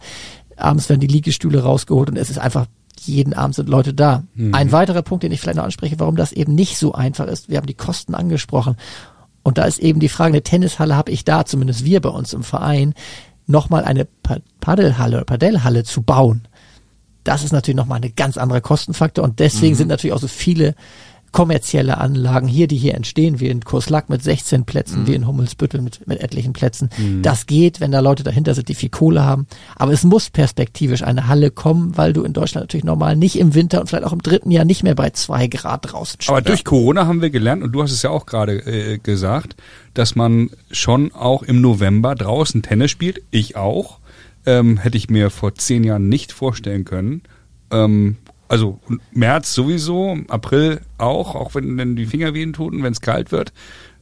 Abends werden die Liegestühle rausgeholt und es ist einfach jeden Abend sind Leute da. Ein weiterer Punkt, den ich vielleicht noch anspreche, warum das eben nicht so einfach ist. Wir haben die Kosten angesprochen. Und da ist eben die Frage, eine Tennishalle habe ich da, zumindest wir bei uns im Verein, nochmal eine Pa- Paddelhalle, Padellhalle zu bauen. Das ist natürlich nochmal eine ganz andere Kostenfaktor und deswegen sind natürlich auch so viele kommerzielle Anlagen hier, die hier entstehen, wie in Kurslack mit 16 Plätzen, wie in Hummelsbüttel mit, mit etlichen Plätzen. Das geht, wenn da Leute dahinter sind, die viel Kohle haben. Aber es muss perspektivisch eine Halle kommen, weil du in Deutschland natürlich normal nicht im Winter und vielleicht auch im dritten Jahr nicht mehr bei zwei Grad draußen Aber spielst. durch Corona haben wir gelernt, und du hast es ja auch gerade äh, gesagt, dass man schon auch im November draußen Tennis spielt. Ich auch. Ähm, hätte ich mir vor zehn Jahren nicht vorstellen können. Ähm, also März sowieso, April auch, auch wenn dann die Finger wehen tun, wenn es kalt wird.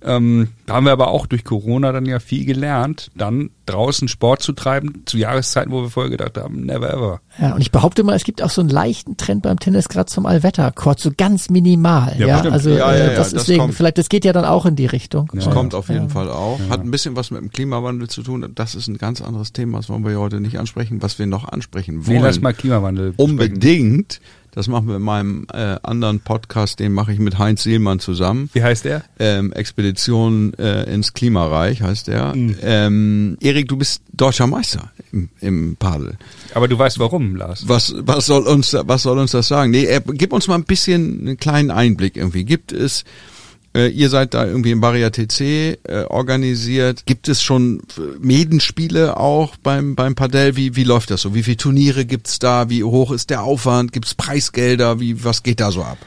Ähm, da haben wir aber auch durch Corona dann ja viel gelernt, dann draußen Sport zu treiben, zu Jahreszeiten, wo wir vorher gedacht haben, never ever. Ja, und ich behaupte mal, es gibt auch so einen leichten Trend beim Tennis gerade zum Allwettercourt, so ganz minimal. Ja, Ja, bestimmt. also Ja, ja, äh, ja, das das deswegen, kommt. vielleicht, das geht ja dann auch in die Richtung. Das kommt auf jeden ja. Fall auch. Hat ein bisschen was mit dem Klimawandel zu tun. Das ist ein ganz anderes Thema, das wollen wir ja heute nicht ansprechen, was wir noch ansprechen Nee, wollen. lass mal Klimawandel. sprechen. Das machen wir in meinem äh, anderen Podcast, den mache ich mit Heinz Seelmann zusammen. Wie heißt der? Ähm, Expedition äh, ins Klimareich heißt der. Mhm. Ähm, Erik, du bist deutscher Meister im, im Padel. Aber du weißt warum, Lars. Was, was soll uns, was soll uns das sagen? Nee, äh, gib uns mal ein bisschen einen kleinen Einblick irgendwie. Gibt es, ihr seid da irgendwie im Barrier TC äh, organisiert. Gibt es schon äh, Medenspiele auch beim, beim Padel? Wie, wie läuft das so? Wie viele Turniere gibt's da? Wie hoch ist der Aufwand? Gibt's Preisgelder? Wie, was geht da so ab?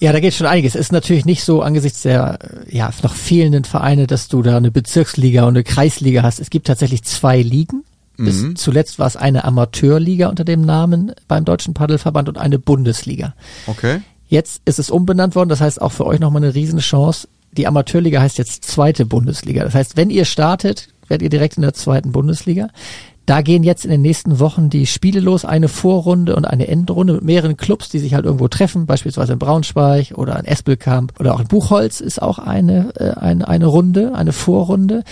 Ja, da geht schon einiges. Es ist natürlich nicht so angesichts der äh, ja noch fehlenden Vereine, dass du da eine Bezirksliga und eine Kreisliga hast. Es gibt tatsächlich zwei Ligen. Bis zuletzt war es eine Amateurliga unter dem Namen beim Deutschen Paddelverband und eine Bundesliga. Okay. Jetzt ist es umbenannt worden, das heißt auch für euch nochmal eine Riesenchance. Die Amateurliga heißt jetzt zweite Bundesliga. Das heißt, wenn ihr startet, werdet ihr direkt in der zweiten Bundesliga. Da gehen jetzt in den nächsten Wochen die Spiele los, eine Vorrunde und eine Endrunde mit mehreren Clubs, die sich halt irgendwo treffen, beispielsweise in Braunschweig oder in Espelkamp oder auch in Buchholz ist auch eine, äh, eine, eine Runde, eine Vorrunde.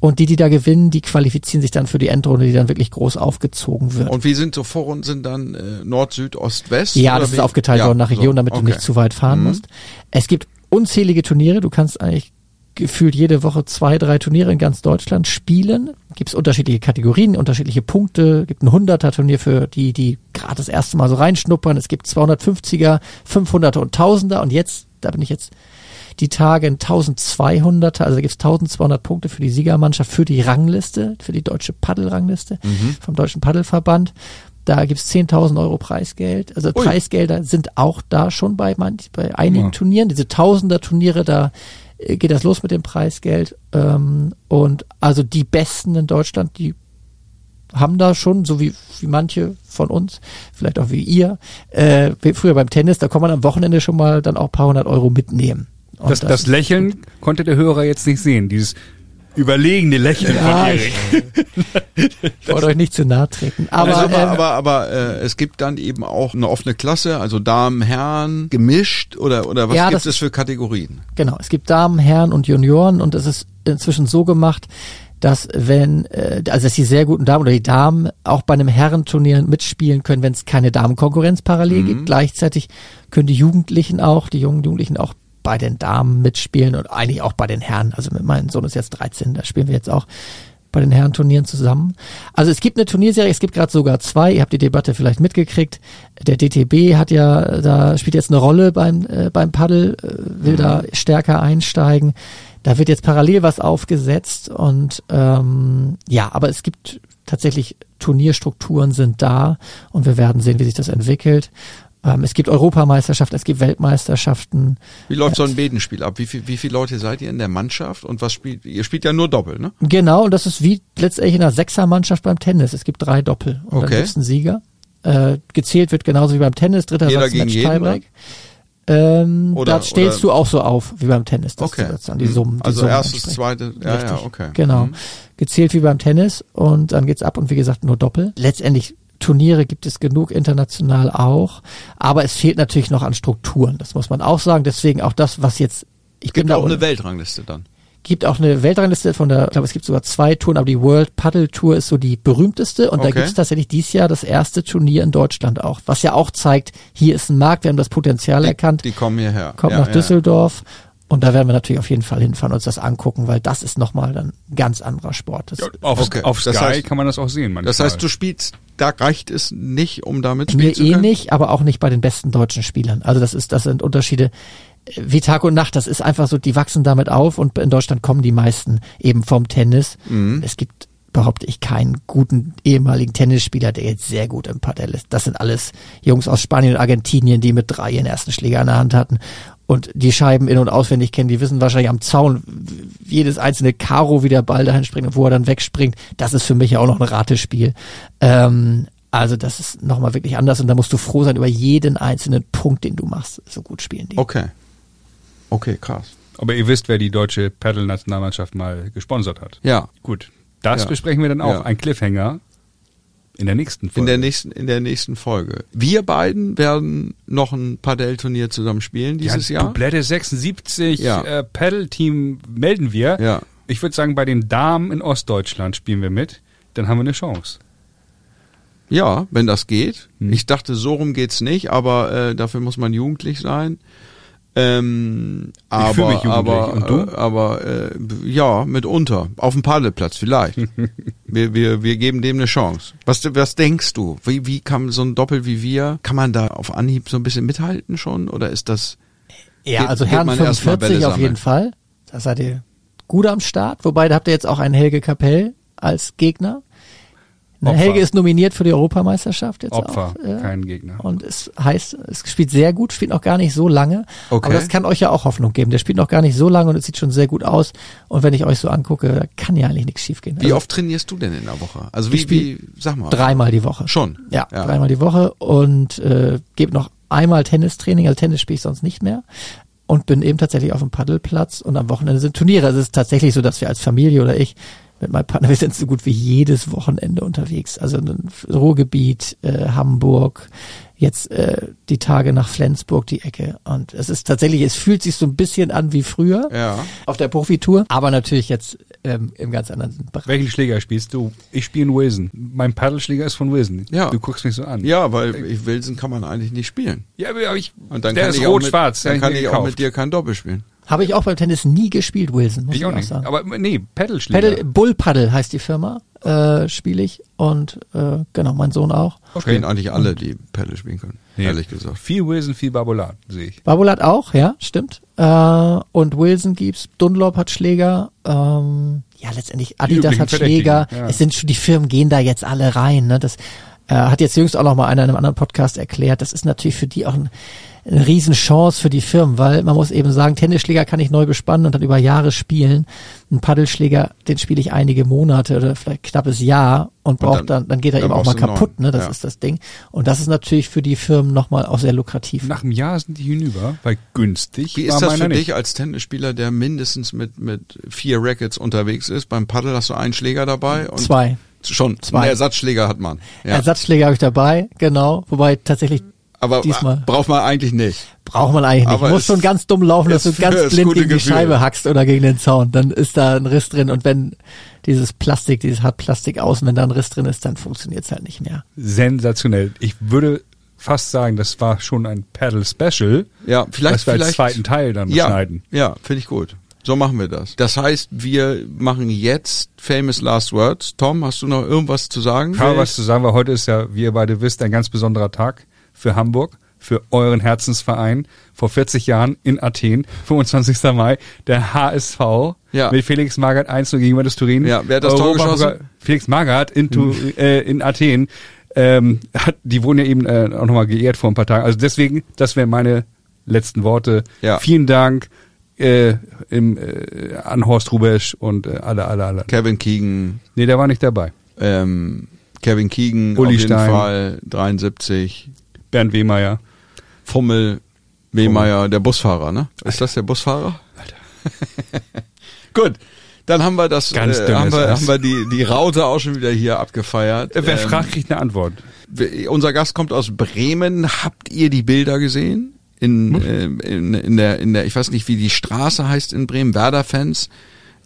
Und die, die da gewinnen, die qualifizieren sich dann für die Endrunde, die dann wirklich groß aufgezogen wird. Und wie sind so Vorrunden sind dann äh, Nord, Süd, Ost, West? Ja, das ist wie? aufgeteilt Ja, worden nach Region, damit okay. du nicht zu weit fahren Mhm. musst. Es gibt unzählige Turniere. Du kannst eigentlich gefühlt jede Woche zwei, drei Turniere in ganz Deutschland spielen. Gibt es unterschiedliche Kategorien, unterschiedliche Punkte. Gibt ein 100er Turnier für die, die gerade das erste Mal so reinschnuppern. Es gibt 250er, 500er und 1000er. Und jetzt, da bin ich jetzt die Tage ein 1200er, also da gibt's 1200 Punkte für die Siegermannschaft, für die Rangliste, für die deutsche Paddelrangliste vom Deutschen Paddelverband. Da gibt's 10.000 Euro Preisgeld. Also Ui. Preisgelder sind auch da schon bei, manch, bei einigen Ja. Turnieren. Diese Tausender-Turniere, da äh, geht das los mit dem Preisgeld. Ähm, und also die Besten in Deutschland, die haben da schon, so wie, wie manche von uns, vielleicht auch wie ihr, äh, früher beim Tennis, da kann man am Wochenende schon mal dann auch ein paar hundert Euro mitnehmen. Und Das, das Lächeln konnte der Hörer jetzt nicht sehen. Dieses überlegene Lächeln Ja, von ich- Erik. Ich wollte euch nicht zu nahe treten. Aber, also, aber, ähm, aber, aber äh, es gibt dann eben auch eine offene Klasse, also Damen, Herren, gemischt oder oder was Ja, gibt das- es für Kategorien? Genau, es gibt Damen, Herren und Junioren und es ist inzwischen so gemacht, dass wenn, äh, also dass die sehr guten Damen oder die Damen auch bei einem Herrenturnier mitspielen können, wenn es keine Damenkonkurrenz parallel gibt. Gleichzeitig können die Jugendlichen auch, die jungen Jugendlichen auch bei den Damen mitspielen und eigentlich auch bei den Herren. Also mit meinem Sohn ist jetzt 13, da spielen wir jetzt auch bei den Herrenturnieren zusammen. Also es gibt eine Turnierserie, es gibt gerade sogar zwei. Ihr habt die Debatte vielleicht mitgekriegt. Der DTB hat ja, da spielt jetzt eine Rolle beim äh, beim Paddel, äh, will da stärker einsteigen. Da wird jetzt parallel was aufgesetzt und ähm, ja, aber es gibt tatsächlich Turnierstrukturen sind da und wir werden sehen, wie sich das entwickelt. Ähm, es gibt Europameisterschaften, es gibt Weltmeisterschaften. Wie läuft so ein Bedenspiel ab? Wie viel, wie viele Leute seid ihr in der Mannschaft und was spielt ihr? spielt ja nur Doppel, ne? Genau, und das ist wie letztendlich in einer Sechsermannschaft beim Tennis. Es gibt drei Doppel und dann Okay. gibt's einen Sieger. Äh, gezählt wird genauso wie beim Tennis, dritter Jeder Satz gegen Match jeden, Tiebreak. Ähm, Oder- da stellst oder- du auch so auf wie beim Tennis. dass Okay. du sozusagen die Summen, die also Summen erstes, entsprechend- zweite, ja, Richtig. ja, okay. Genau. Mhm. Gezählt wie beim Tennis und dann geht's ab und wie gesagt nur Doppel. Letztendlich Turniere gibt es genug international auch, aber es fehlt natürlich noch an Strukturen. Das muss man auch sagen. Deswegen auch das, was jetzt ich bin Gibt da auch un- eine Weltrangliste dann. gibt auch eine Weltrangliste von der, ich glaube, es gibt sogar zwei Touren, aber die World Paddle Tour ist so die berühmteste und da Okay. gibt es tatsächlich dieses Jahr das erste Turnier in Deutschland auch, was ja auch zeigt, hier ist ein Markt, wir haben das Potenzial erkannt, Die kommen hierher. kommt ja, nach ja. Düsseldorf Und da werden wir natürlich auf jeden Fall hinfahren und uns das angucken, weil das ist nochmal dann ein ganz anderer Sport. Das, Auf, Okay, auf Sky das heißt- kann man das auch sehen. Manchmal. Das heißt, du spielst, da reicht es nicht, um damit mir spielen zu eh können? nicht, aber auch nicht bei den besten deutschen Spielern. Also das ist, das sind Unterschiede äh, wie Tag und Nacht. Das ist einfach so, die wachsen damit auf und in Deutschland kommen die meisten eben vom Tennis. Mhm. Es gibt behaupte ich keinen guten ehemaligen Tennisspieler, der jetzt sehr gut im Padel ist. Das sind alles Jungs aus Spanien und Argentinien, die mit drei ihren ersten Schläger in der Hand hatten und die Scheiben in- und auswendig kennen. Die wissen wahrscheinlich am Zaun jedes einzelne Karo, wie der Ball dahin springt und wo er dann wegspringt. Das ist für mich ja auch noch ein Ratespiel. Ähm, also das ist nochmal wirklich anders und da musst du froh sein über jeden einzelnen Punkt, den du machst. So gut spielen die. Okay. Okay, krass. Aber ihr wisst, wer die deutsche Paddle-Nationalmannschaft mal gesponsert hat. Ja. Gut. Das Ja. besprechen wir dann auch. Ja. Ein Cliffhanger in der nächsten Folge. In der nächsten, in der nächsten Folge. Wir beiden werden noch ein Padel-Turnier zusammen spielen dieses ja, Jahr. Dublette 76 Ja. äh, Paddle-Team melden wir. Ja. Ich würde sagen, bei den Damen in Ostdeutschland spielen wir mit. Dann haben wir eine Chance. Ja, wenn das geht. Hm. Ich dachte, so rum geht's nicht, aber äh, dafür muss man jugendlich sein. Ähm, aber, mich aber, Und du? Äh, aber äh, ja, mitunter. Auf dem Paddelplatz vielleicht. wir, wir, wir geben dem eine Chance. Was, was denkst du? Wie, wie kann so ein Doppel wie wir, kann man da auf Anhieb so ein bisschen mithalten schon? Oder ist das Ja, Geht- also mal 45 Bälle auf jeden Fall. Da seid ihr gut am Start. Wobei, da habt ihr jetzt auch einen Helge Kapell als Gegner. Opfer. Helge ist nominiert für die Europameisterschaft jetzt Opfer, auch. äh, kein Gegner. Und es heißt, es spielt sehr gut, spielt noch gar nicht so lange. Okay. Aber das kann euch ja auch Hoffnung geben. Der spielt noch gar nicht so lange und es sieht schon sehr gut aus. Und wenn ich euch so angucke, da kann ja eigentlich nichts schiefgehen. Wie Also oft trainierst du denn in der Woche? Also Ich wie, wie, sag mal. Dreimal die Woche. Schon? Ja, Ja. dreimal die Woche und äh, gebe noch einmal Tennistraining, also Tennis spiele ich sonst nicht mehr und bin eben tatsächlich auf dem Paddelplatz und am Wochenende sind Turniere. Also es ist tatsächlich so, dass wir als Familie oder ich mit meinem Partner, wir sind so gut wie jedes Wochenende unterwegs. Also ein Ruhrgebiet, äh, Hamburg, jetzt äh, die Tage nach Flensburg, die Ecke. Und es ist tatsächlich, es fühlt sich so ein bisschen an wie früher Ja. auf der Profitour, aber natürlich jetzt ähm, im ganz anderen Bereich. Welchen Schläger spielst du? Ich spiele in Wilson. Mein Paddelschläger ist von Wilson. Ja. Du guckst mich so an. Ja, weil ich, Wilson kann man eigentlich nicht spielen. Ja, aber ich, Und dann der kann ist rot-schwarz. Dann kann ich auch mit dir kein Doppel spielen. Habe ich auch beim Tennis nie gespielt, Wilson, muss ich, Ich auch nicht. sagen. Aber nee, Paddleschläger. Paddle, Bull Paddle heißt die Firma, äh, spiele ich und äh, genau, mein Sohn auch. Spielen eigentlich alle, die Paddle spielen können. Nee. Ehrlich gesagt. Viel Wilson, viel Barbolat, sehe ich. Babolat auch, ja, stimmt. Äh, und Wilson gibt's, Dunlop hat Schläger, ähm, ja, letztendlich Adidas hat Schläger. Ja. Es sind schon, die Firmen gehen da jetzt alle rein, ne? Das äh, hat jetzt jüngst auch noch mal einer in einem anderen Podcast erklärt. Das ist natürlich für die auch ein, eine Riesenchance für die Firmen, weil man muss eben sagen, Tennisschläger kann ich neu bespannen und dann über Jahre spielen. Ein Paddelschläger, den spiele ich einige Monate oder vielleicht knappes Jahr und braucht dann- dann, dann geht er dann eben auch mal kaputt, neuen, ne? Das ja. ist das Ding. Und das ist natürlich für die Firmen nochmal auch sehr lukrativ. Nach einem Jahr sind die hinüber, weil günstig Wie ist das für nicht. dich als Tennisspieler, der mindestens mit, mit vier Rackets unterwegs ist? Beim Paddle hast du einen Schläger dabei und Zwei. schon Zwei. Ersatzschläger hat man. Ja. Ersatzschläger habe ich dabei, genau. Wobei tatsächlich Aber diesmal- braucht man eigentlich nicht. braucht man eigentlich nicht. Aber Muss es schon ganz dumm laufen, dass du ganz blind gegen die Gefühl. Scheibe hackst oder gegen den Zaun. Dann ist da ein Riss drin und wenn dieses Plastik, dieses Hartplastik außen, wenn da ein Riss drin ist, dann funktioniert's halt nicht mehr. Sensationell. Ich würde fast sagen, das war schon ein Paddle Special. Ja, vielleicht, was wir als vielleicht zweiten Teil dann ja, schneiden. Ja, finde ich gut. So machen wir das. Das heißt, wir machen jetzt Famous Last Words. Tom, hast du noch irgendwas zu sagen? Karl, was zu sagen, weil heute ist ja, wie ihr beide wisst, ein ganz besonderer Tag für Hamburg, für euren Herzensverein. Vor 40 Jahren in Athen, 25. Mai, der HSV Ja. mit Felix Magath 1 gegen Juventus Turin. Ja, wer hat das Tor Europapokal- geschossen? Hm. Felix Magath in, Tu- äh, in Athen. Ähm, hat, die wurden ja eben äh, auch nochmal geehrt vor ein paar Tagen. Also deswegen, das wären meine letzten Worte. Ja. Vielen Dank äh, im, äh, an Horst Rubesch und äh, alle, alle, alle. Kevin Keegan, Nee, der war nicht dabei. ähm, Kevin Keegan Uli auf jeden Stein. Fall 73, Bernd Wehmeier. Fummel, Wehmeier, der Busfahrer, ne? Ist das der Busfahrer? Gut, dann haben wir das, Ganz äh, haben wir, haben wir die, die Raute auch schon wieder hier abgefeiert. Äh, Wer Ähm, fragt, kriegt eine Antwort. Unser Gast kommt aus Bremen. Habt ihr die Bilder gesehen? In, Hm? ähm, in, in der, in der, ich weiß nicht, wie die Straße heißt in Bremen, Werder-Fans.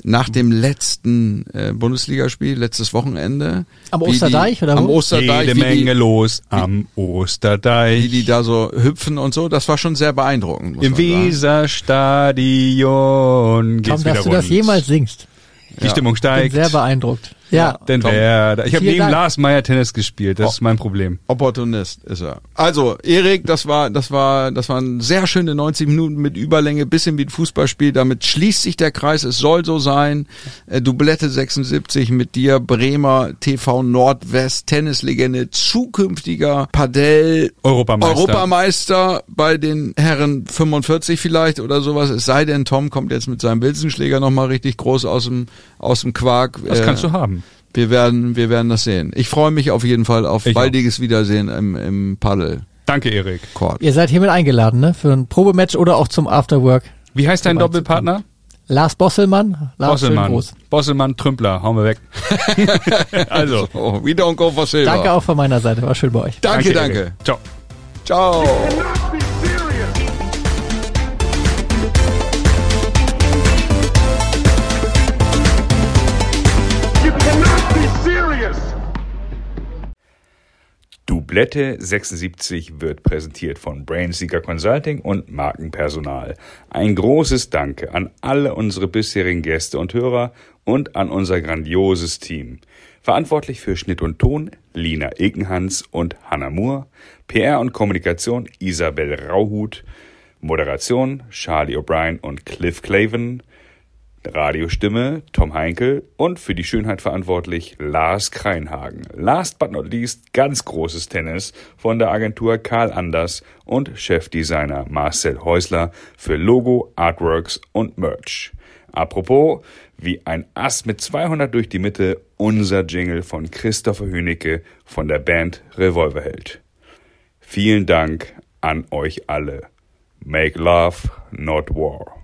Nach dem letzten äh, Bundesligaspiel, letztes Wochenende. Am Osterdeich die, oder Am wo? Osterdeich, Jede Menge die, los am Osterdeich. wie die da so hüpfen und so. Das war schon sehr beeindruckend. Im. Weserstadion geht's Kaum, dass wieder du das rund. jemals singst. Die Stimmung Bin steigt. sehr beeindruckt. Ja. Denn wer, ich habe neben Dank. Lars Meyer Tennis gespielt, das Oh. ist mein Problem. Opportunist ist er. Also, Erik, das war, das war, das waren sehr schöne 90 Minuten mit Überlänge, bisschen wie ein Fußballspiel. Damit schließt sich der Kreis. Es soll so sein. Äh, Dublette 76 mit dir, Bremer TV Nordwest, Tennislegende, zukünftiger Padel Europameister. Europameister bei den Herren 45 vielleicht oder sowas. Es sei denn, Tom kommt jetzt mit seinem Wilsonschläger nochmal richtig groß aus dem, aus dem Quark. Das Äh, kannst du haben. Wir werden, wir werden das sehen. Ich freue mich auf jeden Fall auf Ich auch. baldiges Wiedersehen im, im Paddle-Court. Danke, Erik. Ihr seid hiermit eingeladen, ne? Für ein Probematch oder auch zum Afterwork. Wie heißt dein Doppelpartner? Lars Bosselmann. Lars Bosselmann. Bosselmann, Trümpler, hauen wir weg. also, we don't go for silver. Danke auch von meiner Seite. War schön bei euch. Danke, danke. Erik. Ciao. Ciao. Dublette 76 wird präsentiert von Brainseeker Consulting und Markenpersonal. Ein großes Danke an alle unsere bisherigen Gäste und Hörer und an unser grandioses Team. Verantwortlich für Schnitt und Ton Lina Ekenhans und Hannah Moore, PR und Kommunikation Isabel Rauhut, Moderation Charlie O'Brien und Cliff Claven, Radiostimme Tom Heinkel und für die Schönheit verantwortlich Lars Kreinhagen. Last but not least ganz großes Tennis von der Agentur Karl Anders und Chefdesigner Marcel Häusler für Logo, Artworks und Merch. Apropos, wie ein Ass mit 200 durch die Mitte, unser Jingle von Christopher Hünecke von der Band Revolverheld. Vielen Dank an euch alle. Make love, not war.